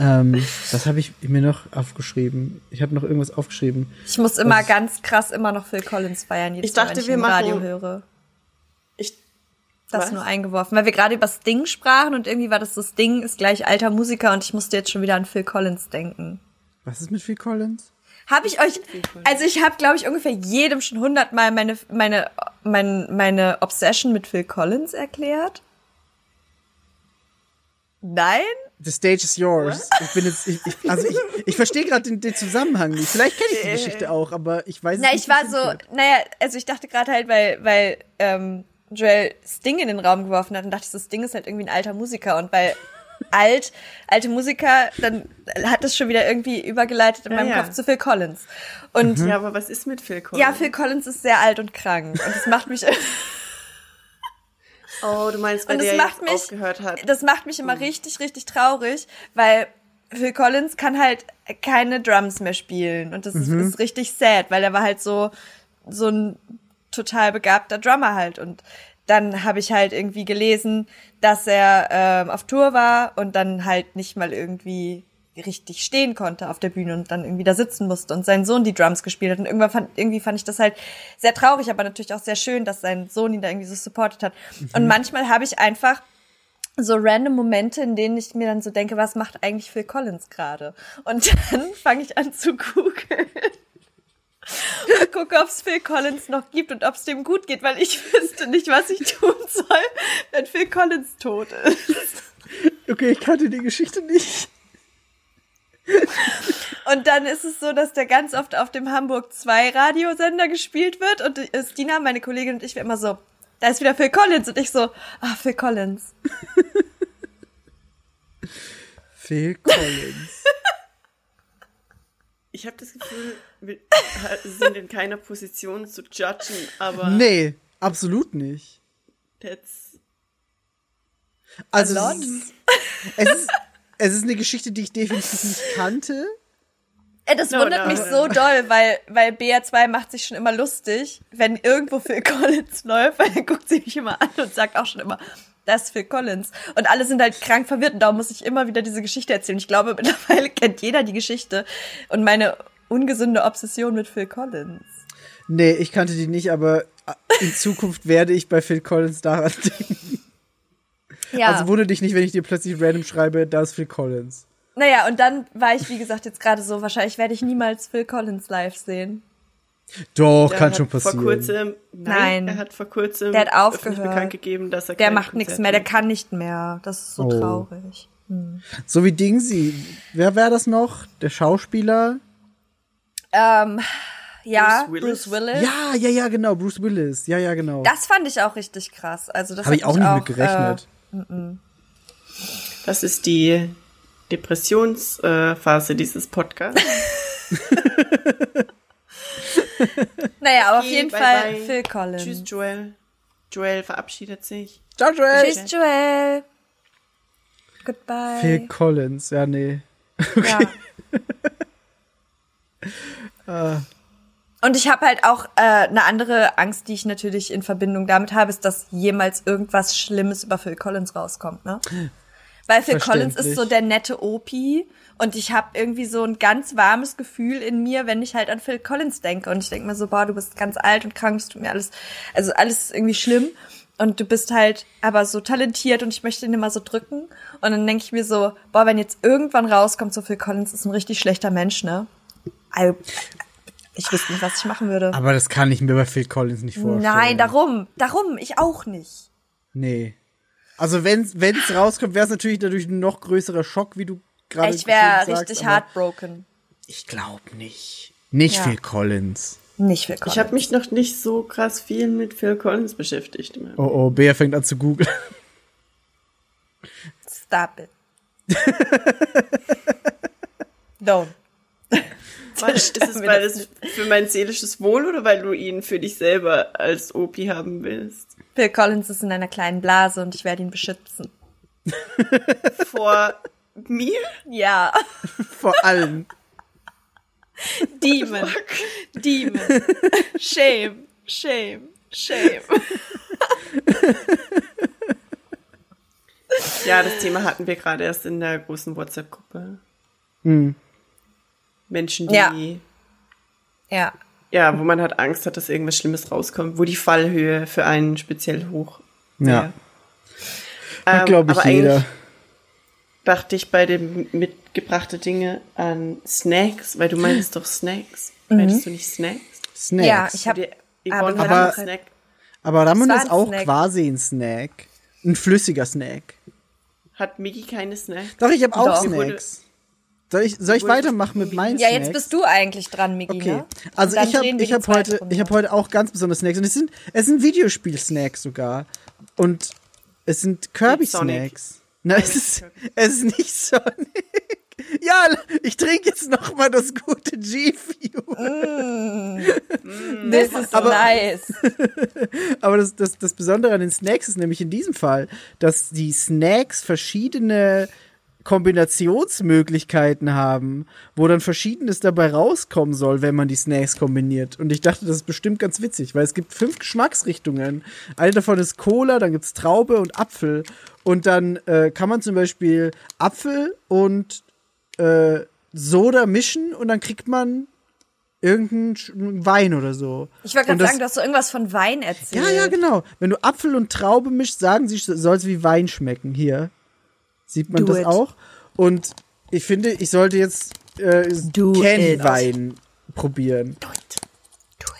Ähm, was habe ich mir noch aufgeschrieben? Ich habe noch irgendwas aufgeschrieben. Ich muss immer ganz krass immer noch Phil Collins feiern, jedes Ich dachte, wenn ich wir im Radio höre. Ich, Das Was? nur eingeworfen, weil wir gerade über Sting sprachen und irgendwie war das so Sting ist gleich alter Musiker und ich musste jetzt schon wieder an Phil Collins denken. Was ist mit Phil Collins? Habe ich euch, also ich habe, glaube ich, ungefähr jedem schon hundertmal meine, meine, meine, meine Obsession mit Phil Collins erklärt. Nein? The stage is yours. Ich bin jetzt, ich, ich, also ich, ich verstehe gerade den, den Zusammenhang nicht. Vielleicht kenne ich die Geschichte auch, aber ich weiß es Na, nicht. ich war so, sinnvoll. naja, also ich dachte gerade halt, weil, weil ähm, Joel Sting in den Raum geworfen hat und dachte ich so, Sting ist halt irgendwie ein alter Musiker und weil (laughs) alt, alte Musiker, dann hat das schon wieder irgendwie übergeleitet in Ja, meinem ja. Kopf zu Phil Collins. Und ja, aber was ist mit Phil Collins? ja, Phil Collins ist sehr alt und krank und das macht mich (laughs) Oh, du meinst, weil Und das der macht mich, aufgehört hat. das macht mich immer richtig, richtig traurig, weil Phil Collins kann halt keine Drums mehr spielen. Und das ist, ist richtig sad, weil er war halt so so ein total begabter Drummer halt. Und dann habe ich halt irgendwie gelesen, dass er ähm, auf Tour war und dann halt nicht mal irgendwie richtig stehen konnte auf der Bühne und dann irgendwie da sitzen musste und sein Sohn die Drums gespielt hat. Und irgendwann fand, irgendwie fand ich das halt sehr traurig, aber natürlich auch sehr schön, dass sein Sohn ihn da irgendwie so supportet hat. Und manchmal habe ich einfach so random Momente, in denen ich mir dann so denke, was macht eigentlich Phil Collins gerade? Und dann (laughs) fange ich an zu googeln. Und gucke, ob es Phil Collins noch gibt und ob es dem gut geht, weil ich (laughs) wüsste nicht, was ich tun soll, wenn Phil Collins tot ist. Okay, ich kannte die Geschichte nicht. Und dann ist es so, dass der ganz oft auf dem Hamburg 2 Radiosender gespielt wird und Stina, meine Kollegin und ich, wir immer so, da ist wieder Phil Collins und ich so, ah, Phil Collins. (laughs) Phil Collins. (laughs) Ich habe das Gefühl, wir sind in keiner Position zu judgen, aber nee, absolut nicht. that's, Also A es ist, es ist es ist eine Geschichte, die ich definitiv nicht kannte. Äh, Das No, wundert no, mich no. so doll, weil, weil BR2 macht sich schon immer lustig, wenn irgendwo Phil Collins (laughs) läuft, weil er guckt sie mich immer an und sagt auch schon immer, das ist Phil Collins. Und alle sind halt krank verwirrt und darum muss ich immer wieder diese Geschichte erzählen. Ich glaube, (laughs) mittlerweile kennt jeder die Geschichte und meine ungesunde Obsession mit Phil Collins. Nee, ich kannte die nicht, aber in Zukunft werde ich bei Phil Collins daran denken. Ja. Also wundere dich nicht, wenn ich dir plötzlich random schreibe, da ist Phil Collins. naja, und dann war ich, wie gesagt, jetzt gerade so, wahrscheinlich werde ich niemals Phil Collins live sehen. Doch, der kann schon passieren. Vor kurzem, nein, Nein. er hat vor kurzem Der hat aufgehört. bekannt gegeben, dass er Der macht nichts mehr, der kann nicht mehr. Das ist so Oh. traurig. So wie Dingsy. Wer wäre das noch? Der Schauspieler? Ähm, ja, Bruce Bruce Willis? Willis. Ja, ja, ja, genau. Bruce Willis. Ja, ja, genau. Das fand ich auch richtig krass. Also das Habe ich auch nicht mit gerechnet. Das ist die Depressionsphase dieses Podcasts. (laughs) Naja, aber auf Okay, jeden bye, Fall bye. Phil Collins. Tschüss, Joel. Joel verabschiedet sich. Ciao, Joel. Tschüss, Joel. Goodbye. Phil Collins. Ja, nee. (laughs) Ja. (laughs) Und ich habe halt auch äh, eine andere Angst, die ich natürlich in Verbindung damit habe, ist, dass jemals irgendwas Schlimmes über Phil Collins rauskommt, ne? Weil Phil Collins ist so der nette Opi und ich habe irgendwie so ein ganz warmes Gefühl in mir, wenn ich halt an Phil Collins denke und ich denke mir so, boah, du bist ganz alt und krank, es tut mir alles, also alles ist irgendwie schlimm und du bist halt aber so talentiert und ich möchte ihn immer so drücken und dann denke ich mir so, boah, wenn jetzt irgendwann rauskommt, so Phil Collins ist ein richtig schlechter Mensch, ne? I, ich wüsste nicht, was ich machen würde. Aber das kann ich mir bei Phil Collins nicht vorstellen. Nein, darum, darum, ich auch nicht. Nee. Also wenn es rauskommt, wäre es natürlich dadurch ein noch größerer Schock, wie du gerade Ich wäre richtig heartbroken. Ich glaube nicht. Nicht Ja. Phil Collins. Nicht Phil Collins. Ich habe mich noch nicht so krass viel mit Phil Collins beschäftigt. Oh oh, Bea fängt an zu googeln. Stop it. (laughs) Don't. (laughs) Was, ist es, weil das es für mein seelisches Wohl oder weil du ihn für dich selber als Opi haben willst? Phil Collins ist in einer kleinen Blase und ich werde ihn beschützen. (laughs) Vor mir? Ja. (laughs) Vor allem. Demon. Demon. Shame. Shame. Shame. Ja, das Thema hatten wir gerade erst in der großen WhatsApp-Gruppe. Hm. Menschen, die, Ja. ja. Ja. wo man halt Angst hat, dass irgendwas Schlimmes rauskommt, wo die Fallhöhe für einen speziell hoch Ja. Hat, Ähm, glaube ich, aber jeder. dachte ich bei dem mitgebrachte Dinge an Snacks, weil du (gasps) meinst doch Snacks. Meinst du nicht Snacks? Snacks. Ja, ich hab- Die- aber aber- einen Snack. Aber Ramon ist auch Snack. quasi ein Snack. Ein flüssiger Snack. Hat Migi keine Snacks? Doch, ich habe auch Doch. Snacks. Soll ich, soll ich weitermachen mit meinen Ja, Snacks? jetzt bist du eigentlich dran, Migi, Okay. ne? Also ich habe ich hab heute Runde. ich habe heute auch ganz besondere Snacks und es sind es sind Videospiel-Snacks sogar und es sind Kirby Nicht Sonic. Snacks. Nein, es ist es ist nicht (laughs) Sonic. Ja, ich trinke jetzt noch mal das gute G-Fuel. This is Aber- nice. (laughs) Aber das, das, das Besondere an den Snacks ist nämlich in diesem Fall, dass die Snacks verschiedene Kombinationsmöglichkeiten haben, wo dann Verschiedenes dabei rauskommen soll, wenn man die Snacks kombiniert. Und ich dachte, das ist bestimmt ganz witzig, weil es gibt fünf Geschmacksrichtungen. Eine davon ist Cola, dann gibt's Traube und Apfel. Und dann äh, kann man zum Beispiel Apfel und äh, Soda mischen und dann kriegt man irgendeinen Wein oder so. Ich wollte gerade sagen, du hast so irgendwas von Wein erzählt. ja, ja, genau. Wenn du Apfel und Traube mischst, sagen sie, soll es wie Wein schmecken. Hier. Sieht man Do das it. auch? Und ich finde, ich sollte jetzt äh, Do Candy-Wein probieren.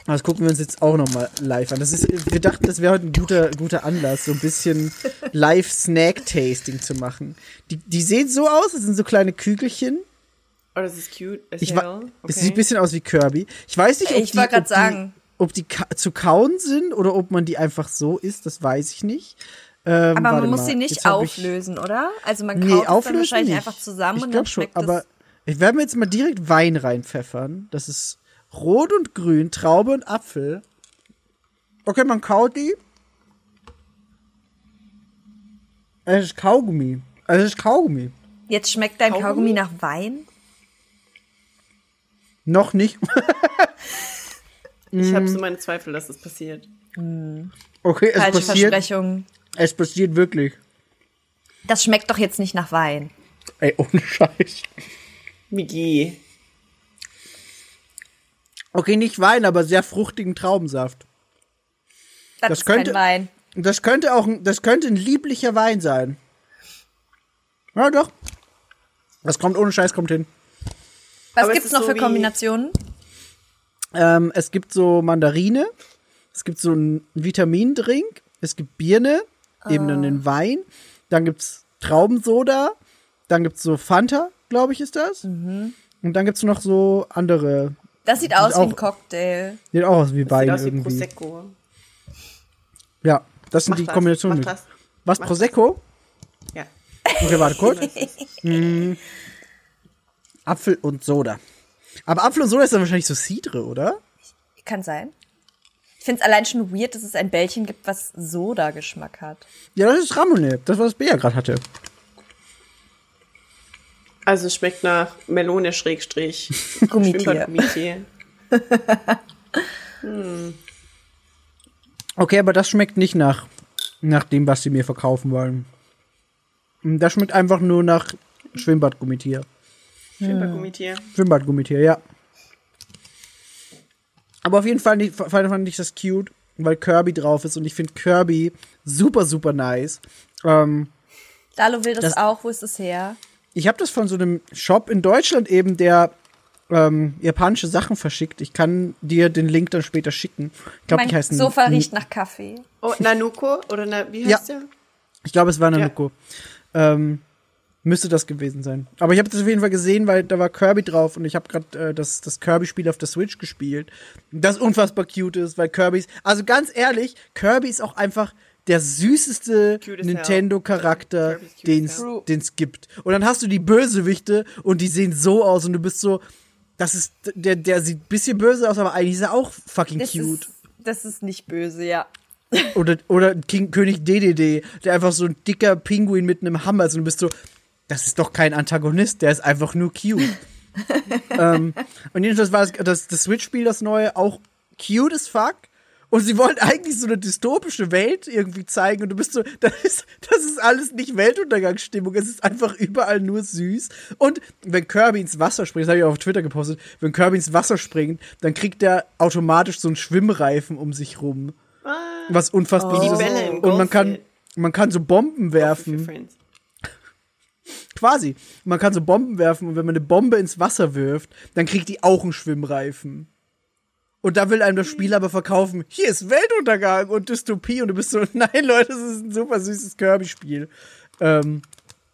Das gucken wir uns jetzt auch nochmal live an. Das ist, wir dachten, das wäre heute ein guter, guter Anlass, so ein bisschen (laughs) Live-Snack-Tasting zu machen. Die, die sehen so aus, das sind so kleine Kügelchen. Oh, das ist cute. Ich okay. Es sieht ein bisschen aus wie Kirby. Ich weiß nicht, ob Ich die, ob die, ob die ka zu kauen sind oder ob man die einfach so isst, das weiß ich nicht. Ähm, Aber man muss mal. sie nicht Jetzt hab ich- auflösen, oder? Also man Nee, kaut es dann auflösen wahrscheinlich nicht. einfach zusammen ich und dann schon, schmeckt aber es. ich werde mir jetzt mal direkt Wein reinpfeffern. Das ist rot und grün, Traube und Apfel. Okay, man kaut die. Es ist Kaugummi. Es ist Kaugummi. Jetzt schmeckt dein Kaugummi? Kaugummi nach Wein? Noch nicht. (laughs) Ich habe so meine Zweifel, dass das passiert. Okay, es Falsche passiert. Versprechungen. Es passiert wirklich. Das schmeckt doch jetzt nicht nach Wein. Ey, ohne Scheiß. Migi. Okay, nicht Wein, aber sehr fruchtigen Traubensaft. Das, Das ist könnte- kein Wein. Das könnte auch, ein- das könnte ein lieblicher Wein sein. Ja, doch. Das kommt ohne Scheiß, kommt hin. Was Aber es gibt's noch so für Kombinationen? Ähm, es gibt so Mandarine, es gibt so einen Vitamindrink, es gibt Birne, eben dann den Wein, dann gibt's Traubensoda, dann gibt's so Fanta, glaube ich, ist das. Und dann gibt's noch so andere, Das sieht aus wie ein auch- Cocktail. sieht auch aus wie Wein Sieht aus wie irgendwie. Prosecco. Ja, das sind Mach die das, Kombinationen. mach das. Was, Mach Prosecco? Ja. Okay, warte kurz. Mm, (laughs) Apfel und Soda. Aber Apfel und Soda ist dann wahrscheinlich so Cidre, oder? Kann sein. Ich finde es allein schon weird, dass es ein Bällchen gibt, was Soda-Geschmack hat. Ja, das ist Ramone. Das, was Bea gerade hatte. Also es schmeckt nach Melone Schrägstrich. (laughs) Gummitier. Schwimmbadgummitier. (laughs) Okay, aber das schmeckt nicht nach, nach dem, was sie mir verkaufen wollen. Das schmeckt einfach nur nach Schwimmbadgummitier. Schwimmbadgummitier. Schwimmbadgummitier, ja. Aber auf jeden Fall nicht- fand, fand ich das cute, weil Kirby drauf ist und ich finde Kirby super, super nice. Ähm, Dalo will das, Das- auch. Wo ist es her? ich habe das von so einem Shop in Deutschland eben, der ähm, japanische Sachen verschickt. Ich kann dir den Link dann später schicken. Ich glaube, die mein heißen. Sofa riecht nach Kaffee. Oh, Nanuko? Oder na, wie Ja. heißt der? Ich glaube, es war Nanuko. Ähm, müsste das gewesen sein. Aber ich habe das auf jeden Fall gesehen, weil da war Kirby drauf und ich habe gerade äh, das, das Kirby-Spiel auf der Switch gespielt. Das unfassbar cute ist, weil Kirby ist. Also ganz ehrlich, Kirby ist auch einfach der süßeste. Nintendo-Charakter, den es gibt. Und dann hast du die Bösewichte und die sehen so aus und du bist so, das ist, der, der sieht ein bisschen böse aus, aber eigentlich ist er auch fucking Das cute. ist, das ist nicht böse, ja. Oder, oder King, König DDD, der einfach so ein dicker Pinguin mit einem Hammer ist und du bist so, das ist doch kein Antagonist, der ist einfach nur cute. (laughs) ähm, und jedenfalls war das, das, das Switch-Spiel, das neue, auch cute as fuck. Und sie wollten eigentlich so eine dystopische Welt irgendwie zeigen und du bist so, das ist, das ist alles nicht Weltuntergangsstimmung, es ist einfach überall nur süß. Und wenn Kirby ins Wasser springt, das habe ich auch auf Twitter gepostet, wenn Kirby ins Wasser springt, dann kriegt er automatisch so einen Schwimmreifen um sich rum. Was unfassbar Bälle ist. Und man kann, man kann so Bomben werfen. Quasi. Man kann so Bomben werfen und wenn man eine Bombe ins Wasser wirft, dann kriegt die auch einen Schwimmreifen. Und da will einem das Spiel aber verkaufen, hier ist Weltuntergang und Dystopie und du bist so, (laughs) nein Leute, das ist ein super süßes Kirby-Spiel. Ähm,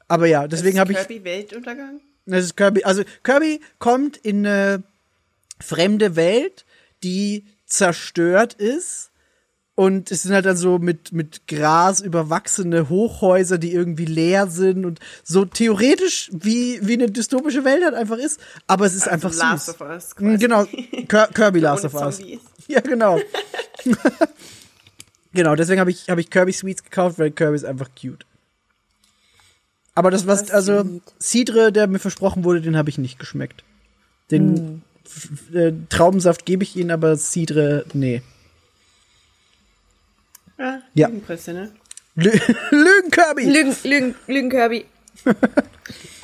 aber ja, deswegen habe ich, Kirby Weltuntergang? das ist Kirby, also Kirby kommt in eine fremde Welt, die zerstört ist. Und es sind halt dann so mit, mit Gras überwachsene Hochhäuser, die irgendwie leer sind und so theoretisch wie, wie eine dystopische Welt halt einfach ist. Aber es ist einfach Also Last süß. of Us Mm, quasi. Genau, Kir (laughs) Kirby Last of Us. Zombies. (laughs) Ja, genau. (laughs) genau, deswegen habe ich, hab ich Kirby Sweets gekauft, weil Kirby ist einfach cute. Aber das, was, also. Cidre, der mir versprochen wurde, den habe ich nicht geschmeckt. Den äh, Traubensaft gebe ich ihnen, aber Cidre, nee. Ja, Ja. Lügenpresse, ne? Lü (laughs) Lügen Kirby! Lügen, Lügen, Lügen Kirby. (laughs)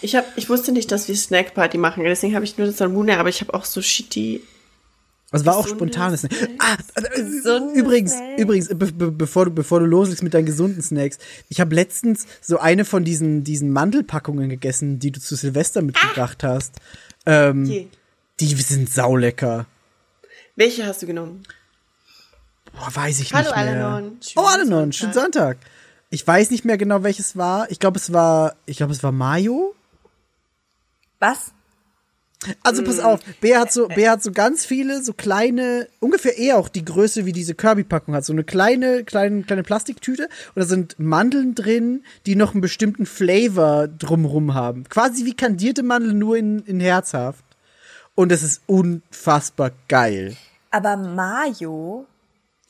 Ich, hab, ich wusste nicht, dass wir Snackparty machen, deswegen habe ich nur das Salmune, aber ich habe auch so shitty. Das war auch spontanes. Snacks. Ah, äh, Gesunde übrigens, Snacks. übrigens, be be bevor du bevor du loslegst mit deinen gesunden Snacks, ich habe letztens so eine von diesen diesen Mandelpackungen gegessen, die du zu Silvester mitgebracht hast. Ähm, Je. die sind saulecker. Welche hast du genommen? Boah, weiß ich Hallo, nicht mehr. Alanon. Oh, Schönen Alanon, schönen Sonntag. Ich weiß nicht mehr genau, welches war. Ich glaube, es war, ich glaube, es war Mayo. Was? Also pass auf, Bea hat so, Bea hat so ganz viele, so kleine, ungefähr eher auch die Größe wie diese Kirby-Packung hat. So eine kleine, kleine, kleine Plastiktüte und da sind Mandeln drin, die noch einen bestimmten Flavor drumrum haben. Quasi wie kandierte Mandeln, nur in, in herzhaft. Und es ist unfassbar geil. Aber Mayo?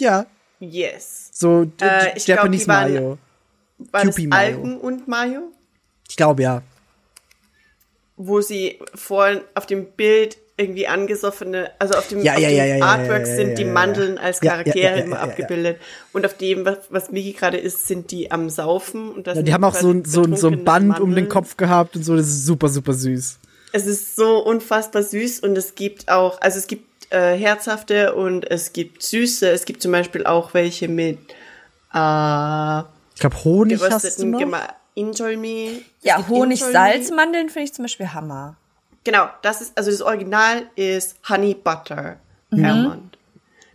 Ja, Yes. so Äh, ich glaub, Japanese die waren- Mayo. War das Mayo. Algen und Mayo? Ich glaube ja. Wo sie vorhin auf dem Bild irgendwie angesoffene, also auf dem, Ja, auf ja, dem ja, ja, ja, Artwork sind die. Mandeln als Charaktere immer abgebildet. Und auf dem, was, was Miki gerade ist, sind die am Saufen. Und das die haben auch so, ein- so, so ein Band um den Mandeln. Kopf gehabt und so. Das ist super, super süß. Es ist so unfassbar süß und es gibt auch, also es gibt äh, herzhafte und es gibt süße. Es gibt zum Beispiel auch welche mit äh, Ich glaube, Honig hast du noch. Enjoy Me. Ja, Honig, Enjoy Salz, Me. Mandeln finde ich zum Beispiel Hammer. Genau, das ist, also das Original ist Honey Butter Almond.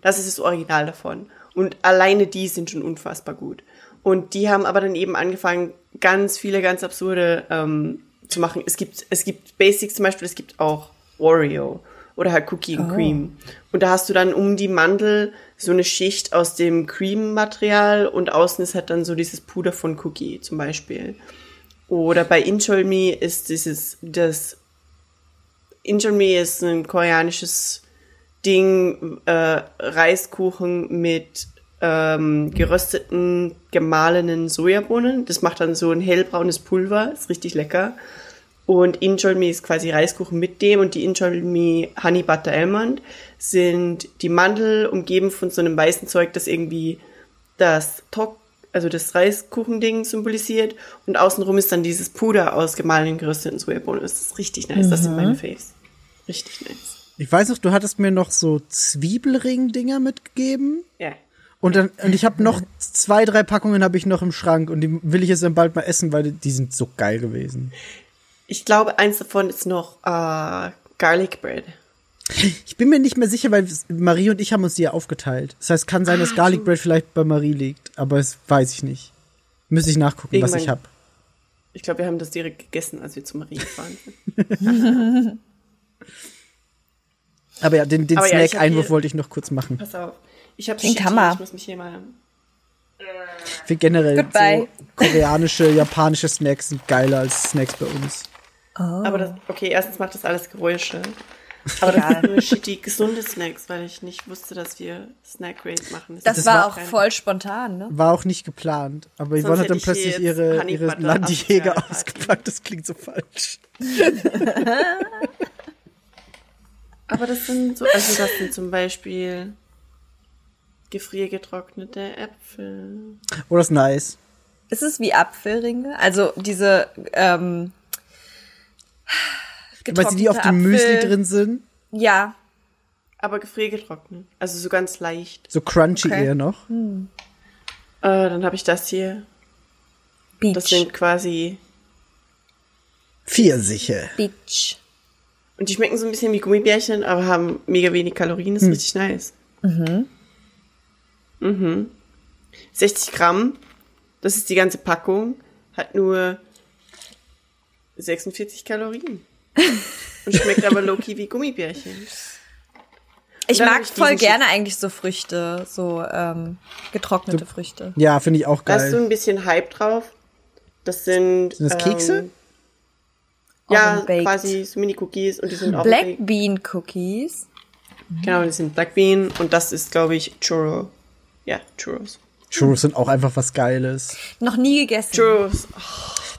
Das ist das Original davon. Und alleine die sind schon unfassbar gut. Und die haben aber dann eben angefangen, ganz viele ganz absurde ähm, zu machen. Es gibt, es gibt Basics zum Beispiel, es gibt auch Oreo oder halt Cookie and Cream. Und da hast du dann um die Mandel so eine Schicht aus dem Cream-Material und außen ist halt dann so dieses Puder von Cookie zum Beispiel. Oder bei Inchol Me ist dieses, das Injami ist ein koreanisches Ding, äh, Reiskuchen mit ähm, gerösteten, gemahlenen Sojabohnen. Das macht dann so ein hellbraunes Pulver, ist richtig lecker. Und Injolmi ist quasi Reiskuchen mit dem und die Injolmi Honey Butter Almond sind die Mandel umgeben von so einem weißen Zeug, das irgendwie das Tok, also das Reiskuchending symbolisiert und außenrum ist dann dieses Puder aus gemahlenen gerösteten Sojabohnen. Das ist richtig nice. Das sind meine Faves. Richtig nice. Ich weiß noch, du hattest mir noch so Zwiebelring-Dinger mitgegeben. Ja. Und dann, und ich habe noch zwei, drei Packungen habe ich noch im Schrank und die will ich jetzt dann bald mal essen, weil die sind so geil gewesen. Ich glaube, eins davon ist noch äh, Garlic Bread. Ich bin mir nicht mehr sicher, weil Marie und ich haben uns die ja aufgeteilt. Das heißt, kann sein, dass Garlic Bread vielleicht bei Marie liegt, aber das weiß ich nicht. Müsste ich nachgucken, was Irgendwann- ich habe. Ich glaube, wir haben das direkt gegessen, als wir zu Marie gefahren sind. (laughs) Aber ja, den, den ja, Snack-Einwurf hier- wollte ich noch kurz machen. Pass auf. Ich habe Klingt Hammer. Ich muss mich hier mal. Finde generell so koreanische, japanische Snacks sind geiler als Snacks bei uns. Aber das, okay, erstens macht das alles Geräusche. Aber das sind nur (laughs) shitty gesunde Snacks, weil ich nicht wusste, dass wir Snack Raid machen. Das, ist war auch auch kein- voll spontan, ne? War auch nicht geplant. Aber Yvonne hat dann plötzlich ihre, Honey ihre Butter Landjäger ausgepackt. Das klingt so falsch. (laughs) Aber das sind so, also das sind zum Beispiel gefriergetrocknete Äpfel. Oh, das ist nice. Ist es wie Apfelringe? Also diese ähm, Weil sie die auf dem Müsli drin sind. Ja, Aber gefriergetrocknet. Also so ganz leicht. So crunchy Okay. eher noch. Äh, dann habe ich das hier. Beach. Das sind quasi. Pfirsiche. Beach. Und die schmecken so ein bisschen wie Gummibärchen, aber haben mega wenig Kalorien. Das ist richtig nice. Mhm. Mhm. 60 Gramm. Das ist die ganze Packung. Hat nur 46 Kalorien. Und schmeckt aber low-key wie Gummibärchen. Ich dann mag ich voll gerne eigentlich so Früchte, so ähm, getrocknete Früchte. Ja, finde ich auch Da hast du geil. ein bisschen Hype drauf. Das sind. Sind das Kekse? Ähm, ja, quasi so Mini-Cookies und die sind auch Black Bean Cookies. Genau, die sind Black Bean und das ist, glaube ich, Churro. Ja, Churros. Churros sind auch einfach was Geiles. Noch nie gegessen. Churros.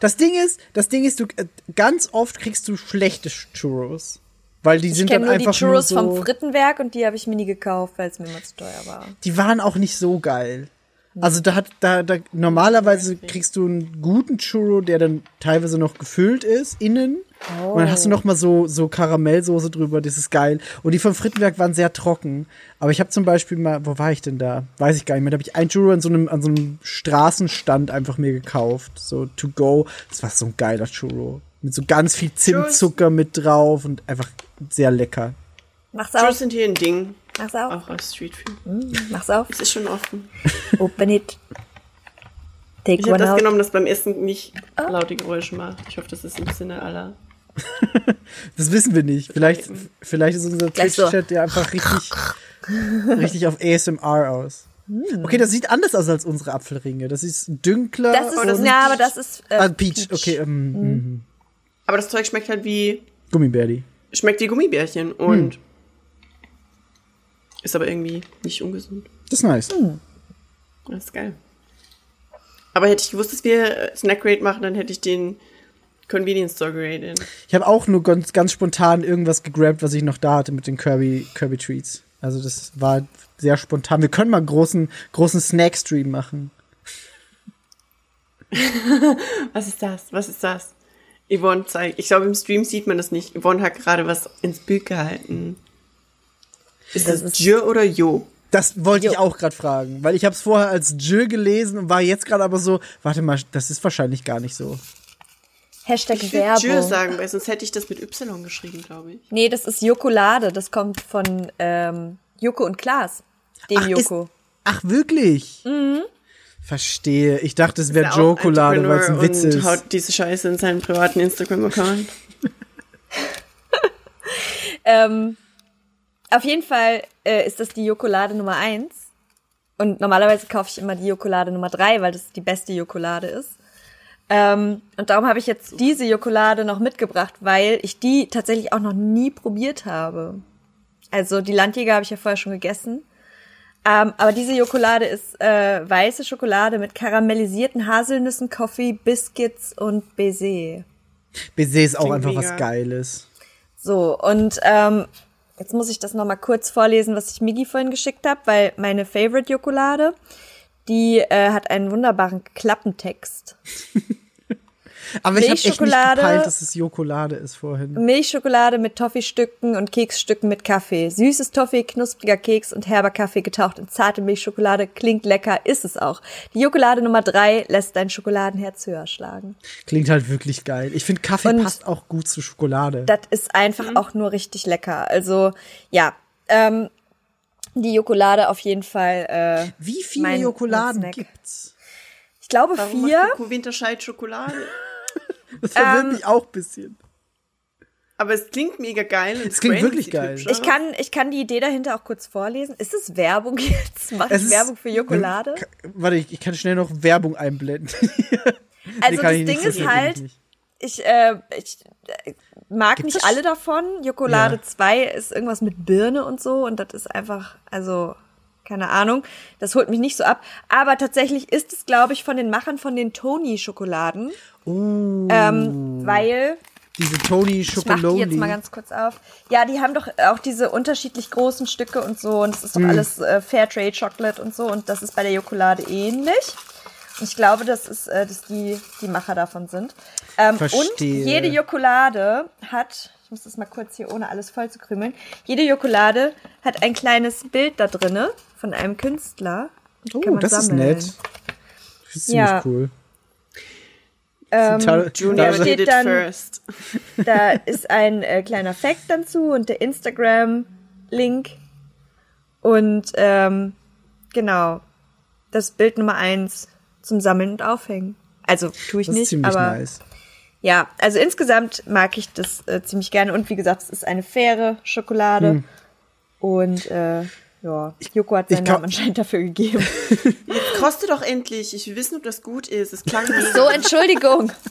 Das Ding ist, das Ding ist, du äh, ganz oft kriegst du schlechte Churros. Weil die Ich sind dann kenne nur die einfach Churros nur so, vom Frittenwerk und die habe ich mir nie gekauft, weil es mir immer zu teuer war. die waren auch nicht so geil. Also da hat da, da normalerweise kriegst du einen guten Churro, der dann teilweise noch gefüllt ist innen und dann hast du noch mal so so Karamellsoße drüber, das ist geil. Und die vom Frittenwerk waren sehr trocken. Aber ich habe zum Beispiel mal, wo war ich denn da? Weiß ich gar nicht mehr. Da habe ich einen Churro an so einem an so einem Straßenstand einfach mir gekauft, so to go. Das war so ein geiler Churro mit so ganz viel Zimtzucker mit drauf und einfach sehr lecker. Mach's Churros auf, sind hier ein Ding. Mach's auf, Auch als Streetfood. mach's auf, Es ist schon offen. open it. Take Ich habe das out. genommen, das beim Essen nicht laute Geräusche macht. Ich hoffe, das ist im Sinne aller. (laughs) Das wissen wir nicht. Vielleicht, vielleicht ist unser Gleich so. Twitch-Chat ja einfach richtig, (laughs) richtig auf ASMR aus. Okay, das sieht anders aus als unsere Apfelringe. Das ist dünkler. Das ist, und, ja, aber das ist äh, ah, Peach. Okay, ähm, mhm. Aber das Zeug schmeckt halt wie. Gummibärli. Schmeckt wie Gummibärchen und. Ist aber irgendwie nicht ungesund. Das ist nice. Das ist geil. Aber hätte ich gewusst, dass wir äh, Snack Rate machen, dann hätte ich den Convenience Store geratet. Ich habe auch nur ganz, ganz spontan irgendwas gegrabt, was ich noch da hatte mit den Kirby, Kirby Treats. Also das war sehr spontan. Wir können mal einen großen, großen Snack-Stream machen. (laughs) Was ist das? Was ist das? Yvonne zeigt. Ich glaube, im Stream sieht man das nicht. Yvonne hat gerade was ins Bild gehalten. Ist das, ist- Jür oder Jo? Das wollte ich auch gerade fragen, weil ich habe es vorher als J gelesen und war jetzt gerade aber so, warte mal, das ist wahrscheinlich gar nicht so. Hashtag Ich würde Jür Werbung. sagen, weil sonst hätte ich das mit Y geschrieben, glaube ich. Nee, das ist Jokolade. Das kommt von ähm, Joko und Klaas. Dem Ach, ist- Joko. Ach, wirklich? Verstehe. Ich dachte, es wäre Ist Jokolade, weil es ein Witz und ist. haut diese Scheiße in seinen privaten Instagram-Account. (laughs) Ähm, auf jeden Fall äh, ist das die Jokolade Nummer eins. Und normalerweise kaufe ich immer die Jokolade Nummer drei, weil das die beste Jokolade ist. Ähm, und darum habe ich jetzt diese Jokolade noch mitgebracht, weil ich die tatsächlich auch noch nie probiert habe. Also die Landjäger habe ich ja vorher schon gegessen. Ähm, aber diese Jokolade ist äh, weiße Schokolade mit karamellisierten Haselnüssen, Coffee, Biscuits und Baiser. Baiser ist auch Klingt einfach mega. was Geiles. So, und ähm, jetzt muss ich das nochmal kurz vorlesen, was ich Migi vorhin geschickt habe, weil meine Favorite Jokolade, die äh, hat einen wunderbaren Klappentext. (laughs) Aber ich habe echt nicht Milchschokolade. gepeilt, dass es Jokolade ist vorhin. Milchschokolade mit Toffeestücken und Keksstücken mit Kaffee. Süßes Toffee, knuspriger Keks und herber Kaffee getaucht in zarte Milchschokolade. Klingt lecker, ist es auch. Die Jokolade Nummer drei lässt dein Schokoladenherz höher schlagen. Klingt halt wirklich geil. Ich finde, Kaffee Und- passt auch gut zu Schokolade. Das ist einfach auch nur richtig lecker. Also, ja, ähm, die Jokolade auf jeden Fall. Äh, Wie viele Jokoladen Snack. gibt's? Ich glaube Warum vier. macht Winterscheid Schokolade? (laughs) (laughs) Das verwirrt Ähm, mich auch ein bisschen. Aber es klingt mega geil. und Es klingt wirklich geil. hübsch Ich kann, ich kann die Idee dahinter auch kurz vorlesen. Ist es Werbung (laughs) jetzt? Mache Es ich ist- Werbung für Jokolade? Warte, ich, ich kann schnell noch Werbung einblenden. (laughs) Also kann das Ding ist halt, ich, äh, ich äh, mag Gibt nicht es- alle davon. Jokolade Ja. 2 ist irgendwas mit Birne und so und das ist einfach, also keine Ahnung, das holt mich nicht so ab. Aber tatsächlich ist es, glaube ich, von den Machern von den Tony-Schokoladen. Oh, Ähm, weil, diese Tony ich mach die jetzt mal ganz kurz auf. Ja, die haben doch auch diese unterschiedlich großen Stücke und so und es ist doch Hm. alles äh, Fairtrade Chocolate und so und das ist bei der Jokolade ähnlich. Ich glaube, das ist, äh, dass die die Macher davon sind. Ähm, und jede Jokolade hat, ich muss das mal kurz hier ohne alles voll zu krümeln, jede Jokolade hat ein kleines Bild da drinne von einem Künstler. Oh, das ist sammeln. nett. Das ist Ja. ziemlich cool. Ähm, Junior also- steht dann- first. (laughs) Da ist ein äh, kleiner Fact dann zu und der Instagram-Link. Und ähm, genau, das Bild Nummer eins zum Sammeln und Aufhängen. Also tue ich Das ist nicht, ziemlich aber nice. Ja, also insgesamt mag ich das äh, ziemlich gerne. Und wie gesagt, es ist eine faire Schokolade. Und äh, ja, Joko hat seinen Hm. Namen anscheinend dafür gegeben. (laughs) Koste doch endlich. Ich will wissen, ob das gut ist. Es klang so, Entschuldigung. (laughs)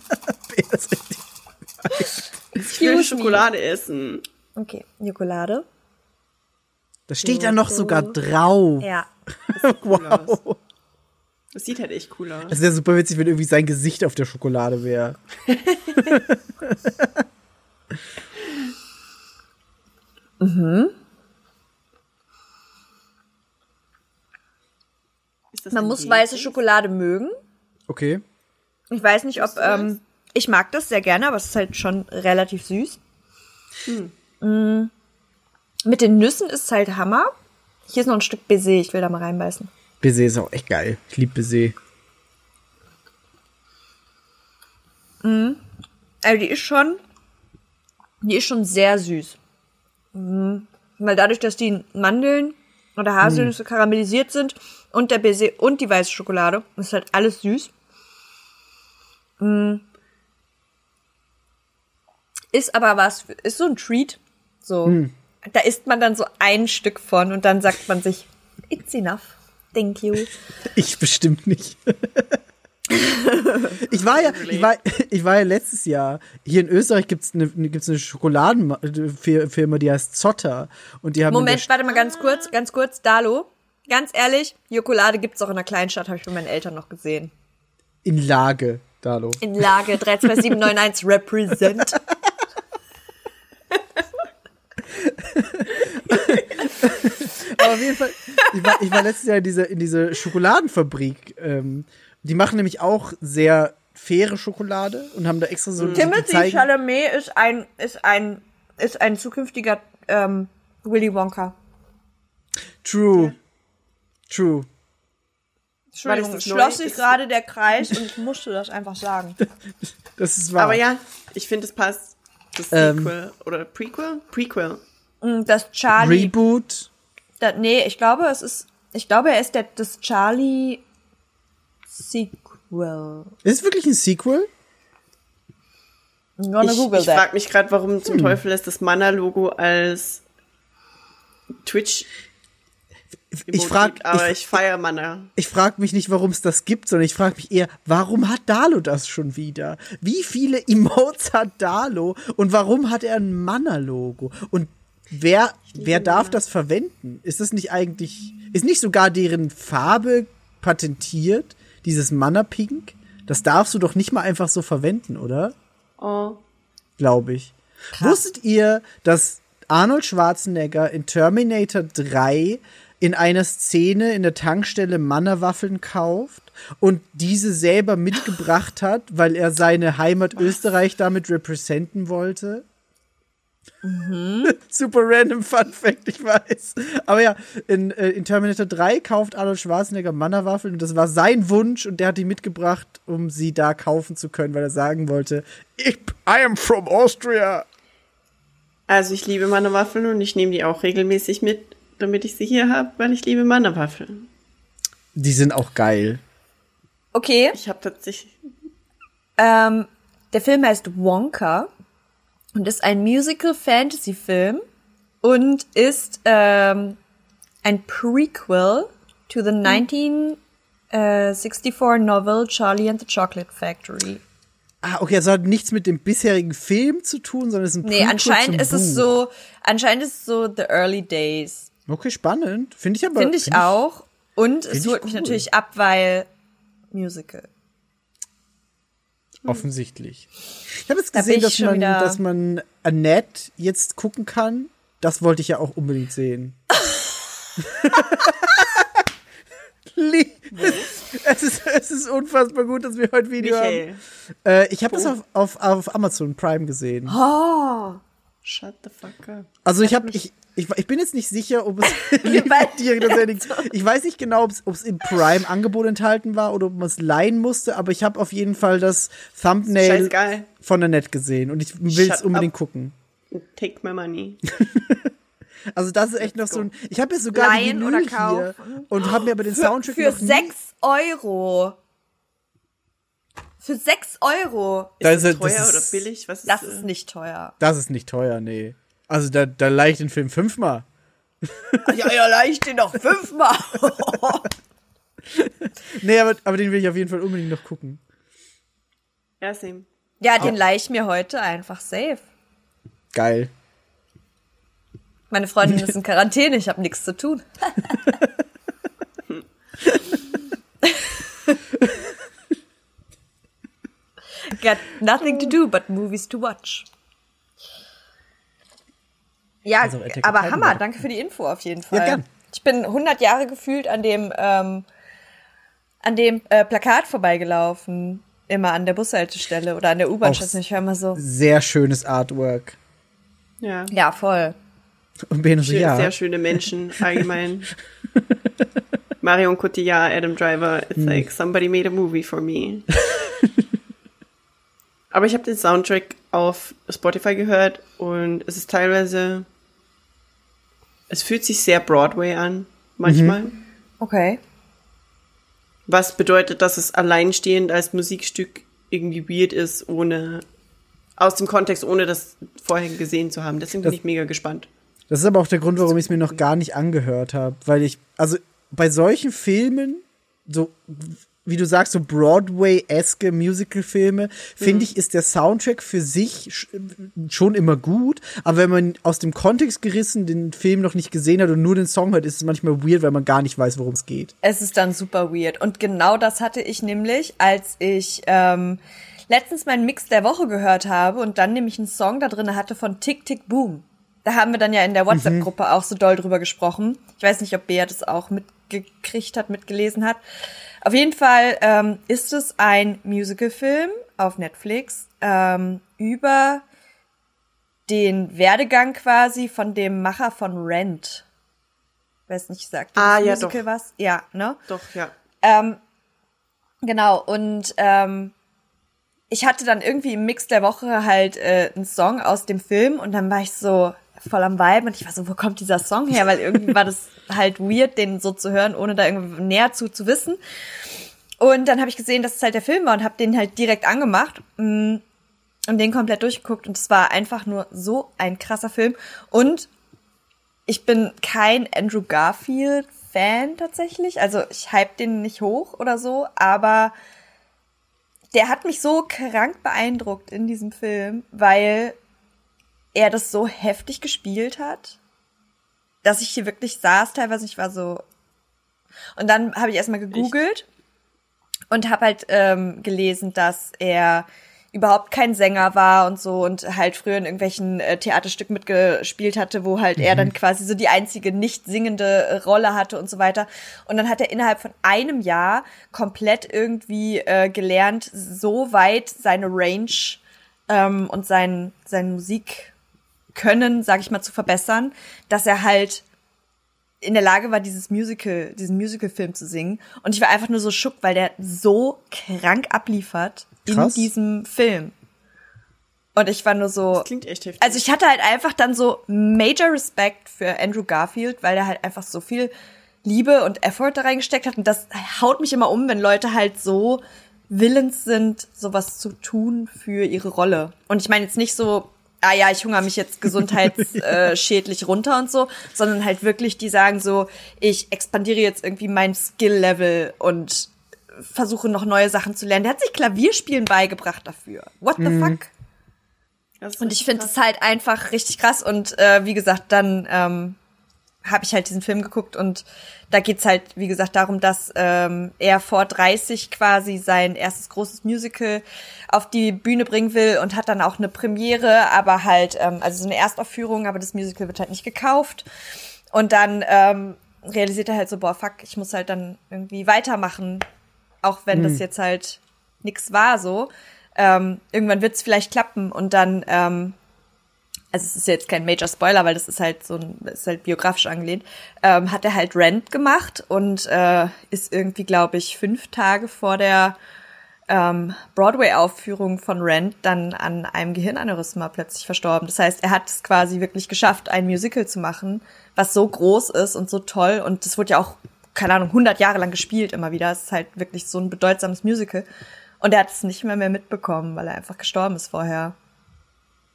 Ich will. Schokolade essen. Okay, Jokolade. Das steht ja noch sogar drauf. Ja. (laughs) Wow. Das sieht halt echt cool aus. Das wäre super witzig, wenn irgendwie sein Gesicht auf der Schokolade wäre. (laughs) Das Man muss weiße Schokolade mögen. Okay. Ich weiß nicht, ob ähm, ich mag das sehr gerne, aber es ist halt schon relativ süß. Mm. Mit den Nüssen ist es halt Hammer. Hier ist noch ein Stück Baiser, ich will da mal reinbeißen. Baiser ist auch echt geil. Ich liebe Baiser. Also die ist schon, die ist schon sehr süß. Mhm. Weil dadurch, dass die Mandeln oder Haselnüsse karamellisiert sind und der Baiser und die weiße Schokolade, ist halt alles süß. Mm. Ist aber was, ist so ein Treat. So. Da isst man dann so ein Stück von und dann sagt man sich, it's enough. Thank you. (laughs) Ich bestimmt nicht. ich war ja, ich war, ich war ja letztes Jahr. Hier in Österreich gibt's eine, gibt's eine Schokoladenfirma, die heißt Zotter. Und die haben Moment, warte mal ganz kurz, ganz kurz. Dalo, ganz ehrlich, Jokolade gibt's auch in einer Kleinstadt, habe ich bei meinen Eltern noch gesehen. der, in Lage, Dalo. In Lage 32791 represent. (laughs) (laughs) (laughs) Aber auf jeden Fall, ich war, ich war letztes Jahr in diese, in diese Schokoladenfabrik. Ähm, die machen nämlich auch sehr faire Schokolade und haben da extra so. Timothy Chalamet ist ein, ist ein, ist ein zukünftiger ähm, Willy Wonka. True. True. Entschuldigung, das es schloss sich Ist- gerade der Kreis und ich musste das einfach sagen. (laughs) Das ist wahr. Aber ja, ich finde, es passt. Das Ähm. Sequel oder Prequel? Prequel. Mm, Das Charlie. Reboot. Da, nee, ich glaube, es ist. Ich glaube, er ist der, das Charlie Sequel. Ist es wirklich ein Sequel? Ich, ich frage mich gerade, warum Hm. zum Teufel ist das Mana-Logo als Twitch Ich frage aber ich, ich feiere Mana. ich frag mich nicht, warum es das gibt, sondern ich frage mich eher, warum hat Dalo das schon wieder? Wie viele Emotes hat Dalo und warum hat er ein Mana-Logo? Und wer, wer darf das verwenden? Ist das nicht eigentlich, ist nicht sogar deren Farbe patentiert, dieses Mana-Pink? Das darfst du doch nicht mal einfach so verwenden, oder? Oh. glaube ich. Wusstet ihr, dass Arnold Schwarzenegger in Terminator 3 in einer Szene in der Tankstelle Mannerwaffeln kauft und diese selber mitgebracht hat, weil er seine Heimat Österreich damit representen wollte? (laughs) Super random Fun Fact, ich weiß. Aber ja, in, äh, in Terminator 3 kauft Arnold Schwarzenegger Mannerwaffeln und das war sein Wunsch und der hat die mitgebracht, um sie da kaufen zu können, weil er sagen wollte, ich, I am from Austria. Also ich liebe Mana-Waffeln und ich nehme die auch regelmäßig mit, damit ich sie hier habe, weil ich liebe Mana-Waffeln. Die sind auch geil. Okay. Ich habe tatsächlich. Ähm, der Film heißt Wonka. Und ist ein Musical-Fantasy-Film und ist ähm, ein Prequel to the 1964 Novel Charlie and the Chocolate Factory. Ah, okay, also hat nichts mit dem bisherigen Film zu tun, sondern es ist ein Nee, Prequel anscheinend zum ist es Buch. so, anscheinend ist es so the early days. Okay, spannend. Finde ich aber. Finde ich find auch. Und es ich holt mich cool. natürlich ab, weil Musical. Offensichtlich. Ich habe jetzt gesehen, dass man, dass man Annette jetzt gucken kann. Das wollte ich ja auch unbedingt sehen. (laughs) Es, ist, es ist unfassbar gut, dass wir heute Video Michael, haben. Äh, ich habe das auf, auf, auf Amazon Prime gesehen. Oh. shut the fuck up. Also ich habe ich, ich, ich bin jetzt nicht sicher, ob es (laughs) das Ending- (laughs) ich weiß nicht genau, ob es, im Prime Angebot enthalten war oder ob man es leihen musste, aber ich habe auf jeden Fall das Thumbnail von der Net gesehen und ich will es unbedingt up. gucken. Take my money. (laughs) Also das ist echt noch so ein ich habe jetzt sogar Leihen oder kaufen? und habe mir aber den Für, Soundtrack für noch nie, sechs Euro. Für sechs Euro. Da Ist er- das teuer ist- oder billig? Was ist, Das äh, ist nicht teuer. Das ist nicht teuer, nee. Also da da leih ich den Film fünfmal. Ja, ja, leicht den noch fünfmal. (laughs) Nee, aber, aber den will ich auf jeden Fall unbedingt noch gucken. Ja, same. ja, den leih ich mir heute einfach safe. Geil. Meine Freundin (laughs) ist in Quarantäne, ich habe nichts zu tun. (laughs) Got nothing to do but movies to watch. Ja, Also, aber Hammer, danke für die Info auf jeden Fall. Ja, gern. Ich bin 100 Jahre gefühlt an dem ähm, an dem äh, Plakat vorbeigelaufen, immer an der Bushaltestelle oder an der U-Bahn-Station. Ich war immer so, Sehr schönes Artwork. Ja. ja, voll. Und Ben so, ja. Sehr schöne Menschen allgemein. (laughs) Marion Cotillard, Adam Driver, it's Hm. like somebody made a movie for me. Aber ich habe den Soundtrack auf Spotify gehört und es ist teilweise, es fühlt sich sehr Broadway an, manchmal. Mhm. Okay. Was bedeutet, dass es alleinstehend als Musikstück irgendwie weird ist, ohne, aus dem Kontext, ohne das vorher gesehen zu haben. Deswegen bin Das- ich mega gespannt. Das ist aber auch der Grund, warum ich es mir noch gar nicht angehört habe. Weil ich, also bei solchen Filmen, so wie du sagst, so Broadway-eske Musical-Filme, finde ich, ist der Soundtrack für sich sch- schon immer gut. Aber wenn man aus dem Kontext gerissen den Film noch nicht gesehen hat und nur den Song hört, ist es manchmal weird, weil man gar nicht weiß, worum es geht. Es ist dann super weird. Und genau das hatte ich nämlich, als ich ähm, letztens meinen Mix der Woche gehört habe und dann nämlich einen Song da drin hatte von Tick Tick Boom. Da haben wir dann ja in der WhatsApp-Gruppe auch so doll drüber gesprochen. Ich weiß nicht, ob Bea das auch mitgekriegt hat, mitgelesen hat. Auf jeden Fall ähm, ist es ein Musical-Film auf Netflix ähm, über den Werdegang quasi von dem Macher von Rent. Weiß nicht, sagt Ah, dieses ja, Musical doch. was? Ja, ne? Doch, ja. Ähm, genau, und ähm, ich hatte dann irgendwie im Mix der Woche halt äh, einen Song aus dem Film und dann war ich so voll am Vibe und ich war so, wo kommt dieser Song her? Weil irgendwie war das halt weird, den so zu hören, ohne da irgendwie näher zu, zu wissen. Und dann habe ich gesehen, dass es halt der Film war und habe den halt direkt angemacht mm, und den komplett durchgeguckt und es war einfach nur so ein krasser Film und ich bin kein Andrew Garfield Fan tatsächlich, also ich hype den nicht hoch oder so, aber der hat mich so krank beeindruckt in diesem Film, weil er das so heftig gespielt hat, dass ich hier wirklich saß teilweise, ich war so und dann habe ich erstmal gegoogelt und habe halt ähm, gelesen, dass er überhaupt kein Sänger war und so und halt früher in irgendwelchen äh, Theaterstücken mitgespielt hatte, wo halt er dann quasi so die einzige nicht singende Rolle hatte und so weiter. Und dann hat er innerhalb von einem Jahr komplett irgendwie äh, gelernt, so weit seine Range ähm, und sein, sein Musikkönnen, sag ich mal, zu verbessern, dass er halt in der Lage war, dieses Musical, diesen Musical-Film zu singen. Und ich war einfach nur so schock, weil der so krank abliefert Krass. in diesem Film. Und ich war nur so. Das klingt echt heftig. Also ich hatte halt einfach dann so major Respekt für Andrew Garfield, weil er halt einfach so viel Liebe und Effort da reingesteckt hat. Und das haut mich immer um, wenn Leute halt so willens sind, sowas zu tun für ihre Rolle. Und ich meine jetzt nicht so ah ja, ich hungere mich jetzt gesundheitsschädlich (laughs) runter und so, sondern halt wirklich, die sagen so, ich expandiere jetzt irgendwie mein Skill-Level und versuche noch neue Sachen zu lernen. Der hat sich Klavierspielen beigebracht dafür. What the fuck? Das ist Und ich finde es halt einfach richtig krass. Und äh, wie gesagt, dann ähm, habe ich halt diesen Film geguckt und da geht's halt, wie gesagt, darum, dass ähm, er vor 30 quasi sein erstes großes Musical auf die Bühne bringen will und hat dann auch eine Premiere, aber halt, ähm, also so eine Erstaufführung, aber das Musical wird halt nicht gekauft. Und dann ähm, realisiert er halt so, boah, fuck, ich muss halt dann irgendwie weitermachen, auch wenn das jetzt halt nix war so. Ähm, irgendwann wird's vielleicht klappen und dann, ähm, also es ist jetzt kein Major Spoiler, weil das ist halt so ein, ist halt biografisch angelehnt, ähm, hat er halt Rent gemacht und äh, ist irgendwie, glaube ich, fünf Tage vor der ähm, Broadway-Aufführung von Rent dann an einem Gehirnaneurysma plötzlich verstorben. Das heißt, er hat es quasi wirklich geschafft, ein Musical zu machen, was so groß ist und so toll. Und das wurde ja auch, keine Ahnung, 100 Jahre lang gespielt immer wieder. Es ist halt wirklich so ein bedeutsames Musical. Und er hat es nicht mehr mehr mitbekommen, weil er einfach gestorben ist vorher.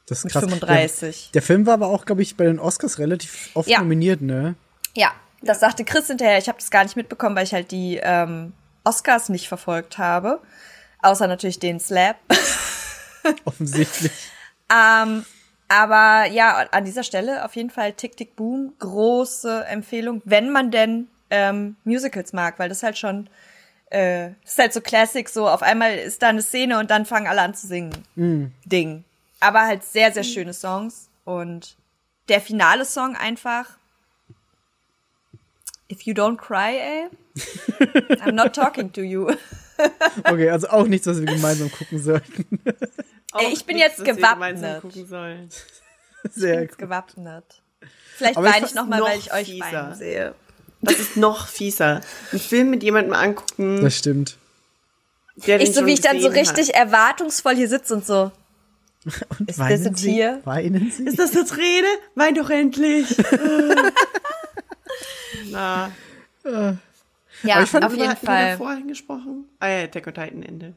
Das ist Mit krass. 35. Der, der Film war aber auch, glaube ich, bei den Oscars relativ oft Ja. nominiert, ne? Ja, das sagte Chris hinterher. Ich habe das gar nicht mitbekommen, weil ich halt die ähm, Oscars nicht verfolgt habe. Außer natürlich den Slap. (laughs) Offensichtlich. Ähm, aber ja, an dieser Stelle auf jeden Fall Tick Tick Boom, große Empfehlung, wenn man denn ähm, Musicals mag, weil das halt schon, äh, das ist halt so Classic, so auf einmal ist da eine Szene und dann fangen alle an zu singen. Ding. Aber halt sehr, sehr schöne Songs und der finale Song einfach If you don't cry, ey, (laughs) I'm not talking to you. (laughs) Okay, also auch nichts, was wir gemeinsam gucken sollten. Ey, ich bin nichts, jetzt gewappnet. gucken sollen. Sehr Jetzt gut. gewappnet. Vielleicht Aber ich weine ich fand's noch mal, weil ich euch fieser. weinen sehe. Das ist noch fieser. Ein Film mit jemandem angucken, Das stimmt. Ich so, wie ich dann so richtig erwartungsvoll hier sitze und so. (laughs) Und Ist weinen das ein Sie? Tier? Weinen Sie? Ist das eine Träne? Wein doch endlich. (laughs) (laughs) Na, Ja, Aber ich fand- auf jeden Fall. vorhin gesprochen? Ah ja, Attack on Titan Ende.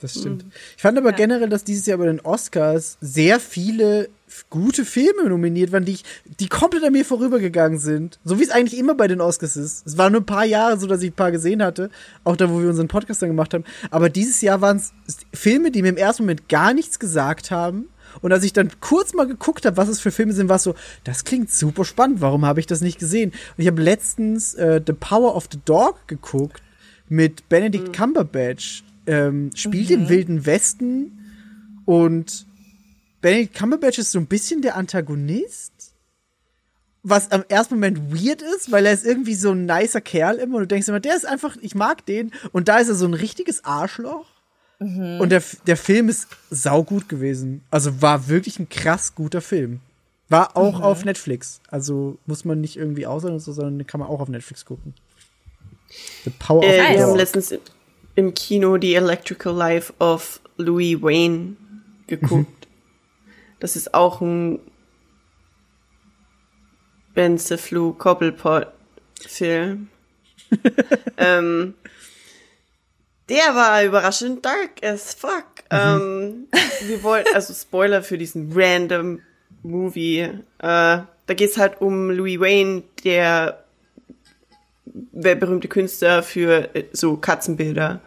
Das stimmt. Ich fand aber generell, dass dieses Jahr bei den Oscars sehr viele gute Filme nominiert waren, die, ich, die komplett an mir vorübergegangen sind. So wie es eigentlich immer bei den Oscars ist. Es waren nur ein paar Jahre so, dass ich ein paar gesehen hatte. Auch da, wo wir unseren Podcast dann gemacht haben. Aber dieses Jahr waren es Filme, die mir im ersten Moment gar nichts gesagt haben. Und als ich dann kurz mal geguckt habe, was es für Filme sind, war es so, das klingt super spannend. Warum habe ich das nicht gesehen? Und ich habe letztens äh, The Power of the Dog geguckt mit Benedict Cumberbatch. Ähm, spielt im Wilden Westen und Benedict Cumberbatch ist so ein bisschen der Antagonist. Was am ersten Moment weird ist, weil er ist irgendwie so ein nicer Kerl immer und du denkst immer, der ist einfach, ich mag den. Und da ist er so ein richtiges Arschloch. Und der, der Film ist saugut gewesen. Also war wirklich ein krass guter Film. War auch auf Netflix. Also muss man nicht irgendwie so, sondern den kann man auch auf Netflix gucken. The Power Äh, of wir the haben Dog. letztens im- Kino die Electrical Life of Louis Wayne geguckt. Das ist auch ein Ben Flu Cobblepot Film. (laughs) ähm, der war überraschend dark as fuck. Ähm, wir wollten, also Spoiler für diesen random Movie. Äh, da geht's halt um Louis Wayne, der der berühmte Künstler für äh, so Katzenbilder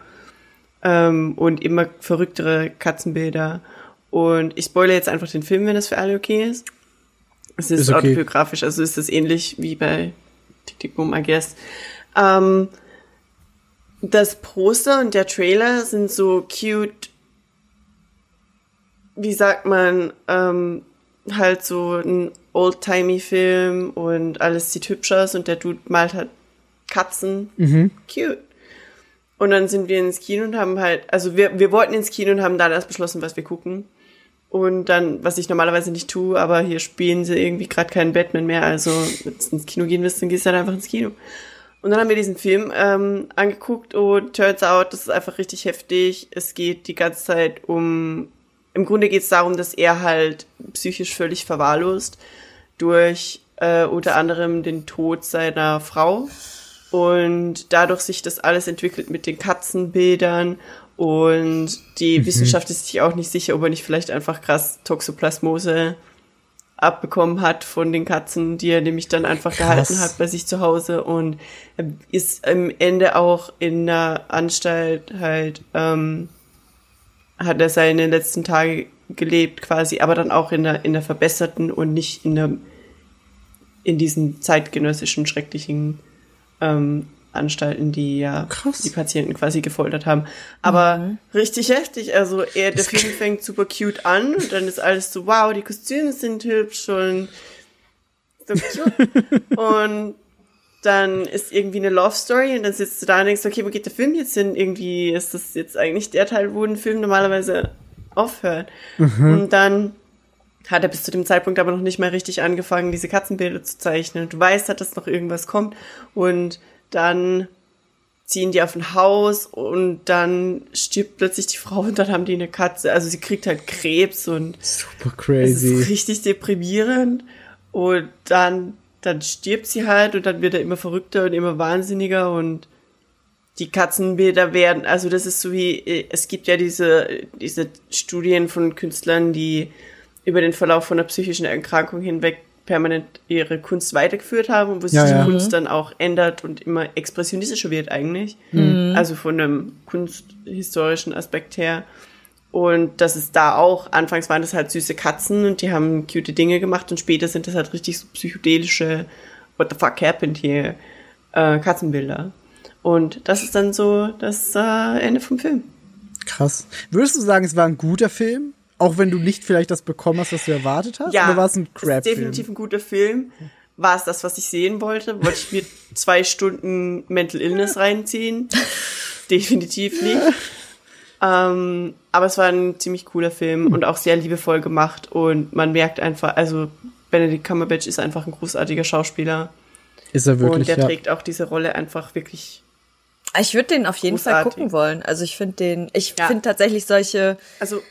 ähm, und immer verrücktere Katzenbilder. Und ich spoilere jetzt einfach den Film, wenn das für alle okay ist. Es ist, Ist okay. autobiografisch, also ist es ähnlich wie bei Tick Tick Boom, I guess. Ähm, das Poster und der Trailer sind so cute, wie sagt man, ähm, halt so ein Old-Timey-Film und alles sieht hübsch aus und der Dude malt halt Katzen. Cute. Und dann sind wir ins Kino und haben halt, also wir, wir wollten ins Kino und haben dann erst beschlossen, was wir gucken. Und dann, was ich normalerweise nicht tue, aber hier spielen sie irgendwie gerade keinen Batman mehr, also wenn du ins Kino gehen willst, dann gehst du halt einfach ins Kino. Und dann haben wir diesen Film ähm, angeguckt und turns out, das ist einfach richtig heftig. Es geht die ganze Zeit um, im Grunde geht es darum, dass er halt psychisch völlig verwahrlost durch äh, unter anderem den Tod seiner Frau und dadurch sich das alles entwickelt mit den Katzenbildern Und die Wissenschaft ist sich auch nicht sicher, ob er nicht vielleicht einfach krass Toxoplasmose abbekommen hat von den Katzen, die er nämlich dann einfach Krass. gehalten hat bei sich zu Hause und er ist am Ende auch in einer Anstalt halt, ähm, hat er seine letzten Tage gelebt quasi, aber dann auch in der, in der verbesserten und nicht in der, in diesen zeitgenössischen schrecklichen ähm, Anstalten, die ja Krass. die Patienten quasi gefoltert haben. Aber richtig heftig. Also er, der Film fängt super cute an und dann ist alles so, wow, die Kostüme sind hübsch und so cute. (laughs) und dann ist irgendwie eine Love Story und dann sitzt du da und denkst, okay, wo geht der Film jetzt hin? Irgendwie ist das jetzt eigentlich der Teil, wo ein Film normalerweise aufhört. Und dann hat er bis zu dem Zeitpunkt aber noch nicht mal richtig angefangen, diese Katzenbilder zu zeichnen. Du weißt halt, dass noch irgendwas kommt und dann ziehen die auf ein Haus und dann stirbt plötzlich die Frau und dann haben die eine Katze. Also sie kriegt halt Krebs und Super es ist crazy. richtig deprimierend. Und dann, dann stirbt sie halt und dann wird er immer verrückter und immer wahnsinniger und die Katzenbilder werden, also das ist so wie, es gibt ja diese, diese Studien von Künstlern, die über den Verlauf von einer psychischen Erkrankung hinweg permanent ihre Kunst weitergeführt haben und wo sich Ja, die ja. Kunst dann auch ändert und immer expressionistischer wird eigentlich. Also von einem kunsthistorischen Aspekt her. Und das ist da auch, anfangs waren das halt süße Katzen und die haben cute Dinge gemacht und später sind das halt richtig so psychedelische What the fuck happened here äh, Katzenbilder. Und das ist dann so das äh, Ende vom Film. Krass. Würdest du sagen, es war ein guter Film? Auch wenn du nicht vielleicht das bekommen hast, was du erwartet hast? Ja, Oder war es ein ist Crap-Film? definitiv ein guter Film. War es das, was ich sehen wollte? Wollte ich mir zwei Stunden Mental Illness reinziehen? (laughs) definitiv nicht. Ähm, aber es war ein ziemlich cooler Film und auch sehr liebevoll gemacht und man merkt einfach, also Benedict Cumberbatch ist einfach ein großartiger Schauspieler Ist er und wirklich, der ja. trägt auch diese Rolle einfach wirklich. Ich würde den auf jeden Fall Großartig. gucken wollen. Also ich finde den, ich Ja. finde tatsächlich solche Also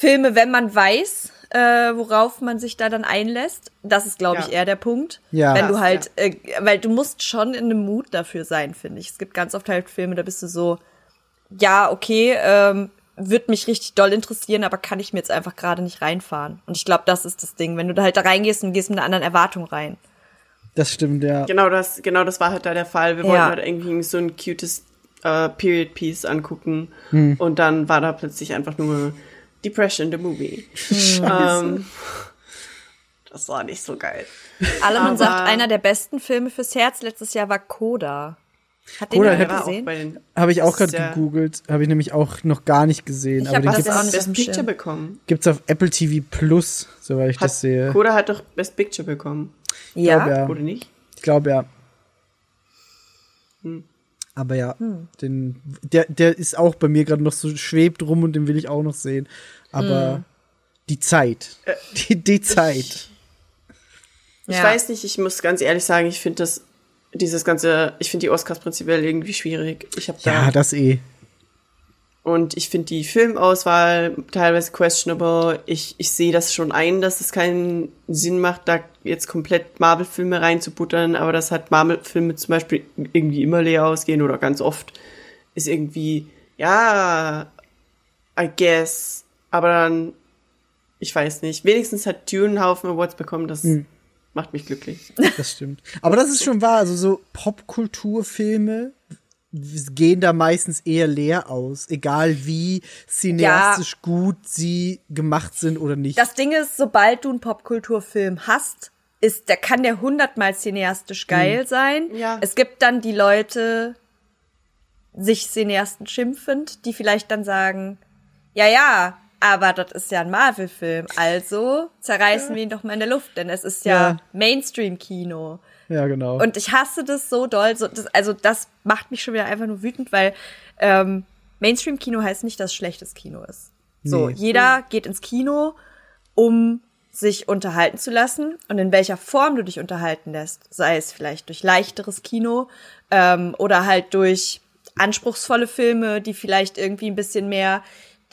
Filme, wenn man weiß, äh, worauf man sich da dann einlässt, das ist, glaube ich, Ja. eher der Punkt. Ja. Wenn du halt, äh, weil du musst schon in einem Mut dafür sein, finde ich. Es gibt ganz oft halt Filme, da bist du so, ja, okay, ähm, wird mich richtig doll interessieren, aber kann ich mir jetzt einfach gerade nicht reinfahren. Und ich glaube, das ist das Ding. Wenn du da halt da reingehst und gehst mit einer anderen Erwartung rein. Das stimmt, ja. Genau das, genau das war halt da der Fall. Wir Ja. wollten halt irgendwie so ein cutes äh, Period Piece angucken Hm. und dann war da plötzlich einfach nur Depression the Movie. Hm. ähm, das war nicht so geil. Allemann sagt, einer der besten Filme fürs Herz letztes Jahr war Coda. Hat den Coda auch gesehen? bei den, Habe ich auch gerade ja- gegoogelt. Habe ich nämlich auch noch gar nicht gesehen. Ich aber den was gibt's, auch hat Best Picture bekommen. gibt's auf Apple TV Plus, soweit ich Hat, das sehe. Coda hat doch Best Picture bekommen, Ja. Glaub, ja. oder nicht? Ich glaube ja. Hm. Aber ja, den, der, der ist auch bei mir gerade noch so schwebt rum und den will ich auch noch sehen. Aber Hm. die Zeit. Äh, die, die Zeit. Ich Ja. weiß nicht, ich muss ganz ehrlich sagen, ich finde das, dieses ganze, ich finde die Oscars prinzipiell irgendwie schwierig. Ich habe da ja, das eh. Und ich finde die Filmauswahl teilweise questionable. Ich, ich sehe das schon ein, dass es keinen Sinn macht, da jetzt komplett Marvel-Filme reinzubuttern, aber dass halt Marvel-Filme zum Beispiel irgendwie immer leer ausgehen oder ganz oft ist irgendwie, ja, I guess, aber dann, ich weiß nicht, wenigstens hat Dune einen Haufen Awards bekommen, das macht mich glücklich. Das stimmt. Aber das ist schon wahr. Also so Popkulturfilme gehen da meistens eher leer aus. Egal wie cineastisch gut sie gemacht sind oder nicht. Das Ding ist, sobald du einen Popkulturfilm hast, ist, der kann der hundertmal cineastisch geil sein. Ja. Es gibt dann die Leute, sich Cineasten schimpfend, die vielleicht dann sagen, ja, ja, aber das ist ja ein Marvel-Film, also zerreißen wir ihn doch mal in der Luft, denn es ist ja, Ja. Mainstream-Kino. Ja, genau. Und ich hasse das so doll. So, das, also das macht mich schon wieder einfach nur wütend, weil ähm, Mainstream-Kino heißt nicht, dass schlechtes Kino ist. So, Nee. jeder geht ins Kino, um sich unterhalten zu lassen und in welcher Form du dich unterhalten lässt, sei es vielleicht durch leichteres Kino ähm, oder halt durch anspruchsvolle Filme, die vielleicht irgendwie ein bisschen mehr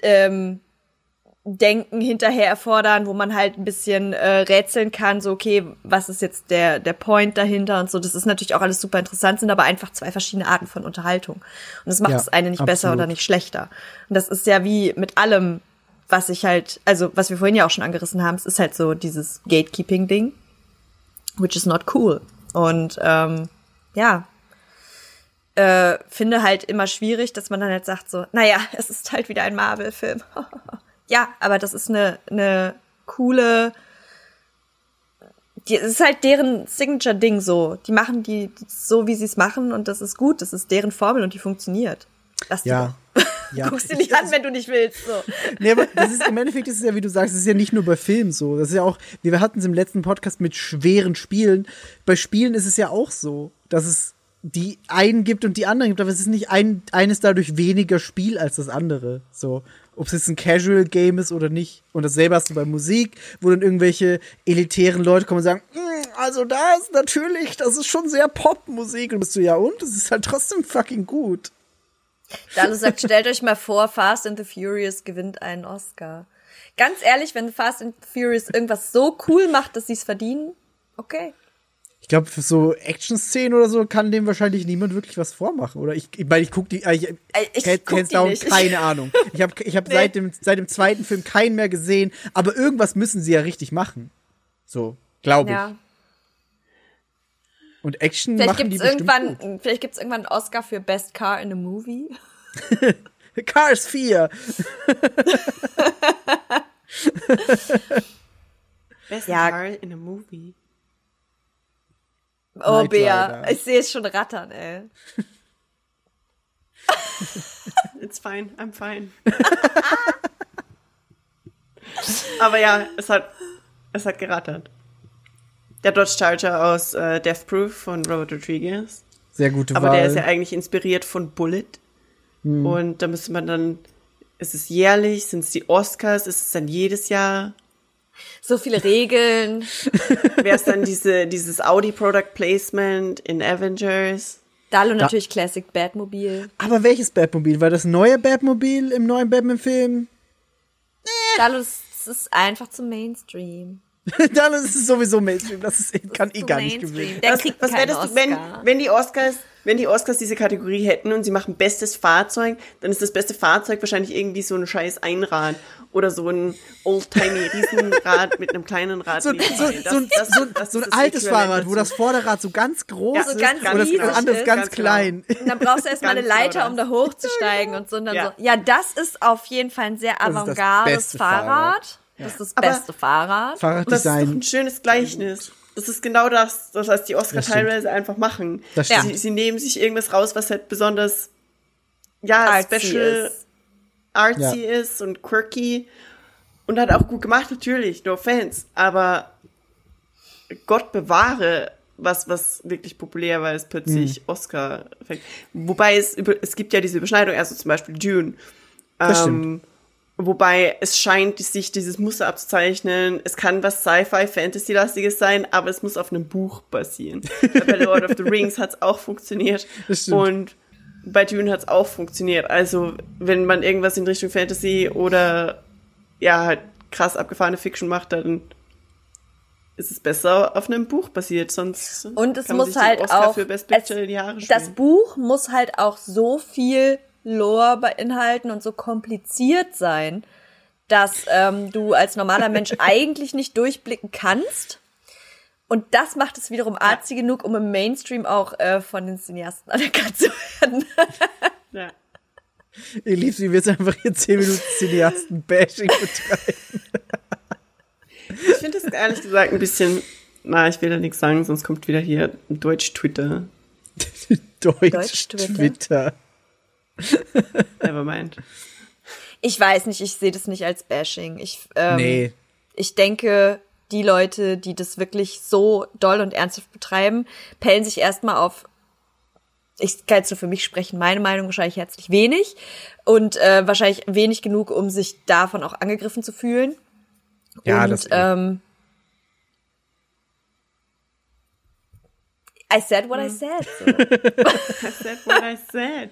ähm, Denken hinterher erfordern, wo man halt ein bisschen äh, rätseln kann, so okay, was ist jetzt der der Point dahinter und so. Das ist natürlich auch alles super interessant, sind aber einfach zwei verschiedene Arten von Unterhaltung. Und das macht Ja, das eine nicht besser absolut. oder nicht schlechter. Und das ist ja wie mit allem, was ich halt, also was wir vorhin ja auch schon angerissen haben, es ist halt so dieses Gatekeeping-Ding, which is not cool. Und ähm, ja, äh, finde halt immer schwierig, dass man dann halt sagt so, naja, (laughs) es ist halt wieder ein Marvel-Film. (laughs) ja, aber das ist eine, eine coole, die, es ist halt deren Signature-Ding so. Die machen die so, wie sie es machen und das ist gut. Das ist deren Formel und die funktioniert. Lass die Ja. ja. (laughs) Guckst du nicht an, wenn du nicht willst. So. Nee, aber das ist, im Endeffekt ist es ja, wie du sagst, es ist ja nicht nur bei Filmen so. Das ist ja auch, wir hatten es im letzten Podcast mit schweren Spielen. Bei Spielen ist es ja auch so, dass es die einen gibt und die anderen gibt, aber es ist nicht ein, eines dadurch weniger Spiel als das andere. So. Ob es jetzt ein Casual Game ist oder nicht. Und dasselbe hast du bei Musik, wo dann irgendwelche elitären Leute kommen und sagen, "Mm, also da ist natürlich, das ist schon sehr Popmusik. Und bist du ja und? Das ist halt trotzdem fucking gut. Dalu sagt, (laughs) stellt euch mal vor, Fast and the Furious gewinnt einen Oscar. Ganz ehrlich, wenn Fast and the Furious irgendwas so cool macht, dass sie es verdienen, okay. Ich glaube, für so Action-Szenen oder so kann dem wahrscheinlich niemand wirklich was vormachen. Oder ich, ich meine, ich gucke die. äh, Ich, ich kenn- guck kenn's die nicht. keine Ahnung. Ich habe ich hab (laughs) seit, dem, seit dem zweiten Film keinen mehr gesehen, aber irgendwas müssen sie ja richtig machen. So, glaube ich. Ja. Und Action Vielleicht machen die gibt's bestimmt irgendwann, vielleicht gibt's irgendwann einen Oscar für Best Car in a Movie. gut. Cars 4. Best Ja. Car in a Movie. Oh, Bea, Rider. ich sehe es schon rattern, ey. (laughs) It's fine, I'm fine. (laughs) Aber ja, es hat, es hat gerattert. Der Dodge Charger aus äh, Death Proof von Robert Rodriguez. Sehr gute Aber Wahl. der ist ja eigentlich inspiriert von Bullet. Und da müsste man dann, ist es jährlich, sind es die Oscars, ist es dann jedes Jahr? So viele Regeln. (laughs) Wäre es dann diese, dieses Audi Product Placement in Avengers? Dalu natürlich Classic Batmobile. aber welches Batmobil? War das neue Batmobil im neuen Batman-Film? Dalu, das das ist einfach zum Mainstream. (laughs) Dann ist es sowieso Mainstream. Das ist, kann eh zu gar nicht gewinnen. Der was kriegt was wäre das, wenn, wenn die Oscars, wenn die Oscars diese Kategorie hätten und sie machen bestes Fahrzeug, dann ist das beste Fahrzeug wahrscheinlich irgendwie so ein scheiß Einrad oder so ein oldtimey Riesenrad mit einem kleinen Rad. So, so, Das- so, ein- das- so, das so ein das altes Fahrrad, wo dazu. das Vorderrad so ganz groß Ja, ist ganz und das andere ist. ganz, Ganz klein. Und dann brauchst du erstmal eine Leiter, genau um da hochzusteigen und so. Und dann Ja. so, ja, das ist auf jeden Fall ein sehr das avantgardes Fahrrad. Fahrrad. Das ist das Aber- beste Fahrrad. Das ist doch Fahrraddesign. ein schönes Gleichnis. Das ist genau das, das was die Oscar Das stimmt. teilweise einfach machen. Das stimmt. Sie, sie nehmen sich irgendwas raus, was halt besonders, ja, Artsy special, ist. artsy Ja. ist und quirky und hat auch gut gemacht, natürlich, no offense, aber Gott bewahre, was, was wirklich populär war, ist plötzlich Hm. Oscar. Wobei es, über, es gibt ja diese Überschneidung, also zum Beispiel Dune. Das Ähm, stimmt. Wobei es scheint sich dieses Muster abzuzeichnen. Es kann was Sci-Fi, Fantasy-lastiges sein, aber es muss auf einem Buch basieren. bei Lord of the (laughs) Rings hat es auch funktioniert. Und bei Dune hat es auch funktioniert. Also, wenn man irgendwas in Richtung Fantasy oder ja, halt krass abgefahrene Fiction macht, dann ist es besser auf einem Buch basiert. Sonst Und es kann man muss halt auch, für Best Picture es, in die Haare das. Buch muss halt auch so viel Lore beinhalten und so kompliziert sein, dass ähm, du als normaler Mensch (laughs) eigentlich nicht durchblicken kannst. Und das macht es wiederum artsy genug, um im Mainstream auch äh, von den Cineasten anerkannt zu werden. Ja. (laughs) Ihr Liebsten, wie wir jetzt einfach hier 10 Minuten Cineasten-Bashing betreiben. Ich finde das ehrlich gesagt ein bisschen, na, ich will da nichts sagen, sonst kommt wieder hier Deutsch-Twitter. Deutsch, (laughs) Deutsch-Twitter. Twitter. (laughs) Nevermind. Ich weiß nicht, ich sehe das nicht als Bashing. Ich, ähm, Nee. ich denke, die Leute, die das wirklich so doll und ernsthaft betreiben, pellen sich erstmal auf, ich kann jetzt nur für mich sprechen, meine Meinung wahrscheinlich herzlich wenig und äh, wahrscheinlich wenig genug, um sich davon auch angegriffen zu fühlen. Ja, und, das- ähm, I said what I said. So. (laughs) I said what I said.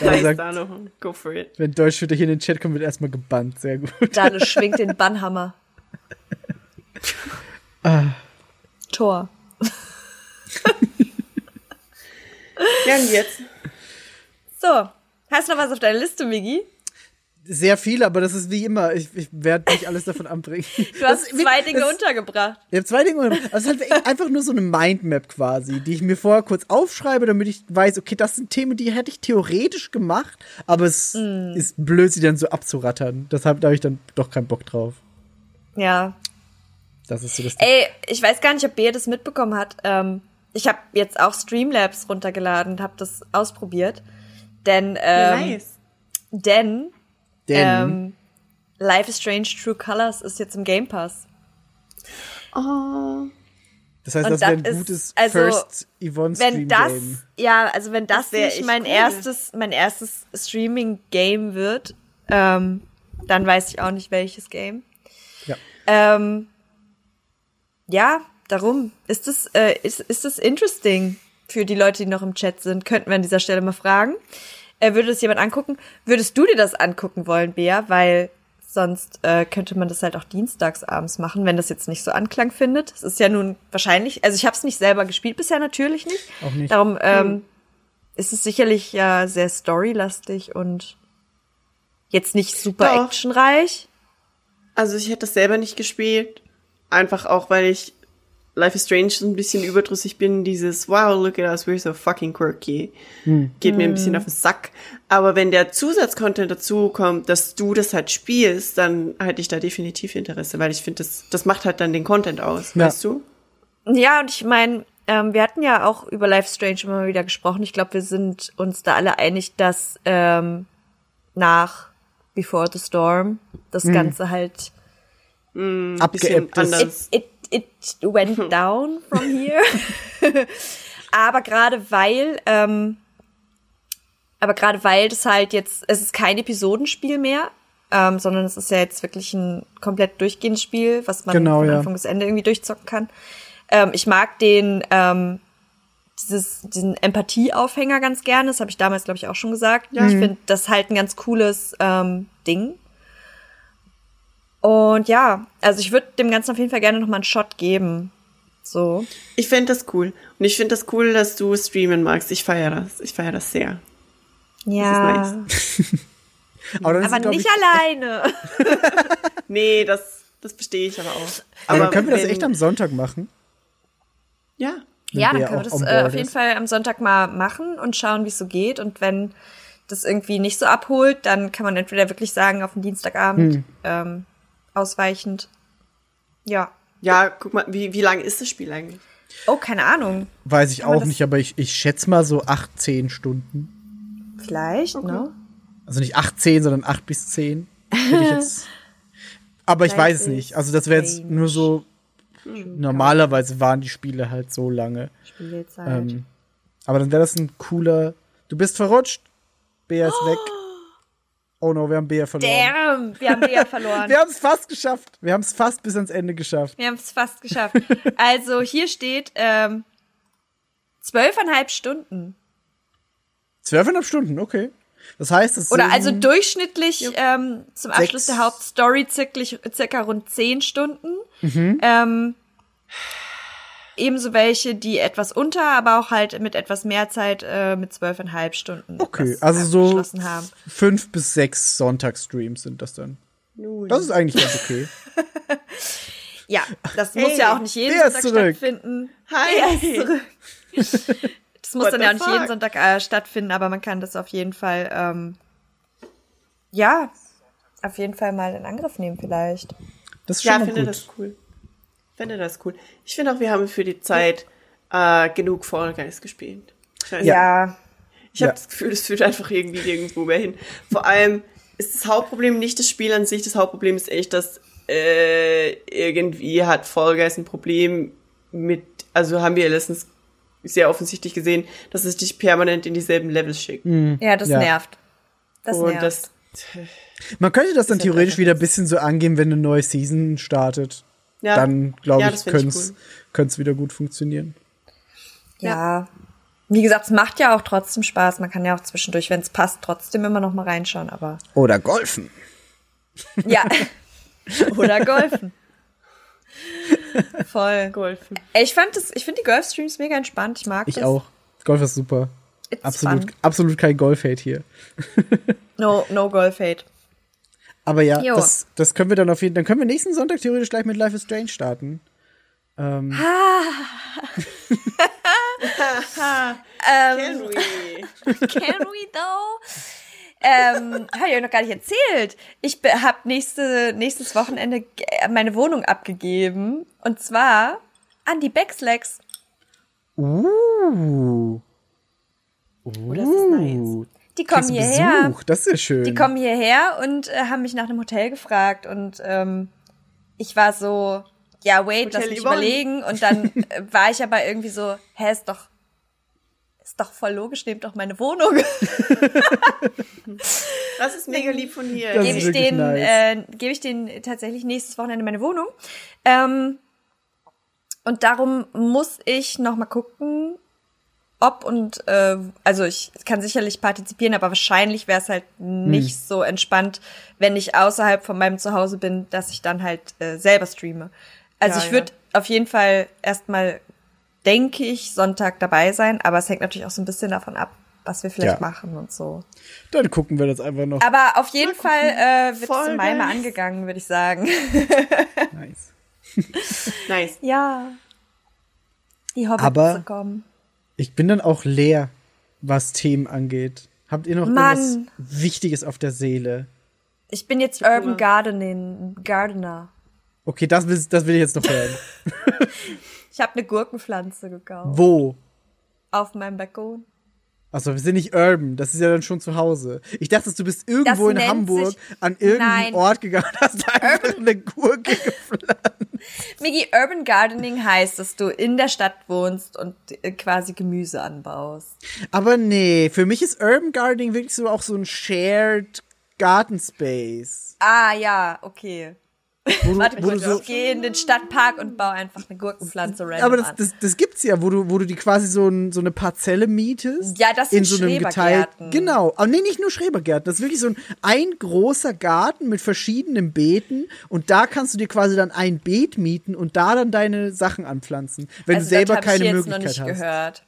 Da sagt, Dano. Go for it. wenn Deutschschütter hier in den Chat kommt, wird erstmal gebannt. Sehr gut. Dano schwingt den Bannhammer. Tor. Ja, und jetzt? So, hast du noch was auf deiner Liste, Migi? Sehr viel, aber das ist wie immer. Ich, ich werde nicht alles davon anbringen. (laughs) Du hast Das- zwei Dinge das- Ich untergebracht. habe zwei Dinge. Also es ist halt (laughs) einfach nur so eine Mindmap quasi, die ich mir vorher kurz aufschreibe, damit ich weiß, okay, das sind Themen, die hätte ich theoretisch gemacht, aber es Mm. ist blöd, sie dann so abzurattern. Deshalb habe ich dann doch keinen Bock drauf. Ja. Das ist so das. Ey, ich weiß gar nicht, ob Bea das mitbekommen hat. Ähm, ich habe jetzt auch Streamlabs runtergeladen und habe das ausprobiert. Denn, ähm, nice. denn Denn ähm, Life is Strange True Colors ist jetzt im Game Pass. Oh. das heißt, und das wäre ein das ist- gutes also, First Yvonne Wenn Stream das, Game. ja, also wenn das, Das nicht mein cool. erstes, mein erstes Streaming-Game wird, ähm, dann weiß ich auch nicht welches Game. Ja. Ähm, ja, darum ist es äh, ist, ist es interesting für die Leute, die noch im Chat sind. Könnten wir an dieser Stelle mal fragen. Äh, würde das jemand angucken? Würdest du dir das angucken wollen, Bea? Weil sonst äh, könnte man das halt auch dienstags abends machen, wenn das jetzt nicht so Anklang findet. Es ist ja nun wahrscheinlich, also ich habe es nicht selber gespielt bisher natürlich nicht. Auch nicht. Darum ähm, ist es sicherlich ja sehr storylastig und jetzt nicht super Doch. actionreich. Also ich hätte das selber nicht gespielt. Einfach auch, weil ich Life is Strange so ein bisschen überdrüssig bin. Dieses Wow, look at us, we're so fucking quirky. Geht mir ein bisschen auf den Sack. Aber wenn der Zusatzcontent dazu kommt, dass du das halt spielst, dann hätte ich da definitiv Interesse, weil ich finde, das, das macht halt dann den Content aus, Ja. weißt du? Ja, und ich meine, ähm, wir hatten ja auch über Life is Strange immer wieder gesprochen. Ich glaube, wir sind uns da alle einig, dass ähm, nach Before the Storm das Ganze halt Bisschen Abgeebbt ist. anders. it, it, it went (laughs) down from here. (laughs) aber gerade weil, ähm, aber gerade weil das halt jetzt, es ist kein Episodenspiel mehr, ähm, sondern es ist ja jetzt wirklich ein komplett durchgehendes Spiel, was man Genau, von ja. Anfang bis Ende irgendwie durchzocken kann. Ähm, ich mag den, ähm, dieses, diesen Empathieaufhänger ganz gerne. Das habe ich damals, glaube ich, auch schon gesagt. Ich finde das halt ein ganz cooles ähm, Ding. Und ja, also ich würde dem Ganzen auf jeden Fall gerne noch mal einen Shot geben. So. Ich fände das cool. Und ich finde das cool, dass du streamen magst. Ich feiere das. Ich feiere das sehr. Ja. (laughs) Aber, dann Aber sind, glaub nicht ich, alleine. (laughs) Nee, das, das verstehe ich aber auch. aber dann können wir das echt am Sonntag machen. Ja. Ja, Wenn dann Bea können wir das äh, auf jeden ist. Fall am Sonntag mal machen und schauen, wie es so geht. Und wenn das irgendwie nicht so abholt, dann kann man entweder wirklich sagen, auf den Dienstagabend Hm. ähm, ausweichend. Ja. Ja, guck mal, wie, wie lang ist das Spiel eigentlich? Oh, keine Ahnung. Weiß ich Kann auch nicht, aber ich, ich schätze mal so 8, 10 Stunden. Vielleicht, ne? Also nicht 8, 10, sondern 8 bis 10. Hätte ich jetzt. (laughs) Aber ich weiß es nicht. Also das wäre jetzt nur so. Normalerweise waren die Spiele halt so lange. Spielzeit. Ähm, aber dann wäre das ein cooler. Du bist verrutscht. Bea ist weg. Oh no, wir haben Bea verloren. Damn, wir haben Bea verloren. (laughs) Wir haben es fast geschafft. Wir haben es fast bis ans Ende geschafft. Wir haben es fast geschafft. Also hier steht ähm, zwölfeinhalb Stunden. Zwölfeinhalb Stunden, okay. Das heißt, es Oder also durchschnittlich ähm, zum Abschluss Sechs. der Hauptstory circa, circa rund zehn Stunden. Mhm. Ähm, ebenso welche, die etwas unter, aber auch halt mit etwas mehr Zeit äh, mit zwölfeinhalb Stunden. Okay, also so haben. fünf bis sechs Sonntagsstreams sind das dann. Das ist eigentlich ganz okay. (laughs) Ja, das muss Hey, ja auch nicht jeden Sonntag zurück. stattfinden. Hi. Der ist zurück. Das muss What dann ja auch nicht jeden? Sonntag äh, stattfinden, aber man kann das auf jeden Fall, ähm, ja, auf jeden Fall mal in Angriff nehmen vielleicht. Das ist schon Ja, mal finde gut. das cool. Finde das cool. Ich finde auch, wir haben für die Zeit äh, genug Fall Guys gespielt. Scheiße. Ja. Ich habe Ja. das Gefühl, es führt einfach irgendwie irgendwo mehr hin. Vor allem ist das Hauptproblem nicht das Spiel an sich. Das Hauptproblem ist echt, dass äh, irgendwie hat Fall Guys ein Problem mit, also haben wir letztens sehr offensichtlich gesehen, dass es dich permanent in dieselben Levels schickt. Ja, das Ja. nervt. Das Und nervt. das, Man könnte das dann halt theoretisch wieder ein bisschen so angehen, wenn eine neue Season startet. Ja, Dann, glaube ja, ich, könnte es cool. wieder gut funktionieren. ja. Wie gesagt, es macht ja auch trotzdem Spaß. Man kann ja auch zwischendurch, wenn es passt, trotzdem immer noch mal reinschauen. Aber Oder golfen. ja. (laughs) Oder golfen. Voll. Golfen. Ich fand das, ich finde die Golfstreams mega entspannt. Ich mag Ich das. auch. Golf ist super. It's Absolut, fun. absolut kein Golf-Hate hier. No, no Golf Hate. Aber ja, Jo. das, das können wir dann auf jeden Dann können wir nächsten Sonntag theoretisch gleich mit Life is Strange starten. Ähm, (laughs) Can we? (laughs) Can we though? ähm, habe ich euch noch gar nicht erzählt. Ich habe nächste, nächstes Wochenende meine Wohnung abgegeben. Und zwar an die Backslacks. uh, Oh, das ist nice. Die kommen hierher. Besuch. Das ist ja schön. Die kommen hierher und äh, haben mich nach einem Hotel gefragt. Und ähm, ich war so, ja, wait, lass Hotel mich Yvonne. überlegen. Und dann äh, war ich aber irgendwie so, hä, ist doch, ist doch voll logisch, nehmt doch meine Wohnung. (laughs) Das ist mega lieb von dir. Das gebe ich den, nice. äh, gebe ich den tatsächlich nächstes Wochenende meine Wohnung. Ähm, und darum muss ich noch mal gucken, ob und äh, also ich kann sicherlich partizipieren, aber wahrscheinlich wäre es halt nicht so entspannt, wenn ich außerhalb von meinem Zuhause bin, dass ich dann halt äh, selber streame. Also Ja, ich würde auf jeden Fall erstmal, denke ich, Sonntag dabei sein, aber es hängt natürlich auch so ein bisschen davon ab, was wir vielleicht Ja. machen und so. Dann gucken wir das einfach noch. Aber auf jeden Fall äh, wird es im Mai mal nice. angegangen, würde ich sagen. (laughs) Nice. Nice. ja. Die Hobbits Aber- kommen. Ich bin dann auch leer, was Themen angeht. Habt ihr noch Mann. irgendwas Wichtiges auf der Seele? Ich bin jetzt Urban Gardening, Gardener. Okay, das will, das will ich jetzt noch hören. (laughs) Ich habe eine Gurkenpflanze gekauft. Wo? Auf meinem Balkon. Achso, wir sind nicht urban, das ist ja dann schon zu Hause. Ich dachte, du bist irgendwo Das in Hamburg an irgendeinen Nein. Ort gegangen und hast einfach eine Gurke (laughs) gepflanzt. Migi, Urban Gardening heißt, dass du in der Stadt wohnst und äh, quasi Gemüse anbaust. Aber nee, für mich ist Urban Gardening wirklich so auch so ein Shared Garden Space. Ah, ja, okay. Wo du, Warte, wo du ich, so, gehe in den Stadtpark und baue einfach eine Gurkenpflanze random aber das, das, das gibt's ja, wo du, wo du die quasi so, ein, so eine Parzelle mietest. Ja, das in sind so einem Schrebergärten. Genau. Aber nee, nicht nur Schrebergärten. Das ist wirklich so ein, ein großer Garten mit verschiedenen Beeten. Und da kannst du dir quasi dann ein Beet mieten und da dann deine Sachen anpflanzen, wenn also du selber das hab keine ich jetzt noch Möglichkeit nicht hast. gehört.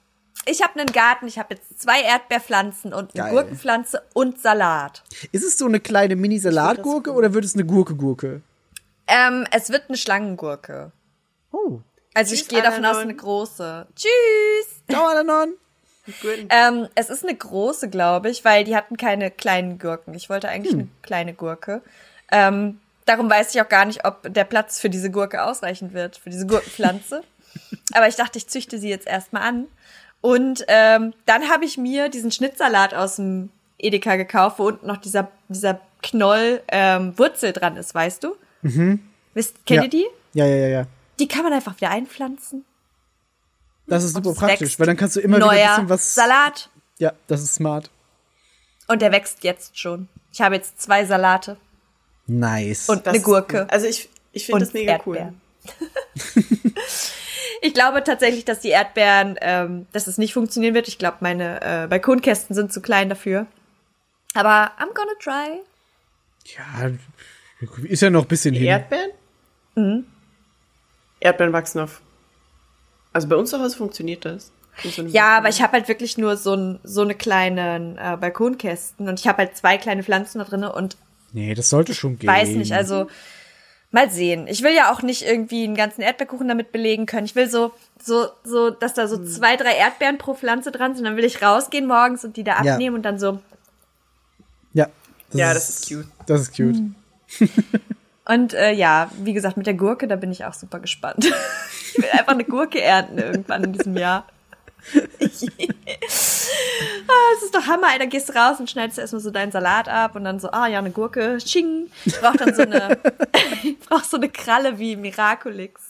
Ich habe einen Garten, ich habe jetzt zwei Erdbeerpflanzen und eine Geil. Gurkenpflanze und Salat. Ist es so eine kleine Mini-Salatgurke oder wird es eine Gurke-Gurke? Ähm, es wird eine Schlangengurke. Oh. Also Tschüss, ich gehe davon aus, eine große. Tschüss! Ciao, Ananon. Good. Ähm, es ist eine große, glaube ich, weil die hatten keine kleinen Gurken. Ich wollte eigentlich Hm. eine kleine Gurke. Ähm, darum weiß ich auch gar nicht, ob der Platz für diese Gurke ausreichend wird, für diese Gurkenpflanze. (laughs) Aber ich dachte, ich züchte sie jetzt erstmal an. Und ähm, dann habe ich mir diesen Schnittsalat aus dem Edeka gekauft, wo unten noch dieser, dieser Knoll ähm, Wurzel dran ist, weißt du? Wisst, kennt Mhm. Ja. ihr die? Ja, ja, ja, ja. Die kann man einfach wieder einpflanzen. Das ist super praktisch, weil dann kannst du immer wieder ein bisschen was. Salat. Ja, das ist smart. Und der wächst jetzt schon. Ich habe jetzt zwei Salate Nice. und Das eine Gurke. cool. Also ich, ich finde das mega Erdbeeren. cool. (laughs) Ich glaube tatsächlich, dass die Erdbeeren, ähm, dass es nicht funktionieren wird. Ich glaube, meine äh, Balkonkästen sind zu klein dafür. Aber I'm gonna try. ja, ist ja noch ein bisschen hin. Erdbeeren? Mhm. Erdbeeren wachsen auf. Also bei uns zu Hause funktioniert das. So Ja, Balkon. aber ich habe halt wirklich nur so, ein, so eine kleinen äh, Balkonkästen und ich habe halt zwei kleine Pflanzen da drinne und Nee, das sollte schon gehen. weiß nicht, also mal sehen. Ich will ja auch nicht irgendwie einen ganzen Erdbeerkuchen damit belegen können. Ich will so, so, so, dass da Hm. so zwei, drei Erdbeeren pro Pflanze dran sind. Dann will ich rausgehen morgens und die da Ja. abnehmen und dann so. Ja. Ja, das ist cute. Das ist cute. Hm. (laughs) Und äh, ja, wie gesagt, mit der Gurke, da bin ich auch super gespannt. (laughs) ich will einfach eine Gurke ernten irgendwann in diesem Jahr. (laughs) ah, es ist doch Hammer, ey. Da gehst du raus und schneidest erstmal so deinen Salat ab und dann so, ah ja, eine Gurke, ching. Ich brauch dann so eine, ich brauch so eine Kralle wie Miraculix.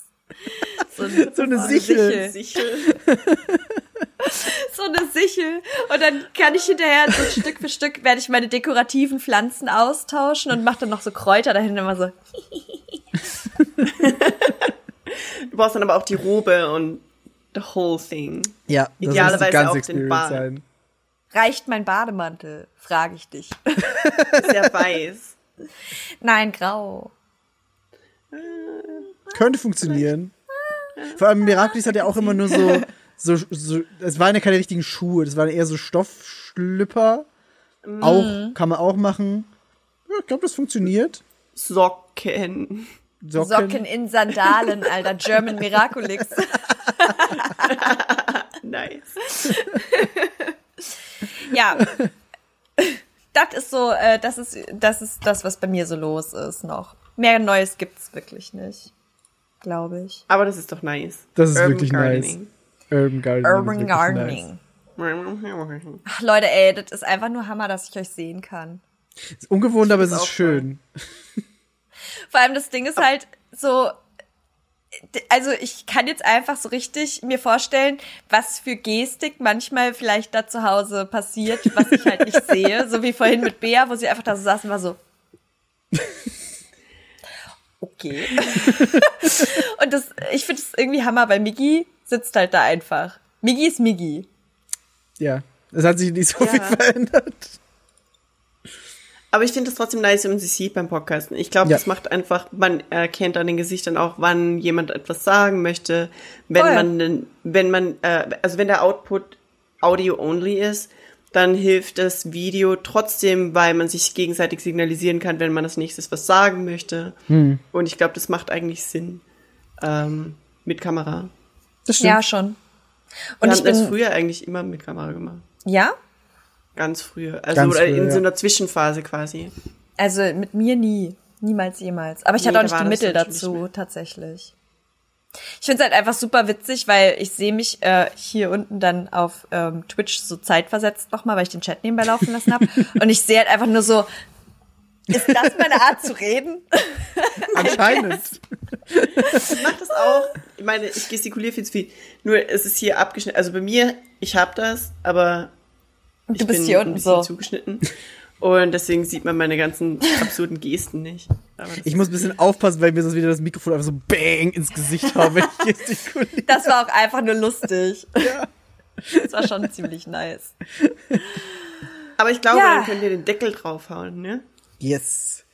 So eine, So eine Sichel. Sichel. (laughs) So eine Sichel. Und dann kann ich hinterher so Stück für Stück werde ich meine dekorativen Pflanzen austauschen und mache dann noch so Kräuter dahinter immer so. (laughs) Du brauchst dann aber auch die Robe und the whole thing. Ja, das Idealerweise ganze auch den Bart. sein. Reicht mein Bademantel? Frage ich dich. Sehr weiß. Nein, grau. Könnte funktionieren. Vor allem Miraculous hat ja auch immer nur so, (laughs) so, so, es waren ja keine richtigen Schuhe, das waren eher so Stoffschlüpper. Auch, kann man auch machen. Ja, ich glaube, das funktioniert. Socken. Socken. Socken in Sandalen, Alter. German Miraculix. (laughs) Nice. Ja. Das ist so, äh, das ist, das ist das, was bei mir so los ist noch. Mehr Neues gibt's wirklich nicht. Glaube ich. Aber das ist doch nice. Das ist Urban wirklich nice. Urban Gardening. Urban Gardening. Nice. Ach, Leute, ey, das ist einfach nur Hammer, dass ich euch sehen kann. Ist ungewohnt, aber es ist schön. (laughs) Vor allem das Ding ist halt so, also ich kann jetzt einfach so richtig mir vorstellen, was für Gestik manchmal vielleicht da zu Hause passiert, was ich halt nicht (laughs) sehe. So wie vorhin mit Bea, wo sie einfach da so saßen, war so. (laughs) Okay. Und das, ich finde es irgendwie Hammer, weil Miggi sitzt halt da einfach. Miggi ist Miggi. Ja. Es hat sich nicht so Ja. viel verändert. Aber ich finde es trotzdem nice, wenn man sie sieht beim Podcasten. Ich glaube, Ja. das macht einfach, man erkennt an den Gesichtern auch, wann jemand etwas sagen möchte. Wenn Voll. man, wenn man, äh, also wenn der Output Audio only ist, dann hilft das Video trotzdem, weil man sich gegenseitig signalisieren kann, wenn man als nächstes was sagen möchte. Hm. Und ich glaube, das macht eigentlich Sinn ähm, mit Kamera. Das stimmt. Ja, schon. Und Und ich das bin, früher eigentlich immer mit Kamera gemacht. ja? Ganz früher. Also Ganz oder früher, in so einer Zwischenphase quasi. Also mit mir nie. Niemals jemals. Aber ich Nee, hatte auch nicht die das Mittel dazu, tatsächlich. Ich finde es halt einfach super witzig, weil ich sehe mich äh, hier unten dann auf ähm, Twitch so zeitversetzt nochmal, weil ich den Chat nebenbei laufen lassen habe. (laughs) Und ich sehe halt einfach nur so, ist das meine Art zu reden? (laughs) Anscheinend. Ich mach das auch. Ich meine, ich gestikuliere viel zu viel. Nur es ist hier abgeschnitten. Also bei mir, ich habe das, aber ich Du bist bin hier ein unten bisschen so. zugeschnitten. Und deswegen sieht man meine ganzen absurden Gesten nicht. Ich muss ein bisschen aufpassen, weil mir sonst wieder das Mikrofon einfach so bang ins Gesicht haue, wenn ich gestikuliere. Das war auch einfach nur lustig. (laughs) Das war schon ziemlich nice. aber ich glaube, Ja. dann könnt ihr den Deckel draufhauen, ne? Yes.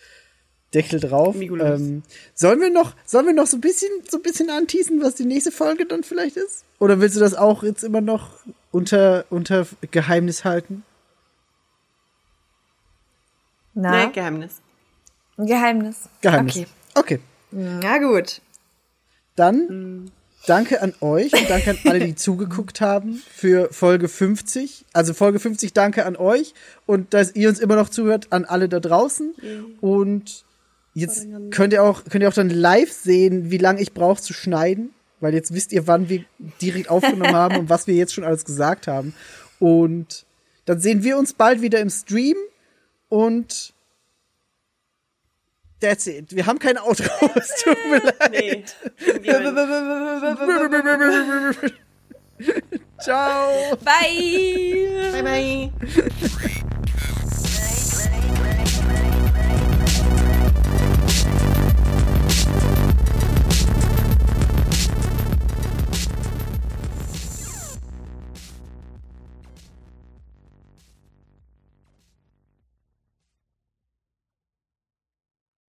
Deckel drauf. Ähm, sollen wir noch, sollen wir noch so ein bisschen, so ein bisschen anteasen, was die nächste Folge dann vielleicht ist? Oder willst du das auch jetzt immer noch unter, unter Geheimnis halten? Na, Ne, Geheimnis. Geheimnis. Geheimnis. Okay. Okay. Na gut. Dann danke an euch und danke an alle, die (laughs) zugeguckt haben für Folge 50. Also Folge 50, danke an euch und dass ihr uns immer noch zuhört, an alle da draußen. Und jetzt könnt ihr auch, könnt ihr auch dann live sehen, wie lange ich brauche zu schneiden, weil jetzt wisst ihr, wann wir direkt aufgenommen (laughs) haben und was wir jetzt schon alles gesagt haben. Und dann sehen wir uns bald wieder im Stream und that's it. Wir haben kein Outro. (laughs) Es tut mir leid. Nee. (laughs) Ciao. Bye. Bye, bye.